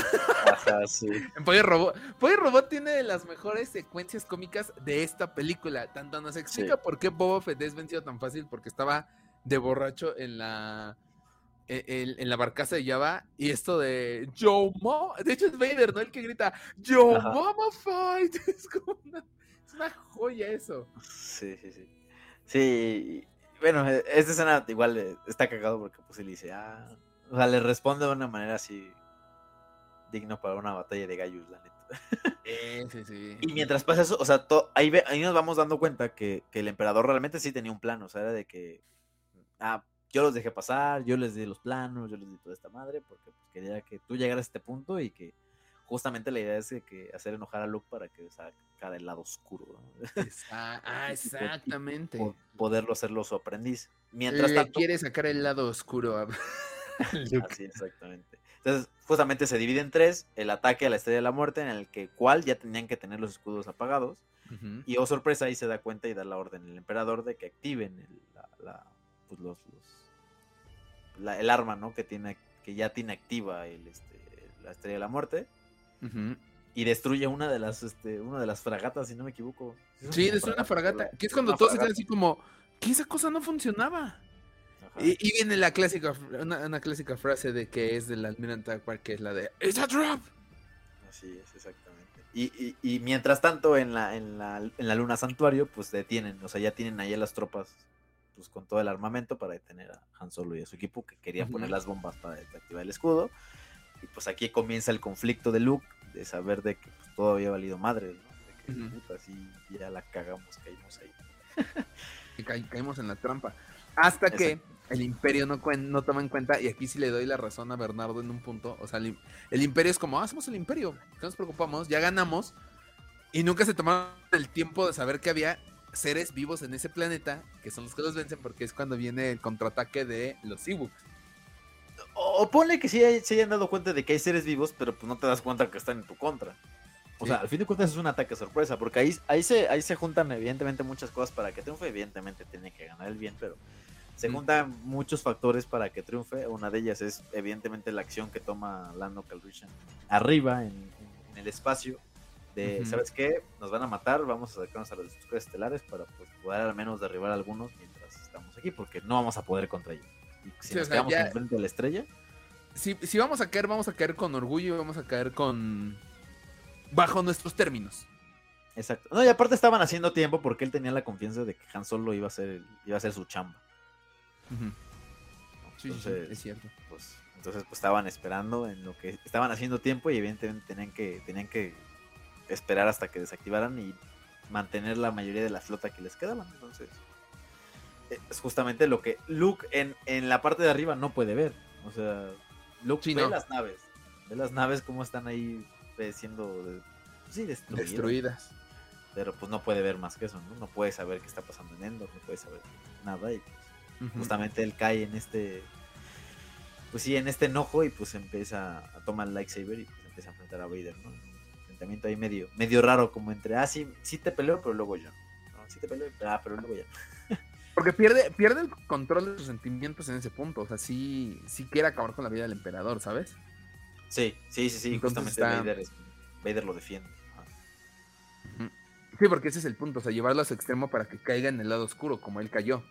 S1: Ajá sí. En Pollo Robot Pollo Robot tiene de las mejores secuencias cómicas de esta película. Tanto nos explica por qué Boba Fett es vencido tan fácil porque estaba de borracho en la e, en, la barcaza de Java y esto de Yo Mama, de hecho es Vader, ¿no? El que grita Yo Mama Fight. Es como una, es una joya eso.
S2: Sí, sí, sí. Sí, bueno, e, esta escena igual eh, está cagado porque pues él dice, ah, o sea, le responde de una manera así digno para una batalla de gallos, la neta.
S1: Sí, sí, sí.
S2: Y mientras pasa eso, o sea, ahí, ahí nos vamos dando cuenta que, que el emperador realmente sí tenía un plan, o sea, era de que, ah, yo los dejé pasar, yo les di los planos, yo les di toda esta madre, porque pues, quería que tú llegaras a este punto y que justamente la idea es que, hacer enojar a Luke para que sacara el lado oscuro.
S1: ah, exactamente.
S2: poderlo hacerlo su aprendiz. Mientras
S1: Le quiere sacar el lado oscuro a.
S2: Así, exactamente. Entonces, justamente se divide en tres, el ataque a la Estrella de la Muerte, en el que cual ya tenían que tener los escudos apagados, y oh sorpresa, ahí se da cuenta y da la orden el emperador de que activen la, pues, los el arma, ¿no? Que tiene, que ya tiene activa el, este, la estrella de la muerte. Y destruye una de las, este, una de las fragatas, si no me equivoco.
S1: Sí, destruye una fragata. Que es cuando todos se quedan así como, que esa cosa no funcionaba. Y, viene la clásica, una, clásica frase de que es del almirante Akbar, que es la de ¡It's a drop!
S2: Así es, exactamente. Y, y, mientras tanto, en la, en, la, en la luna santuario, pues detienen, o sea, ya tienen ahí a las tropas pues con todo el armamento para detener a Han Solo y a su equipo que querían poner las bombas para desactivar el escudo. Y pues aquí comienza el conflicto de Luke, de saber de que pues, todo había valido madre, ¿no? De que puta, así ya la cagamos, caímos ahí.
S1: y caímos en la trampa. Hasta que el imperio no, no toma en cuenta, y aquí sí le doy la razón a Bernardo en un punto, o sea, el, imperio es como, ah, somos el imperio, ¿qué nos preocupamos? Ya ganamos, y nunca se tomaron el tiempo de saber que había seres vivos en ese planeta, que son los que los vencen, porque es cuando viene el contraataque de los Ewoks.
S2: O, ponle que sí se hayan dado cuenta de que hay seres vivos, pero pues no te das cuenta que están en tu contra. O sea, al fin de cuentas es un ataque sorpresa, porque ahí, ahí, se, ahí se juntan evidentemente muchas cosas para que triunfe. Evidentemente tiene que ganar el bien, pero se juntan muchos factores para que triunfe. Una de ellas es evidentemente la acción que toma Lando Calrissian arriba en el espacio de, ¿sabes qué? Nos van a matar, vamos a acercarnos a los destructores estelares para pues, poder al menos derribar a algunos mientras estamos aquí, porque no vamos a poder contra ellos. Y si nos quedamos enfrente de la estrella...
S1: Si, si vamos a caer, vamos a caer con orgullo y vamos a caer con... bajo nuestros términos.
S2: Exacto. No, y aparte estaban haciendo tiempo porque él tenía la confianza de que Han Solo iba a ser, iba a ser su chamba.
S1: sí, es cierto.
S2: Pues, entonces pues estaban esperando en lo que estaban haciendo tiempo y evidentemente tenían que, tenían que esperar hasta que desactivaran y mantener la mayoría de la flota que les quedaban. Entonces, eh, es justamente lo que Luke en, en la parte de arriba no puede ver. O sea, Luke ve las naves, ve las naves como están ahí eh, siendo sí, destruidas. Pero pues no puede ver más que eso, ¿no? No puede saber qué está pasando en Endor, no puede saber nada y pues, justamente él cae en este pues sí, en este enojo y pues empieza a tomar el lightsaber y pues empieza a enfrentar a Vader, ¿no? Ahí medio, medio raro, como entre, ah, sí, sí te peleo, pero luego yo. No, sí te peleo, ah, pero luego yo.
S1: Porque pierde, pierde el control de sus sentimientos en ese punto. O sea, sí, sí quiere acabar con la vida del emperador, ¿sabes?
S2: Sí, sí, sí, sí. justamente Vader, lo defiende.
S1: Sí, porque ese es el punto. O sea, llevarlo a su extremo para que caiga en el lado oscuro, como él cayó.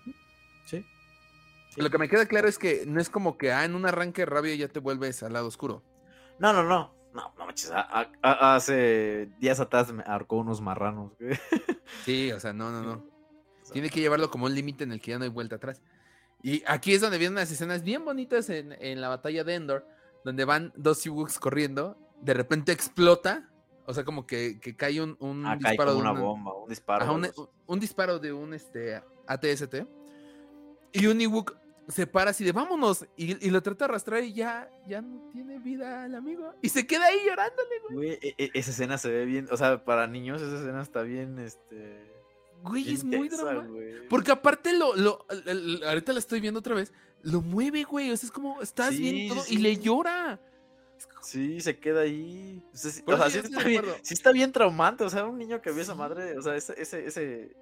S2: Sí.
S1: Lo que me queda claro es que no es como que ah, en un arranque de rabia ya te vuelves al lado oscuro.
S2: No, no, no. No, no manches. hace días atrás me arcó unos marranos.
S1: Sí, o sea, no, no, no. Tiene que llevarlo como un límite en el que ya no hay vuelta atrás. Y aquí es donde vienen unas escenas bien bonitas en, en la batalla de Endor, donde van dos Ewoks corriendo, de repente explota, o sea, como que, que cae un, un
S2: ah, disparo de una, bomba, un disparo.
S1: un, disparo de un este, ATST. Y un Ewok se para así de vámonos y, lo trata de arrastrar y ya, ya no tiene vida el amigo. Y se queda ahí llorándole,
S2: güey. E, e, esa escena se ve bien, o sea, para niños esa escena está bien, este
S1: Güey, es muy drama. Porque aparte lo, lo, ahorita la estoy viendo otra vez, lo mueve, güey. O sea, es como, estás viendo todo y le llora.
S2: Sí, se queda ahí. O sea, sí, está bien, sí, está bien, traumante. O sea, un niño que vio a esa madre, o sea, ese, ese, ese,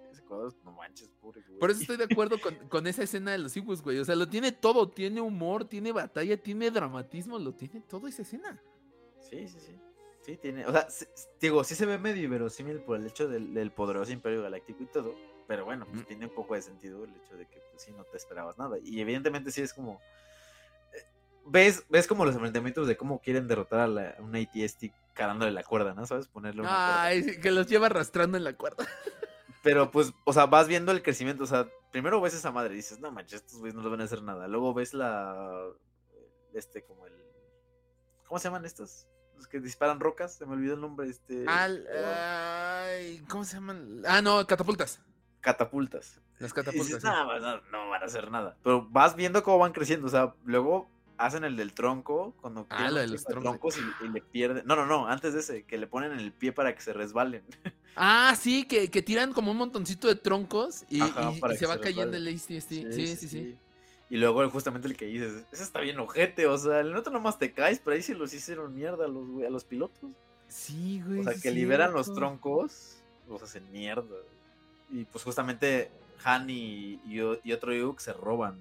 S2: no manches, pobre, güey.
S1: Por eso estoy de acuerdo con, con esa escena de los hijos, güey. O sea, lo tiene todo. Tiene humor, tiene batalla, tiene dramatismo, lo tiene todo esa escena.
S2: Sí, sí, sí. Sí, tiene, o sea, digo, sí se ve medio inverosímil por el hecho del, poderoso imperio galáctico y todo, pero bueno, pues tiene un poco de sentido el hecho de que pues sí no te esperabas nada. Y evidentemente sí es como eh, ves, ves como los enfrentamientos de cómo quieren derrotar a, la, una ATST carándole la cuerda, ¿no? ¿Sabes? Ponerle
S1: una Ay, que los lleva arrastrando en la cuerda.
S2: Pero pues, o sea, vas viendo el crecimiento, o sea, primero ves esa madre y dices, no manches, estos güeyes no les van a hacer nada. Luego ves la este como el ¿cómo se llaman estos? que disparan rocas, se me olvidó el nombre, este...
S1: ¿Cómo se llaman? Ah, no, catapultas.
S2: Catapultas.
S1: Las catapultas.
S2: no, van a hacer nada. Pero vas viendo cómo van creciendo, o sea, luego hacen el del tronco, cuando
S1: ah, de los
S2: troncos y, le pierden. No, no, no, antes de ese, que le ponen en el pie para que se resbalen.
S1: Ah, sí, que, tiran como un montoncito de troncos y, se, va cayendo el ATST. sí, sí. sí.
S2: Y luego justamente el que dices, ese está bien ojete, o sea, el otro nomás te caes, pero ahí sí los hicieron mierda a los, a los pilotos.
S1: Sí, güey.
S2: O sea, que liberan los troncos, los hacen mierda. Y pues justamente Han y, y, otro Yuk se roban,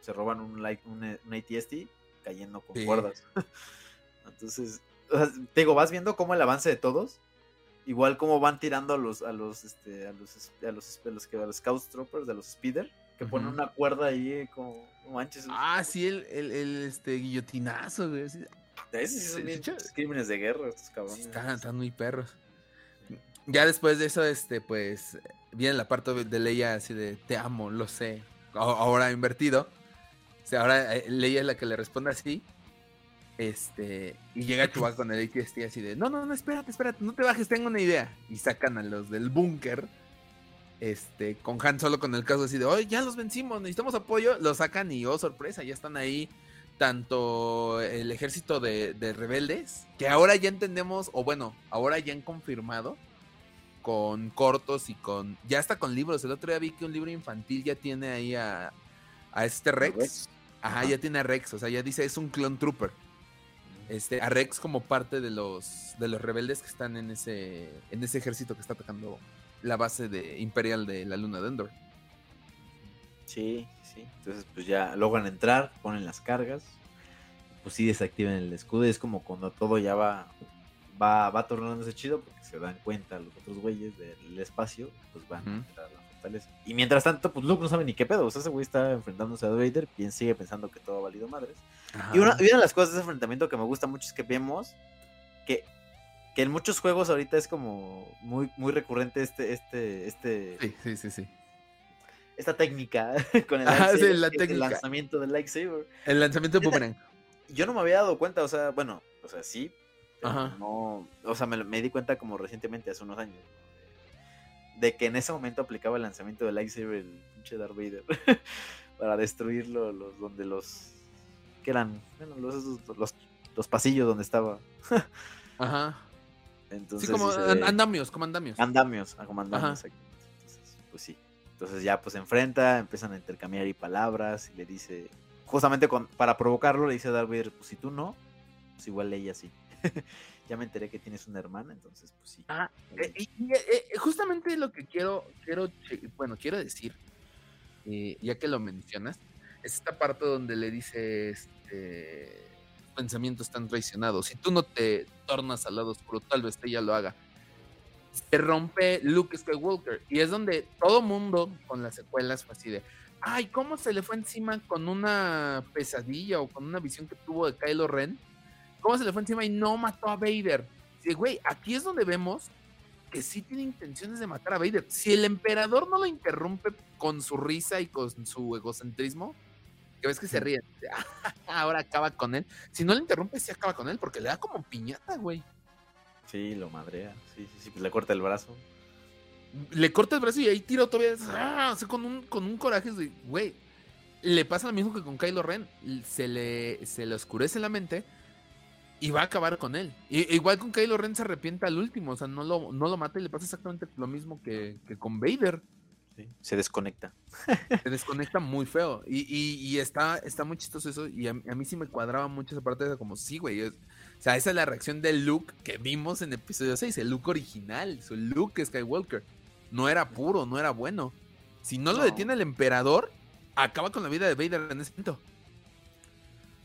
S2: se roban un, like, un, ATST cayendo con cuerdas. Entonces, te digo, vas viendo cómo el avance de todos, igual como van tirando a los, a los, este, a los, a los, a los, a los, Scout Troopers, de los Speeder que pone una cuerda ahí como manches.
S1: Ah, sí, el, el, el este guillotinazo, güey.
S2: Esos son crímenes de guerra, estos cabrones.
S1: están, muy perros. Ya después de eso, este, pues, viene la parte de Leia así de te amo, lo sé. Ahora invertido. Sea, ahora eh, Leia es la que le responde así. Este, y llega Chewbacca con el ATST así de, no, no, no, espérate, espérate, no te bajes, tengo una idea. Y sacan a los del búnker este, con Han solo con el caso así de, oye, ya los vencimos, necesitamos apoyo, lo sacan y, oh, sorpresa, ya están ahí tanto el ejército de, rebeldes, que ahora ya entendemos, o bueno, ahora ya han confirmado, con cortos y con, ya está con libros, el otro día vi que un libro infantil ya tiene ahí a, a este Rex. Ajá, ya tiene a Rex, o sea, ya dice, es un clone trooper. Este, a Rex como parte de los, de los rebeldes que están en ese, en ese ejército que está atacando la base de imperial de la luna de Endor.
S2: Sí, sí. Entonces, pues ya logran entrar, ponen las cargas, pues sí desactivan el escudo. Y es como cuando todo ya va, va, va tornándose chido, porque se dan cuenta los otros güeyes del espacio, pues van a entrar a Y mientras tanto, pues Luke no sabe ni qué pedo. O sea, ese güey está enfrentándose a Vader, y sigue pensando que todo ha valido madres. Y una, y una de las cosas de ese enfrentamiento que me gusta mucho es que vemos que que en muchos juegos ahorita es como muy, muy recurrente este, este, este.
S1: Sí, sí, sí, sí.
S2: Esta técnica con el,
S1: el
S2: lanzamiento del lightsaber.
S1: El lanzamiento de Boomerang.
S2: Yo no me había dado cuenta, o sea, bueno, o sea, sí. Ajá. No, o sea, me, di cuenta como recientemente, hace unos años, de que en ese momento aplicaba el lanzamiento del lightsaber el pinche Darth Vader para destruirlo, los, donde los, que eran, bueno, los, los, los pasillos donde estaba.
S1: Ajá sí, como andamios, como andamios.
S2: Andamios, ah, como andamios. Entonces, pues sí. Entonces ya pues se enfrenta, empiezan a intercambiar y palabras y le dice, justamente para provocarlo, le dice a Darth pues si tú no, pues igual ella sí. ya me enteré que tienes una hermana, entonces pues sí.
S1: Ah, eh, y, eh, justamente lo que quiero, quiero, bueno, quiero decir, eh, ya que lo mencionas, es esta parte donde le dice, este, pensamientos están traicionados. Si tú no te tornas al lado oscuro, tal vez ella lo haga. Se rompe Luke Skywalker. Y es donde todo mundo con las secuelas fue así de, ay, ¿cómo se le fue encima con una pesadilla o con una visión que tuvo de Kylo Ren? ¿Cómo se le fue encima y no mató a Vader? Sí, güey, aquí es donde vemos que sí tiene intenciones de matar a Vader. Si el emperador no lo interrumpe con su risa y con su egocentrismo, que ves que se ríe, ahora acaba con él. Si no lo interrumpe, sí acaba con él, porque le da como piñata, güey.
S2: Sí, lo madrea. Sí, sí, sí, pues le corta el brazo.
S1: Le corta el brazo y ahí tira todavía. ¡ah! con un, con un coraje, güey. Le pasa lo mismo que con Kylo Ren. Se le, se le oscurece la mente y va a acabar con él. Y, igual con Kylo Ren se arrepienta al último, o sea, no lo, no lo mata y le pasa exactamente lo mismo que, con Vader.
S2: se desconecta.
S1: Se desconecta muy feo. Y, está, está muy chistoso eso. Y a, mí sí me cuadraba mucho esa parte de como, sí, güey. o sea, esa es la reacción del Luke que vimos en episodio 6, el Luke original, su Luke Skywalker. No era puro, no era bueno. Si no, lo detiene el emperador, acaba con la vida de Vader en ese momento.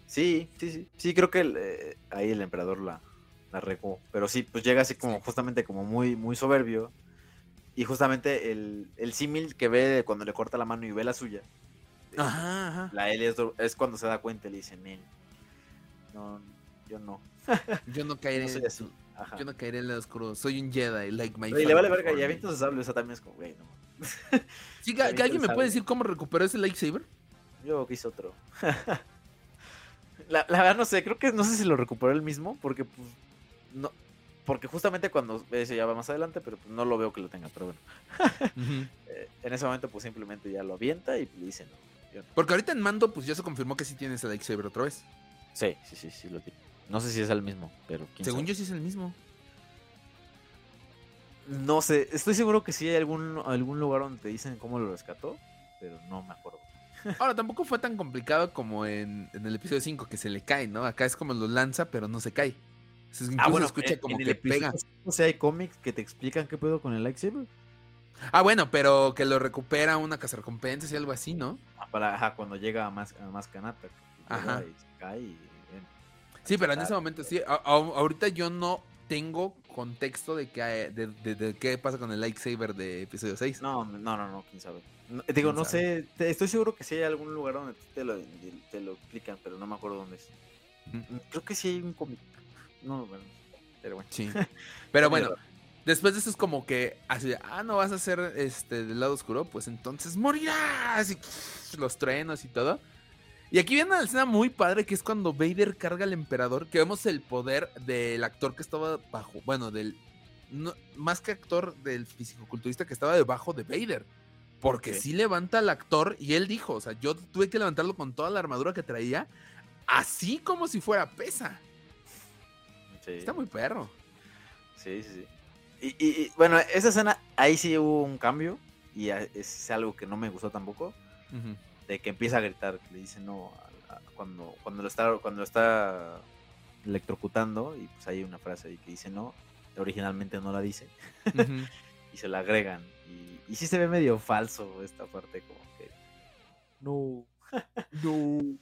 S2: Sí, sí, sí. Sí, creo que eh, ahí el emperador la, la regó. Pero sí, pues llega así como justamente como muy, muy soberbio. Y justamente el, el símil que ve cuando le corta la mano y ve la suya.
S1: Ajá, ajá.
S2: La L es, cuando se da cuenta y le dice, no, yo no.
S1: yo no caeré en eso. Yo no caeré en el oscuro. Soy un Jedi, like my
S2: Y le vale verga. Y avienta su sable. O sea, también es como, güey, no.
S1: sí, que, ¿alguien me puede decir cómo recuperó ese lightsaber?
S2: Yo quise otro. La, verdad no sé, creo que no sé si lo recuperó él mismo, porque pues no, porque justamente cuando ese ya va más adelante, pero pues, no lo veo que lo tenga, pero bueno. Eh, en ese momento pues simplemente ya lo avienta y le dice no.
S1: Porque ahorita en mando pues ya se confirmó que sí tiene ese lightsaber otra vez.
S2: Sí, sí, sí, sí lo tiene. No sé si es el mismo, pero
S1: Según yo sí es el mismo.
S2: No sé, estoy seguro que sí hay algún, algún lugar donde te dicen cómo lo rescató, pero no me acuerdo.
S1: Ahora, tampoco fue tan complicado como en, el episodio 5, que se le cae, ¿no? Acá es como lo lanza, pero no se cae.
S2: ah, bueno, escucha como que pega. O sea, hay cómics que te explican qué puedo con el lightsaber.
S1: Ah, bueno, pero que lo recupera una casa recompensas y algo así, ¿no?
S2: Ah, para, ajá, cuando llega a más, a más canata. Ajá. Y se cae y,
S1: sí, pero en ese momento sí. ahorita yo no tengo contexto de, que, de, de, qué pasa con el lightsaber de episodio 6.
S2: No, no, no, no, quién sabe digo, no sé, estoy seguro que sí hay algún lugar donde te lo, te lo explican, pero no me acuerdo dónde es. Mm, creo que sí hay un cómic. No, bueno, pero bueno.
S1: Sí. Pero bueno, después de eso es como que así, ah, no vas a ser este del lado oscuro, pues entonces morirás y los truenos y todo. Y aquí viene una escena muy padre que es cuando Vader carga al emperador, que vemos el poder del actor que estaba bajo, bueno, del más que actor del fisicoculturista que estaba debajo de Vader. Porque sí levanta al actor y él dijo, o sea, yo tuve que levantarlo con toda la armadura que traía, así como si fuera pesa. Está muy perro.
S2: Sí, sí, sí. Y, bueno, esa escena, ahí sí hubo un cambio y es algo que no me gustó tampoco. De que empieza a gritar, que le dice no, cuando, cuando, lo está, cuando lo está electrocutando y pues hay una frase ahí que dice no, originalmente no la dice. y se la agregan y sí se ve medio falso esta parte, como que. No.
S1: no.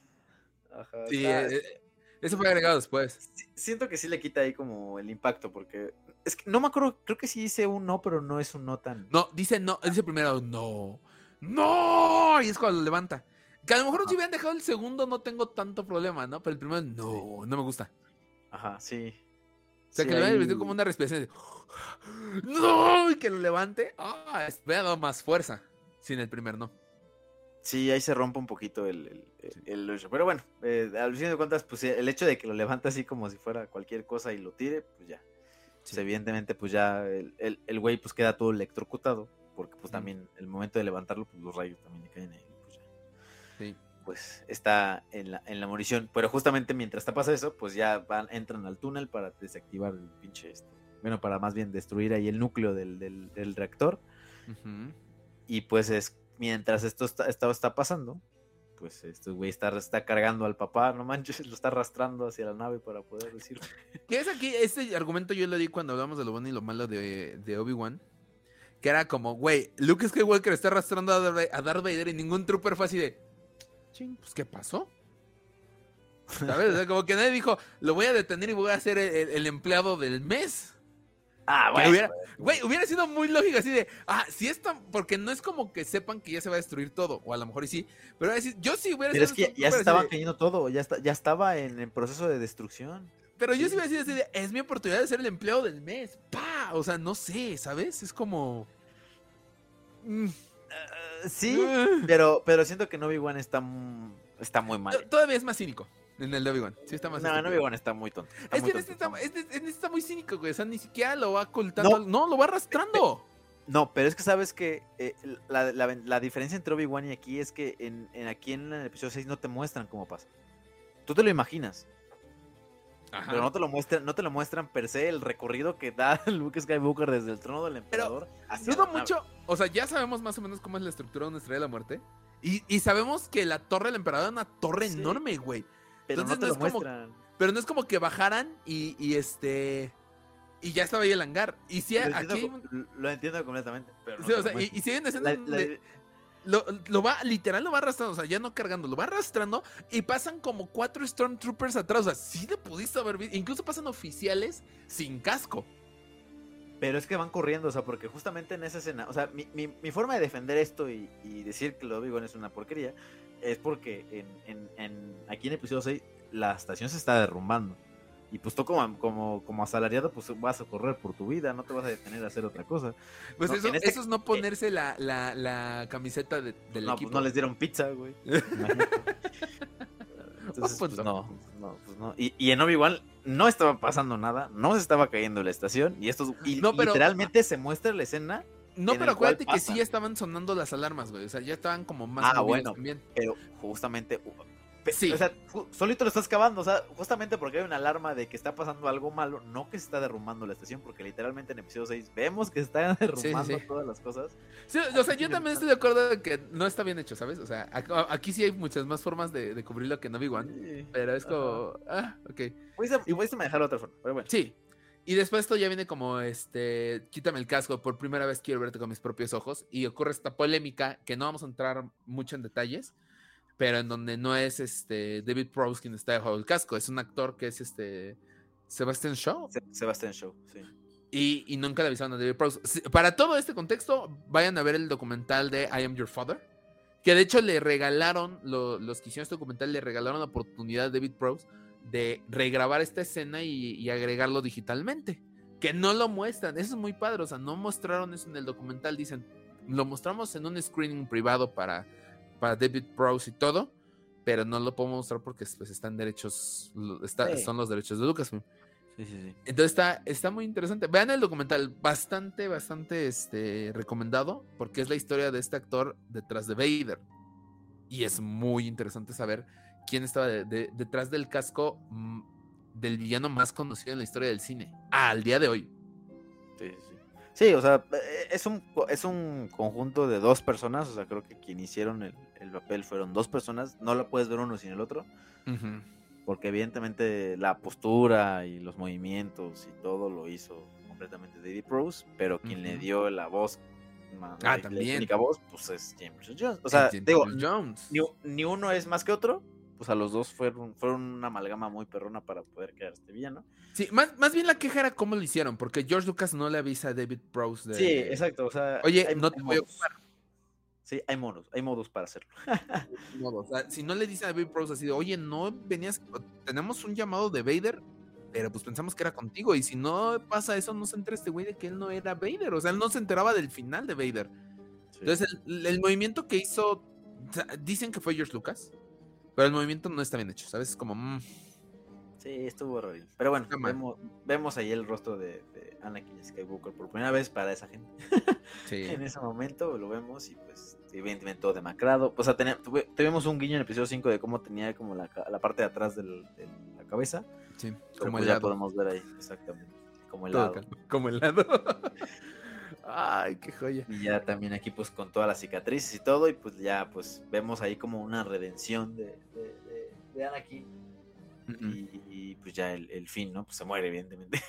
S1: Ajá. Sí, eh, eh, eso fue agregado después.
S2: Siento que sí le quita ahí como el impacto, porque. Es que no me acuerdo, creo que sí dice un no, pero no es un no tan.
S1: No, dice no, dice primero no. ¡No! Y es cuando lo levanta. Que a lo mejor si hubieran dejado el segundo no tengo tanto problema, ¿no? Pero el primero no, no me gusta.
S2: Ajá, sí.
S1: O sea, que le hubieran como una respiración de. ¡No! Y que lo levante. ¡Ah! Dado más fuerza. Sin el primer no.
S2: Sí, ahí se rompe un poquito el, el, Pero bueno, eh, al fin de cuentas, pues el hecho de que lo levante así como si fuera cualquier cosa y lo tire, pues ya. Pues, evidentemente, pues ya el, güey pues queda todo electrocutado. Porque pues también el momento de levantarlo, pues los rayos también le caen ahí. Pues ya. Sí. Pues está en la, en la munición. Pero justamente mientras está pasa eso, pues ya van, entran al túnel para desactivar el pinche este bueno, para más bien destruir ahí el núcleo del, del, reactor. Y pues es, mientras esto está, está pasando, pues este güey está, está cargando al papá, no manches, lo está arrastrando hacia la nave para poder decir.
S1: ¿Qué es aquí? Este argumento yo lo di cuando hablamos de lo bueno y lo malo de, de Obi-Wan. Que era como, güey, Luke Skywalker está arrastrando a Darth Vader y ningún trooper fue así de, ching, pues ¿qué pasó? ¿Sabes? como que nadie dijo, lo voy a detener y voy a ser el empleado del mes. Ah, bueno. Hubiera, güey, hubiera sido muy lógico así de, ah, si esto, porque no es como que sepan que ya se va a destruir todo, o a lo mejor y sí, pero decir, yo sí hubiera
S2: Pero es que ya estaba cayendo todo, ya, está, ya estaba en el proceso de destrucción.
S1: Pero yo sí hubiera sido así de, es mi oportunidad de ser el empleo del mes, pa, o sea, no sé, ¿sabes? Es como...
S2: Mm. Eh, sí, uh. pero, pero siento que Novi One está, está muy mal.
S1: Todavía es más cínico. En el de Obi-Wan. Sí está más
S2: No, no Obi-Wan está muy tonto.
S1: es que en este, está, este, este está, muy cínico, güey. O sea, ni siquiera lo va ocultando. No, lo va arrastrando.
S2: No, pero es que sabes que eh, la, la, la, diferencia entre Obi-Wan y aquí es que en, en, aquí en el episodio 6 no te muestran cómo pasa. Tú te lo imaginas. Ajá. Pero no te lo muestran, no te lo muestran per se el recorrido que da Luke Skywalker desde el trono del emperador.
S1: Pero mucho, o sea, ya sabemos más o menos cómo es la estructura de una estrella de la muerte. Y, y sabemos que la torre del emperador es una torre enorme, güey. Pero no, es Como, pero no es como que bajaran y, este. Y ya estaba ahí el hangar. Y si aquí.
S2: lo entiendo completamente.
S1: y, si hay lo, va, literal lo va arrastrando, o sea, ya no cargando, lo va arrastrando y pasan como cuatro Stormtroopers atrás. O sea, sí le pudiste haber visto. Incluso pasan oficiales sin casco.
S2: Pero es que van corriendo, o sea, porque justamente en esa escena, o sea, mi, mi, forma de defender esto y, y decir que lo digo es una porquería, es porque en, en, aquí en episodio 6 la estación se está derrumbando. Y pues tú como, como, como asalariado, pues vas a correr por tu vida, no te vas a detener a hacer otra cosa.
S1: Pues eso, este eso, es no ponerse la, la, la, camiseta de, del
S2: no,
S1: pues
S2: no les dieron pizza, güey. Entonces, pues, no, no, pues no. Y, y en Obi-Wan no estaba pasando nada, no se estaba cayendo la estación. Y esto y, no, pero, literalmente se muestra la escina
S1: no, pero acuérdate que sí estaban sonando las alarmas, güey. O sea, ya estaban como más.
S2: Ah, bueno. También. Pero justamente. Sí. O sea, solito lo estás cavando. O sea, justamente porque hay una alarma de que está pasando algo malo, no que se está derrumbando la estación, porque literalmente en episodio 6 vemos que están derrumbando todas las cosas.
S1: Sí, o sea, yo también estoy de acuerdo de que no está bien hecho, ¿sabes? O sea, aquí sí hay muchas más formas de, cubrirlo que no vi One. Pero es como. Ah, ok.
S2: Y voy a manejarlo de otra forma, pero bueno.
S1: Sí, y después esto ya viene como, este, quítame el casco, por primera vez quiero verte con mis propios ojos. Y ocurre esta polémica que no vamos a entrar mucho en detalles, pero en donde no es este David Prowse quien está debajo del casco, es un actor que es este Sebastian Shaw.
S2: Sebastian Shaw, sí.
S1: Y, y, nunca le avisaron a David Prowse. Para todo este contexto, vayan a ver el documental de I Am Your Father. Que de hecho le regalaron, los que hicieron este documental le regalaron la oportunidad a David Prowse de regrabar esta escena y, agregarlo digitalmente. Que no lo muestran, eso es muy padre, o sea, no mostraron eso en el documental, dicen, lo mostramos en un screening privado para, para David Prowse y todo, pero no lo podemos mostrar porque pues, están derechos, son los derechos de Lucas Entonces está, está muy interesante. Vean el documental, bastante, bastante este, recomendado, porque es la historia de este actor detrás de Vader. Y es muy interesante saber quién estaba detrás del casco mm, del villano más conocido en la historia del cine. al día de hoy.
S2: Sí, sí. Sí, o sea, eh, es un, es un conjunto de dos personas. O sea, creo que quien hicieron el, papel fueron dos personas. No lo puedes ver uno sin el otro. Porque evidentemente la postura y los movimientos y todo lo hizo completamente David Prose. Pero quien le dio la voz
S1: ah, también. La
S2: única voz, pues es James Jones. O sea, digo, Jones. ni, uno es más que otro, pues a los dos fueron, fueron una amalgama muy perrona para poder quedar este villano.
S1: Sí, más, más bien la queja era cómo lo hicieron, porque George Lucas no le avisa a David Prowse de...
S2: Sí, exacto, o sea...
S1: Oye, no te voy a ocupar.
S2: Sí, hay modos, hay modos para hacerlo.
S1: si no le dice a David Prowse así de, oye, no venías, tenemos un llamado de Vader, pero pues pensamos que era contigo, y si no pasa eso, no se entera este güey de que él no era Vader, o sea, él no se enteraba del final de Vader. Entonces, el, el, movimiento que hizo, dicen que fue George Lucas, pero el movimiento no está bien hecho, ¿sabes? Es como. Mm.
S2: Sí, estuvo horrible. Pero bueno, vemos, ahí el rostro de, Anakin Skywalker por primera vez para esa gente. Sí. en ese momento lo vemos y pues evidentemente todo demacrado. O sea, tuvimos un guiño en el episodio 5 de cómo tenía como la, parte de atrás de la cabeza.
S1: Sí,
S2: como pues, ya podemos ver ahí, exactamente. Como el lado.
S1: Como el lado. Ay, qué joya.
S2: Y ya también aquí pues con todas las cicatrices y todo, y pues ya pues vemos ahí como una redención de, de, de, Anakin. Y, pues ya el, fin, ¿no? Pues se muere, evidentemente.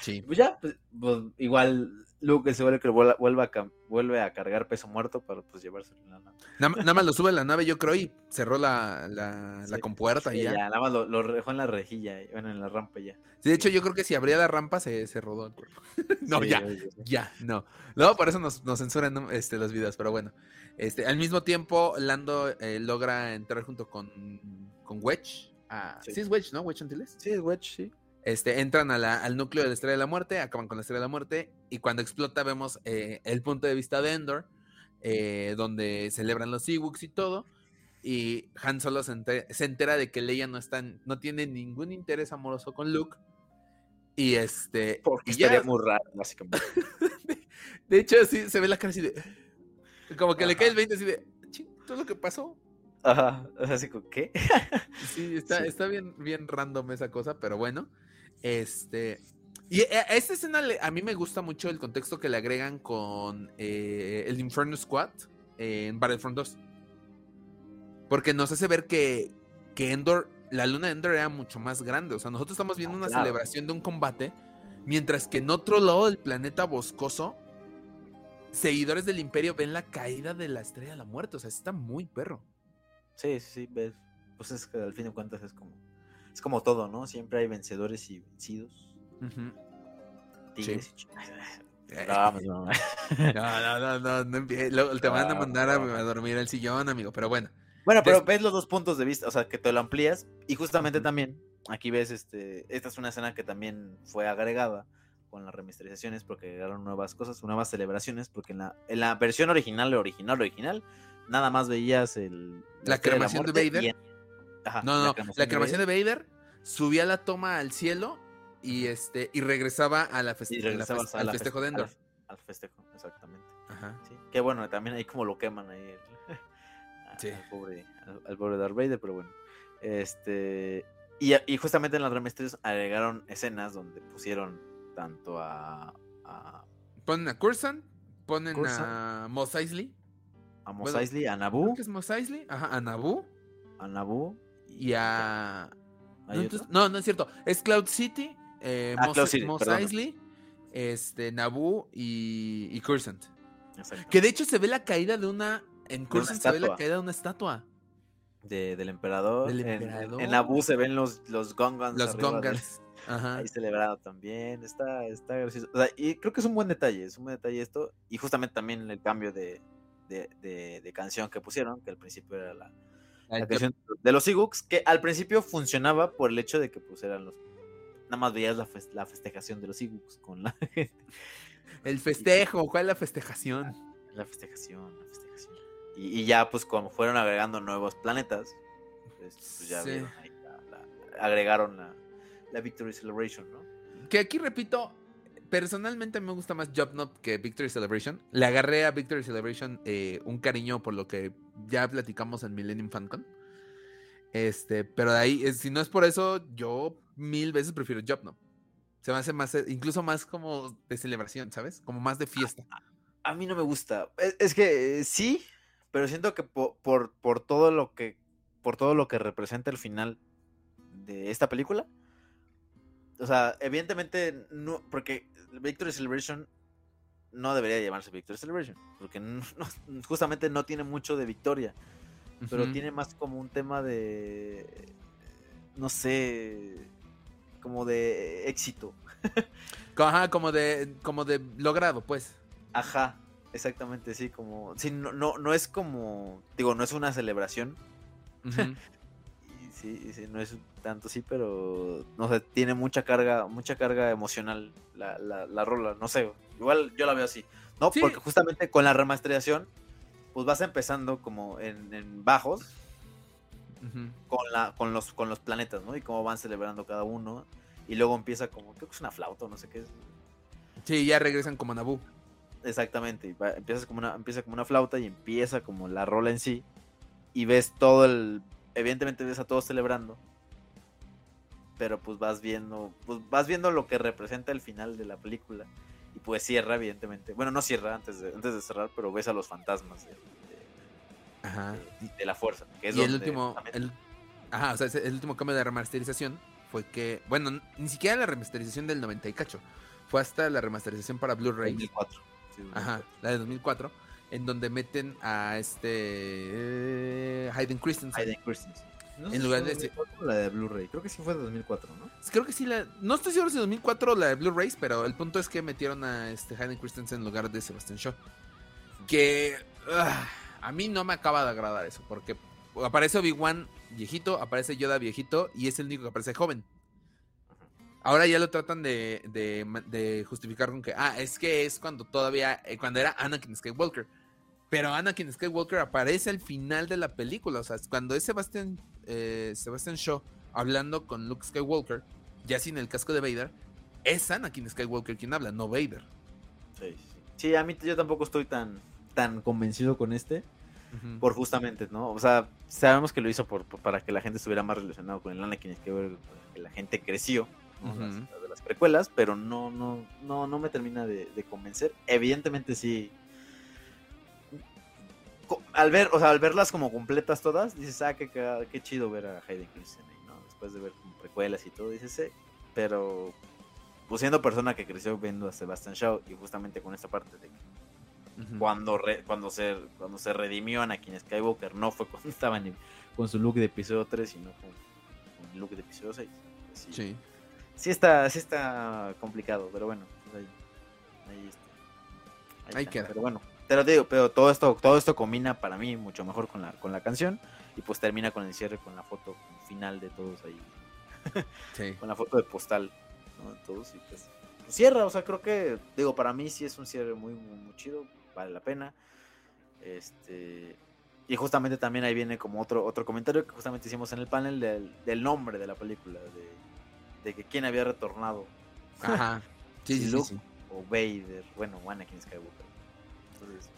S1: Sí.
S2: pues ya, pues, pues igual Luke se vuelve que vuelve a, vuelve a cargar peso muerto para pues llevarse la nave.
S1: Nada, más lo sube a la nave, yo creo, y cerró la, la, compuerta y ya.
S2: nada más lo, dejó en la rejilla, bueno, en la rampa ya.
S1: Sí, de hecho, yo creo que si abría la rampa se, se rodó el cuerpo. no, ya, ya, no. No, por eso nos, nos censuran este, los videos, pero bueno. Este, al mismo tiempo, Lando eh, logra entrar junto con, con Wedge. Sí. es Wedge, ¿no? Wedge Antilles.
S2: Sí, es Wedge, sí.
S1: Este, entran al núcleo de la Estrella de la Muerte, acaban con la Estrella de la Muerte, y cuando explota vemos eh, el punto de vista de Endor, eh, donde celebran los Ewoks y todo, y Han Solo se entera, de que Leia no, está, no tiene ningún interés amoroso con Luke, y este...
S2: Porque estaría muy raro, básicamente.
S1: de hecho, sí, se ve la cara así de... Como que le cae el 20 así de... ¿Todo lo que pasó?
S2: Ajá, así como, ¿qué?
S1: sí, está, está bien, bien random esa cosa, pero bueno. Este. Y a esta escena a mí me gusta mucho el contexto que le agregan con eh, el Inferno Squad en Battlefront 2. Porque nos hace ver que, que Endor, la luna de Endor era mucho más grande. O sea, nosotros estamos viendo ah, una celebración de un combate, mientras que en otro lado del planeta boscoso, seguidores del Imperio ven la caída de la estrella de la muerte. O sea, está muy perro.
S2: Sí, sí, sí, ves. Pues es que al fin de cuentas es como es como todo, ¿no? Siempre hay vencedores y vencidos. Tigres y
S1: no, no, no, no, no, te van a mandar a, dormir al sillón, amigo, pero bueno.
S2: Bueno, pero ves los dos puntos de vista, o sea, que te lo amplías y justamente también aquí ves este esta es una escena que también fue agregada con las remasterizaciones porque agregaron nuevas cosas, nuevas celebraciones, porque en la, en la versión original, original, original, nada más veías el
S1: la, cremación de, Vader no, no, la cremación, de, Vader. subía la toma al cielo y este y regresaba a la, al festejo de Endor.
S2: Al, festejo, exactamente. Ajá. Sí. Que bueno, también ahí como lo queman ahí sí. al, pobre, al, pobre Darth Vader, pero bueno. Este y, y justamente en las remestres agregaron escenas donde pusieron tanto a, a
S1: ponen a Cursan, ponen a Mos Eisley.
S2: A Mos Eisley, a Naboo.
S1: ¿Qué es Mos Eisley? Ajá, a Naboo.
S2: A Naboo
S1: y a. No, no, es cierto. Es Cloud City, eh, ah, Mos, Eisley, este, Naboo y, y Cursant. Que de hecho se ve la caída de una. En Cursant se ve la caída de una estatua.
S2: De, del emperador.
S1: Del emperador.
S2: En, en, Naboo se ven los, los Gongans.
S1: Los Gongans.
S2: Ajá. Ahí celebrado también. Está, está gracioso. O sea, y creo que es un buen detalle. Es un buen detalle esto. Y justamente también el cambio de, de, de, de canción que pusieron, que al principio era la de los Ewoks, que al principio funcionaba por el hecho de que pues eran los... Nada más veías la, la festejación de los Ewoks con la gente.
S1: El festejo, ¿cuál es la festejación?
S2: La festejación, la festejación. Y, ya pues como fueron agregando nuevos planetas, pues, pues ya agregaron la, la Victory Celebration, ¿no?
S1: Que aquí repito, personalmente me gusta más Job Not que Victory Celebration. Le agarré a Victory Celebration eh, un cariño por lo que ya platicamos en Millennium Fancon. Este, pero de ahí, si no es por eso, yo mil veces prefiero Job Not. Se me hace más, eh, incluso más como de celebración, ¿sabes? Como más de fiesta.
S2: A, mí no me gusta. Es, que eh, sí, pero siento que por, por, por, todo lo que por todo lo que representa el final de esta película. O sea, evidentemente no, porque Victory Celebration no debería llamarse Victory Celebration, porque justamente no tiene mucho de victoria, pero tiene más como un tema de, no sé, como de éxito.
S1: Ajá, como de, como de logrado, pues.
S2: Ajá, exactamente, sí, como, sí, no, no, no es como, digo, no es una celebración. sí, sí, no es tanto sí, pero no sé, tiene mucha carga, mucha carga emocional la, la, rola, no sé, igual yo la veo así, ¿no? Porque justamente con la remasterización, pues vas empezando como en, bajos con, la, con, los, con los planetas, ¿no? Y cómo van celebrando cada uno, y luego empieza como, creo que es una flauta, no sé qué es.
S1: Sí, ya regresan como Naboo.
S2: Exactamente, empiezas como una, empieza como una flauta y empieza como la rola en sí, y ves todo el evidentemente ves a todos celebrando, pero pues vas viendo, pues vas viendo lo que representa el final de la película y pues cierra evidentemente, bueno no cierra antes de, antes de cerrar, pero ves a los fantasmas de,
S1: Ajá.
S2: de, la fuerza,
S1: que es y el último, Ajá, o sea, el último cambio de remasterización fue que, bueno, ni siquiera la remasterización del 90 y cacho, fue hasta la remasterización para Blu-ray.
S2: 2004.
S1: Ajá, la de 2004, en donde meten a este eh, Hayden Christensen.
S2: Hayden Christensen.
S1: en lugar de
S2: la de Blu-ray, creo que sí fue de 2004, ¿no?
S1: Creo que sí, la... no estoy seguro si de 2004 la de Blu-ray, pero el punto es que metieron a este Hayden Christensen en lugar de Sebastian Shaw. Que ah, a mí no me acaba de agradar eso, porque aparece Obi-Wan viejito, aparece Yoda viejito y es el único que aparece joven. Ahora ya lo tratan de, de, justificar con que, ah, es que es cuando todavía, eh, cuando era Anakin Skywalker. Pero Anakin Skywalker aparece al final de la película, o sea, cuando es Sebastian, eh, Sebastian Shaw hablando con Luke Skywalker, ya sin el casco de Vader, es Anakin Skywalker quien habla, no Vader.
S2: Sí, sí. a mí yo tampoco estoy tan, tan convencido con este por justamente, ¿no? O sea, sabemos que lo hizo por, para que la gente estuviera más relacionado con el Anakin que la gente creció, de las precuelas, pero no, no, no, no me termina de, convencer. Evidentemente sí. Al ver, o sea, al verlas como completas todas, dices, ah, qué, qué chido ver a Hayden Christensen, ¿no? Después de ver precuelas y todo, dices, sí, pero pues siendo persona que creció viendo a Sebastian Shaw y justamente con esta parte de que cuando, cuando, se, cuando se redimió Anakin Skywalker, no fue cuando estaba con su look de episodio 3, sino con, el look de episodio 6.
S1: sí.
S2: Sí está, sí está complicado, pero bueno, pues ahí, ahí,
S1: está. ahí, queda.
S2: Pero bueno, te lo digo, pero todo esto, todo esto combina para mí mucho mejor con la, con la canción y pues termina con el cierre, con la foto final de todos ahí. Sí. con la foto de postal, ¿no? todos y pues, pues, cierra, o sea, creo que, digo, para mí sí es un cierre muy, muy, muy chido, vale la pena. Este, y justamente también ahí viene como otro, otro comentario que justamente hicimos en el panel del, nombre de la película, de, de, que quién había retornado.
S1: Ajá. Sí, sí, sí,
S2: O Vader, bueno, Anakin Skywalker. Entonces...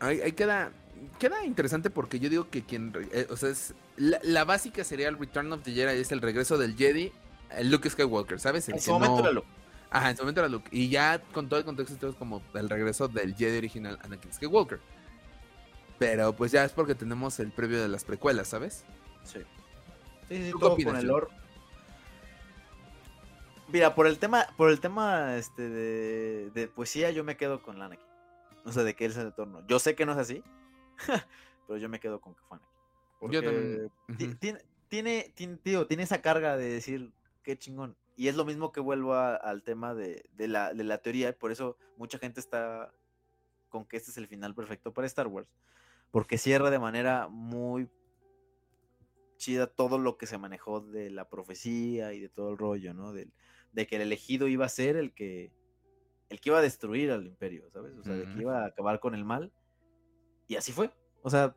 S1: Ahí, queda, queda interesante porque yo digo que quien, eh, o sea, es, la, básica sería el Return of the Jedi, es el regreso del Jedi, el Luke Skywalker, ¿sabes?
S2: en su momento era Luke.
S1: Ajá, en su momento era Luke. Y ya con todo el contexto, esto es como el regreso del Jedi original Anakin Skywalker. Pero pues ya es porque tenemos el previo de las precuelas, ¿sabes?
S2: Sí. Sí, sí, todo con el lore. Mira, por el tema, por el tema este de, de poesía, yo me quedo con Anakin. O sea, de que él se retorno. Yo sé que no es así, pero yo me quedo con que fue Anakin. yo también. Tiene, tiene, tiene, tío, tiene esa carga de decir, qué chingón. Y es lo mismo que vuelvo al tema de, la, de la teoría, por eso mucha gente está con que este es el final perfecto para Star Wars, porque cierra de manera muy chida todo lo que se manejó de la profecía y de todo el rollo, ¿no? De, de que el elegido iba a ser el que el que iba a destruir al imperio, ¿sabes? O sea, de que iba a acabar con el mal. Y así fue. O sea,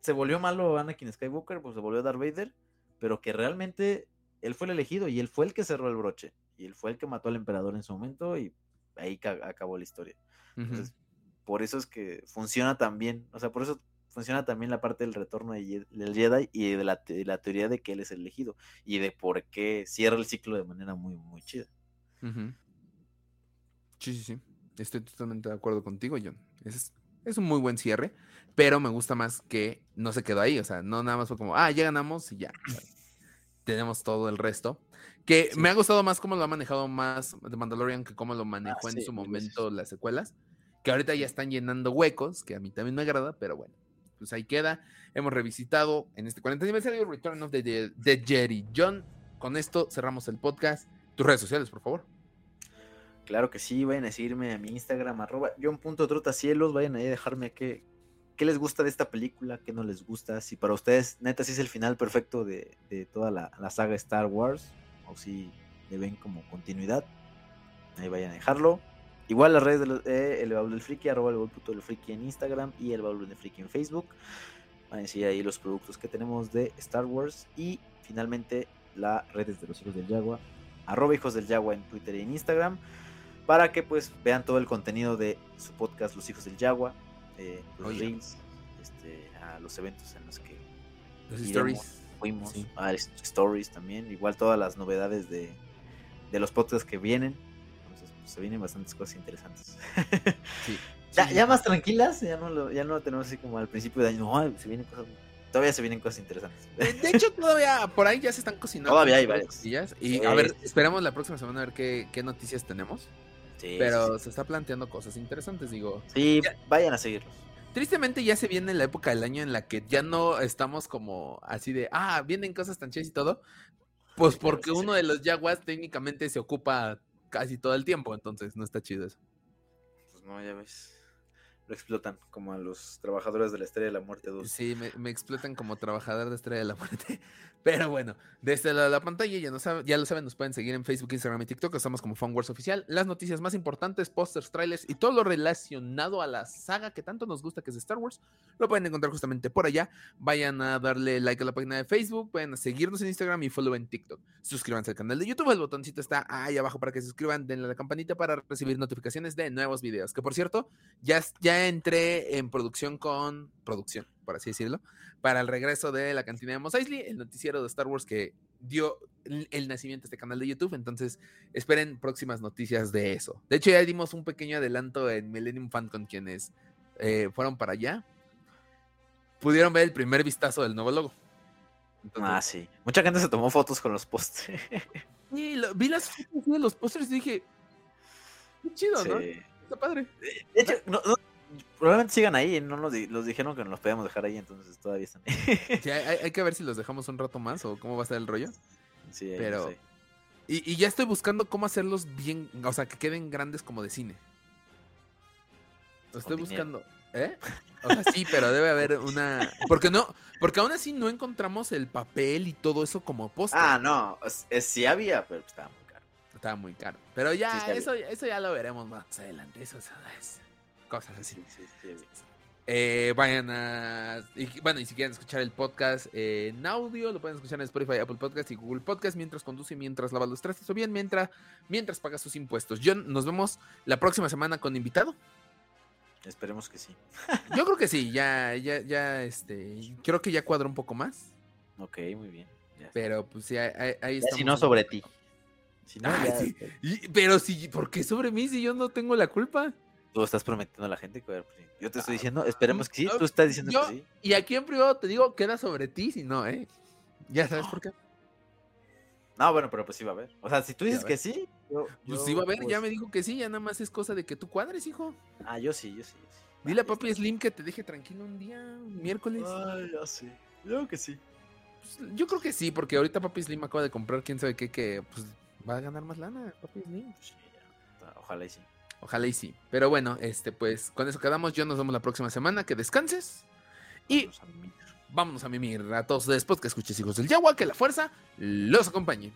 S2: se volvió malo Anakin Skywalker, pues se volvió Darth Vader, pero que realmente él fue el elegido y él fue el que cerró el broche. Y él fue el que mató al emperador en su momento y ahí acabó la historia. Entonces, por eso es que funciona tan bien. O sea, por eso funciona también la parte del retorno del Jedi y de la, teoría de que él es el elegido y de por qué cierra el ciclo de manera muy, muy chida.
S1: Sí, sí, sí. Estoy totalmente de acuerdo contigo, John. Es, es un muy buen cierre, pero me gusta más que no se quedó ahí. O sea, no nada más fue como, ah, ya ganamos y ya tenemos todo el resto. Que me ha gustado más cómo lo ha manejado más de Mandalorian que cómo lo manejó ah, en su momento las secuelas. Que ahorita ya están llenando huecos, que a mí también me agrada, pero bueno, pues ahí queda. Hemos revisitado en este 40 aniversario Return of the, the Jerry. John, con esto cerramos el podcast. Tus redes sociales, por favor.
S2: Claro que sí, vayan a seguirme a mi Instagram, arroba john.trotacielos, vayan a dejarme que, qué les gusta de esta película, qué no les gusta, si para ustedes neta sí es el final perfecto de, toda la, saga Star Wars, o si le ven como continuidad, ahí vayan a dejarlo. Igual las redes de El Baúl del Friki, arroba el Baúl del Friki en Instagram y el Baúl del Friki en Facebook. Van a decir ahí los productos que tenemos de Star Wars y finalmente las redes de los hijos del Yagua, arroba hijos del Yagua en Twitter y en Instagram, para que pues vean todo el contenido de su podcast Los Hijos del Yagua eh, los este, a los eventos en los que
S1: los stories.
S2: fuimos, a stories también, igual todas las novedades de, de los podcasts que vienen. Se vienen bastantes cosas interesantes. ya, más tranquilas, ya no, lo, ya no lo tenemos así como al principio de año, se vienen cosas todavía se vienen cosas interesantes.
S1: De hecho, todavía por ahí ya se están cocinando.
S2: Todavía hay varias.
S1: Y a ver, esperamos la próxima semana a ver qué, qué noticias tenemos. Sí, pero se está planteando cosas interesantes, digo.
S2: Sí, vayan a seguirlos.
S1: Tristemente ya se viene la época del año en la que ya no estamos como así de, ah, vienen cosas tan chidas y todo. Pues porque uno de los Jaguars técnicamente se ocupa casi todo el tiempo, entonces no está chido eso.
S2: Pues no, ya ves lo explotan como a los trabajadores de la Estrella de la Muerte 2.
S1: Sí, me, explotan como trabajador de Estrella de la Muerte. Pero bueno, desde la, la pantalla ya, no sabe, ya lo saben, nos pueden seguir en Facebook, Instagram y TikTok. Estamos como Wars Oficial. Las noticias más importantes, pósters, trailers y todo lo relacionado a la saga que tanto nos gusta que es Star Wars, lo pueden encontrar justamente por allá. Vayan a darle like a la página de Facebook, pueden seguirnos en Instagram y follow en TikTok. Suscríbanse al canal de YouTube, el botoncito está ahí abajo para que se suscriban, denle a la campanita para recibir notificaciones de nuevos videos. Que por cierto, ya, ya entré en producción con producción, por así decirlo, para el regreso de la cantina de Mos Eisley, el noticiero de Star Wars que dio el nacimiento a este canal de YouTube. Entonces, esperen próximas noticias de eso. De hecho, ya dimos un pequeño adelanto en Millennium Fan con quienes eh, fueron para allá. Pudieron ver el primer vistazo del nuevo logo.
S2: ah, sí. Mucha gente se tomó fotos con los pósters.
S1: Sí, vi las fotos de los pósters y dije, qué chido, ¿no? Está padre.
S2: De hecho, no, probablemente sigan ahí, no los, los, dijeron que nos los podíamos dejar ahí, entonces todavía están
S1: ahí. Sí, hay, que ver si los dejamos un rato más o cómo va a ser el rollo. Sí, pero... Y, ya estoy buscando cómo hacerlos bien, o sea, que queden grandes como de cine. Lo estoy buscando. ¿Eh? O sea, sí, pero debe haber una. Porque no, porque aún así no encontramos el papel y todo eso como póster.
S2: Ah, no, es, sí había, pero estaba muy caro.
S1: Estaba muy caro. Pero ya, eso, eso ya lo veremos más adelante. Eso es cosas así. Eh, vayan a. bueno, y si quieren escuchar el podcast en audio, lo pueden escuchar en Spotify, Apple Podcast y Google Podcast mientras conduce, mientras lava los trastes o bien mientras, mientras paga sus impuestos. John, nos vemos la próxima semana con invitado.
S2: Esperemos que sí.
S1: Yo creo que sí, ya, ya, ya, este. Creo que ya cuadra un poco más.
S2: Ok, muy bien.
S1: Pero pues sí, ahí, ahí
S2: Si no, sobre ti.
S1: Si no, pero si, ¿por qué sobre mí si yo no tengo la culpa?
S2: Tú estás prometiendo a la gente que pues, yo te estoy diciendo, esperemos que sí, tú estás diciendo que sí.
S1: Y aquí en privado te digo, queda sobre ti, si no, ¿eh? Ya sabes por qué.
S2: No, bueno, pero pues sí va a haber. O sea, si tú dices que sí,
S1: yo, pues sí va a haber, ya pues me dijo que sí, ya nada más es cosa de que tú cuadres, hijo.
S2: Ah, yo sí, yo sí.
S1: Dile a papi Slim que te deje tranquilo un día, miércoles.
S2: Ay, ya sí. Yo creo que sí.
S1: yo creo que sí, porque ahorita papi Slim acaba de comprar quién sabe qué, que pues va a ganar más lana, papi Slim.
S2: Ojalá y sí.
S1: Ojalá y sí. Pero bueno, este, pues con eso quedamos. Yo nos vemos la próxima semana. Que descanses. Y vámonos a mimir a todos después que escuches hijos del Yagua. Que la fuerza los acompañe.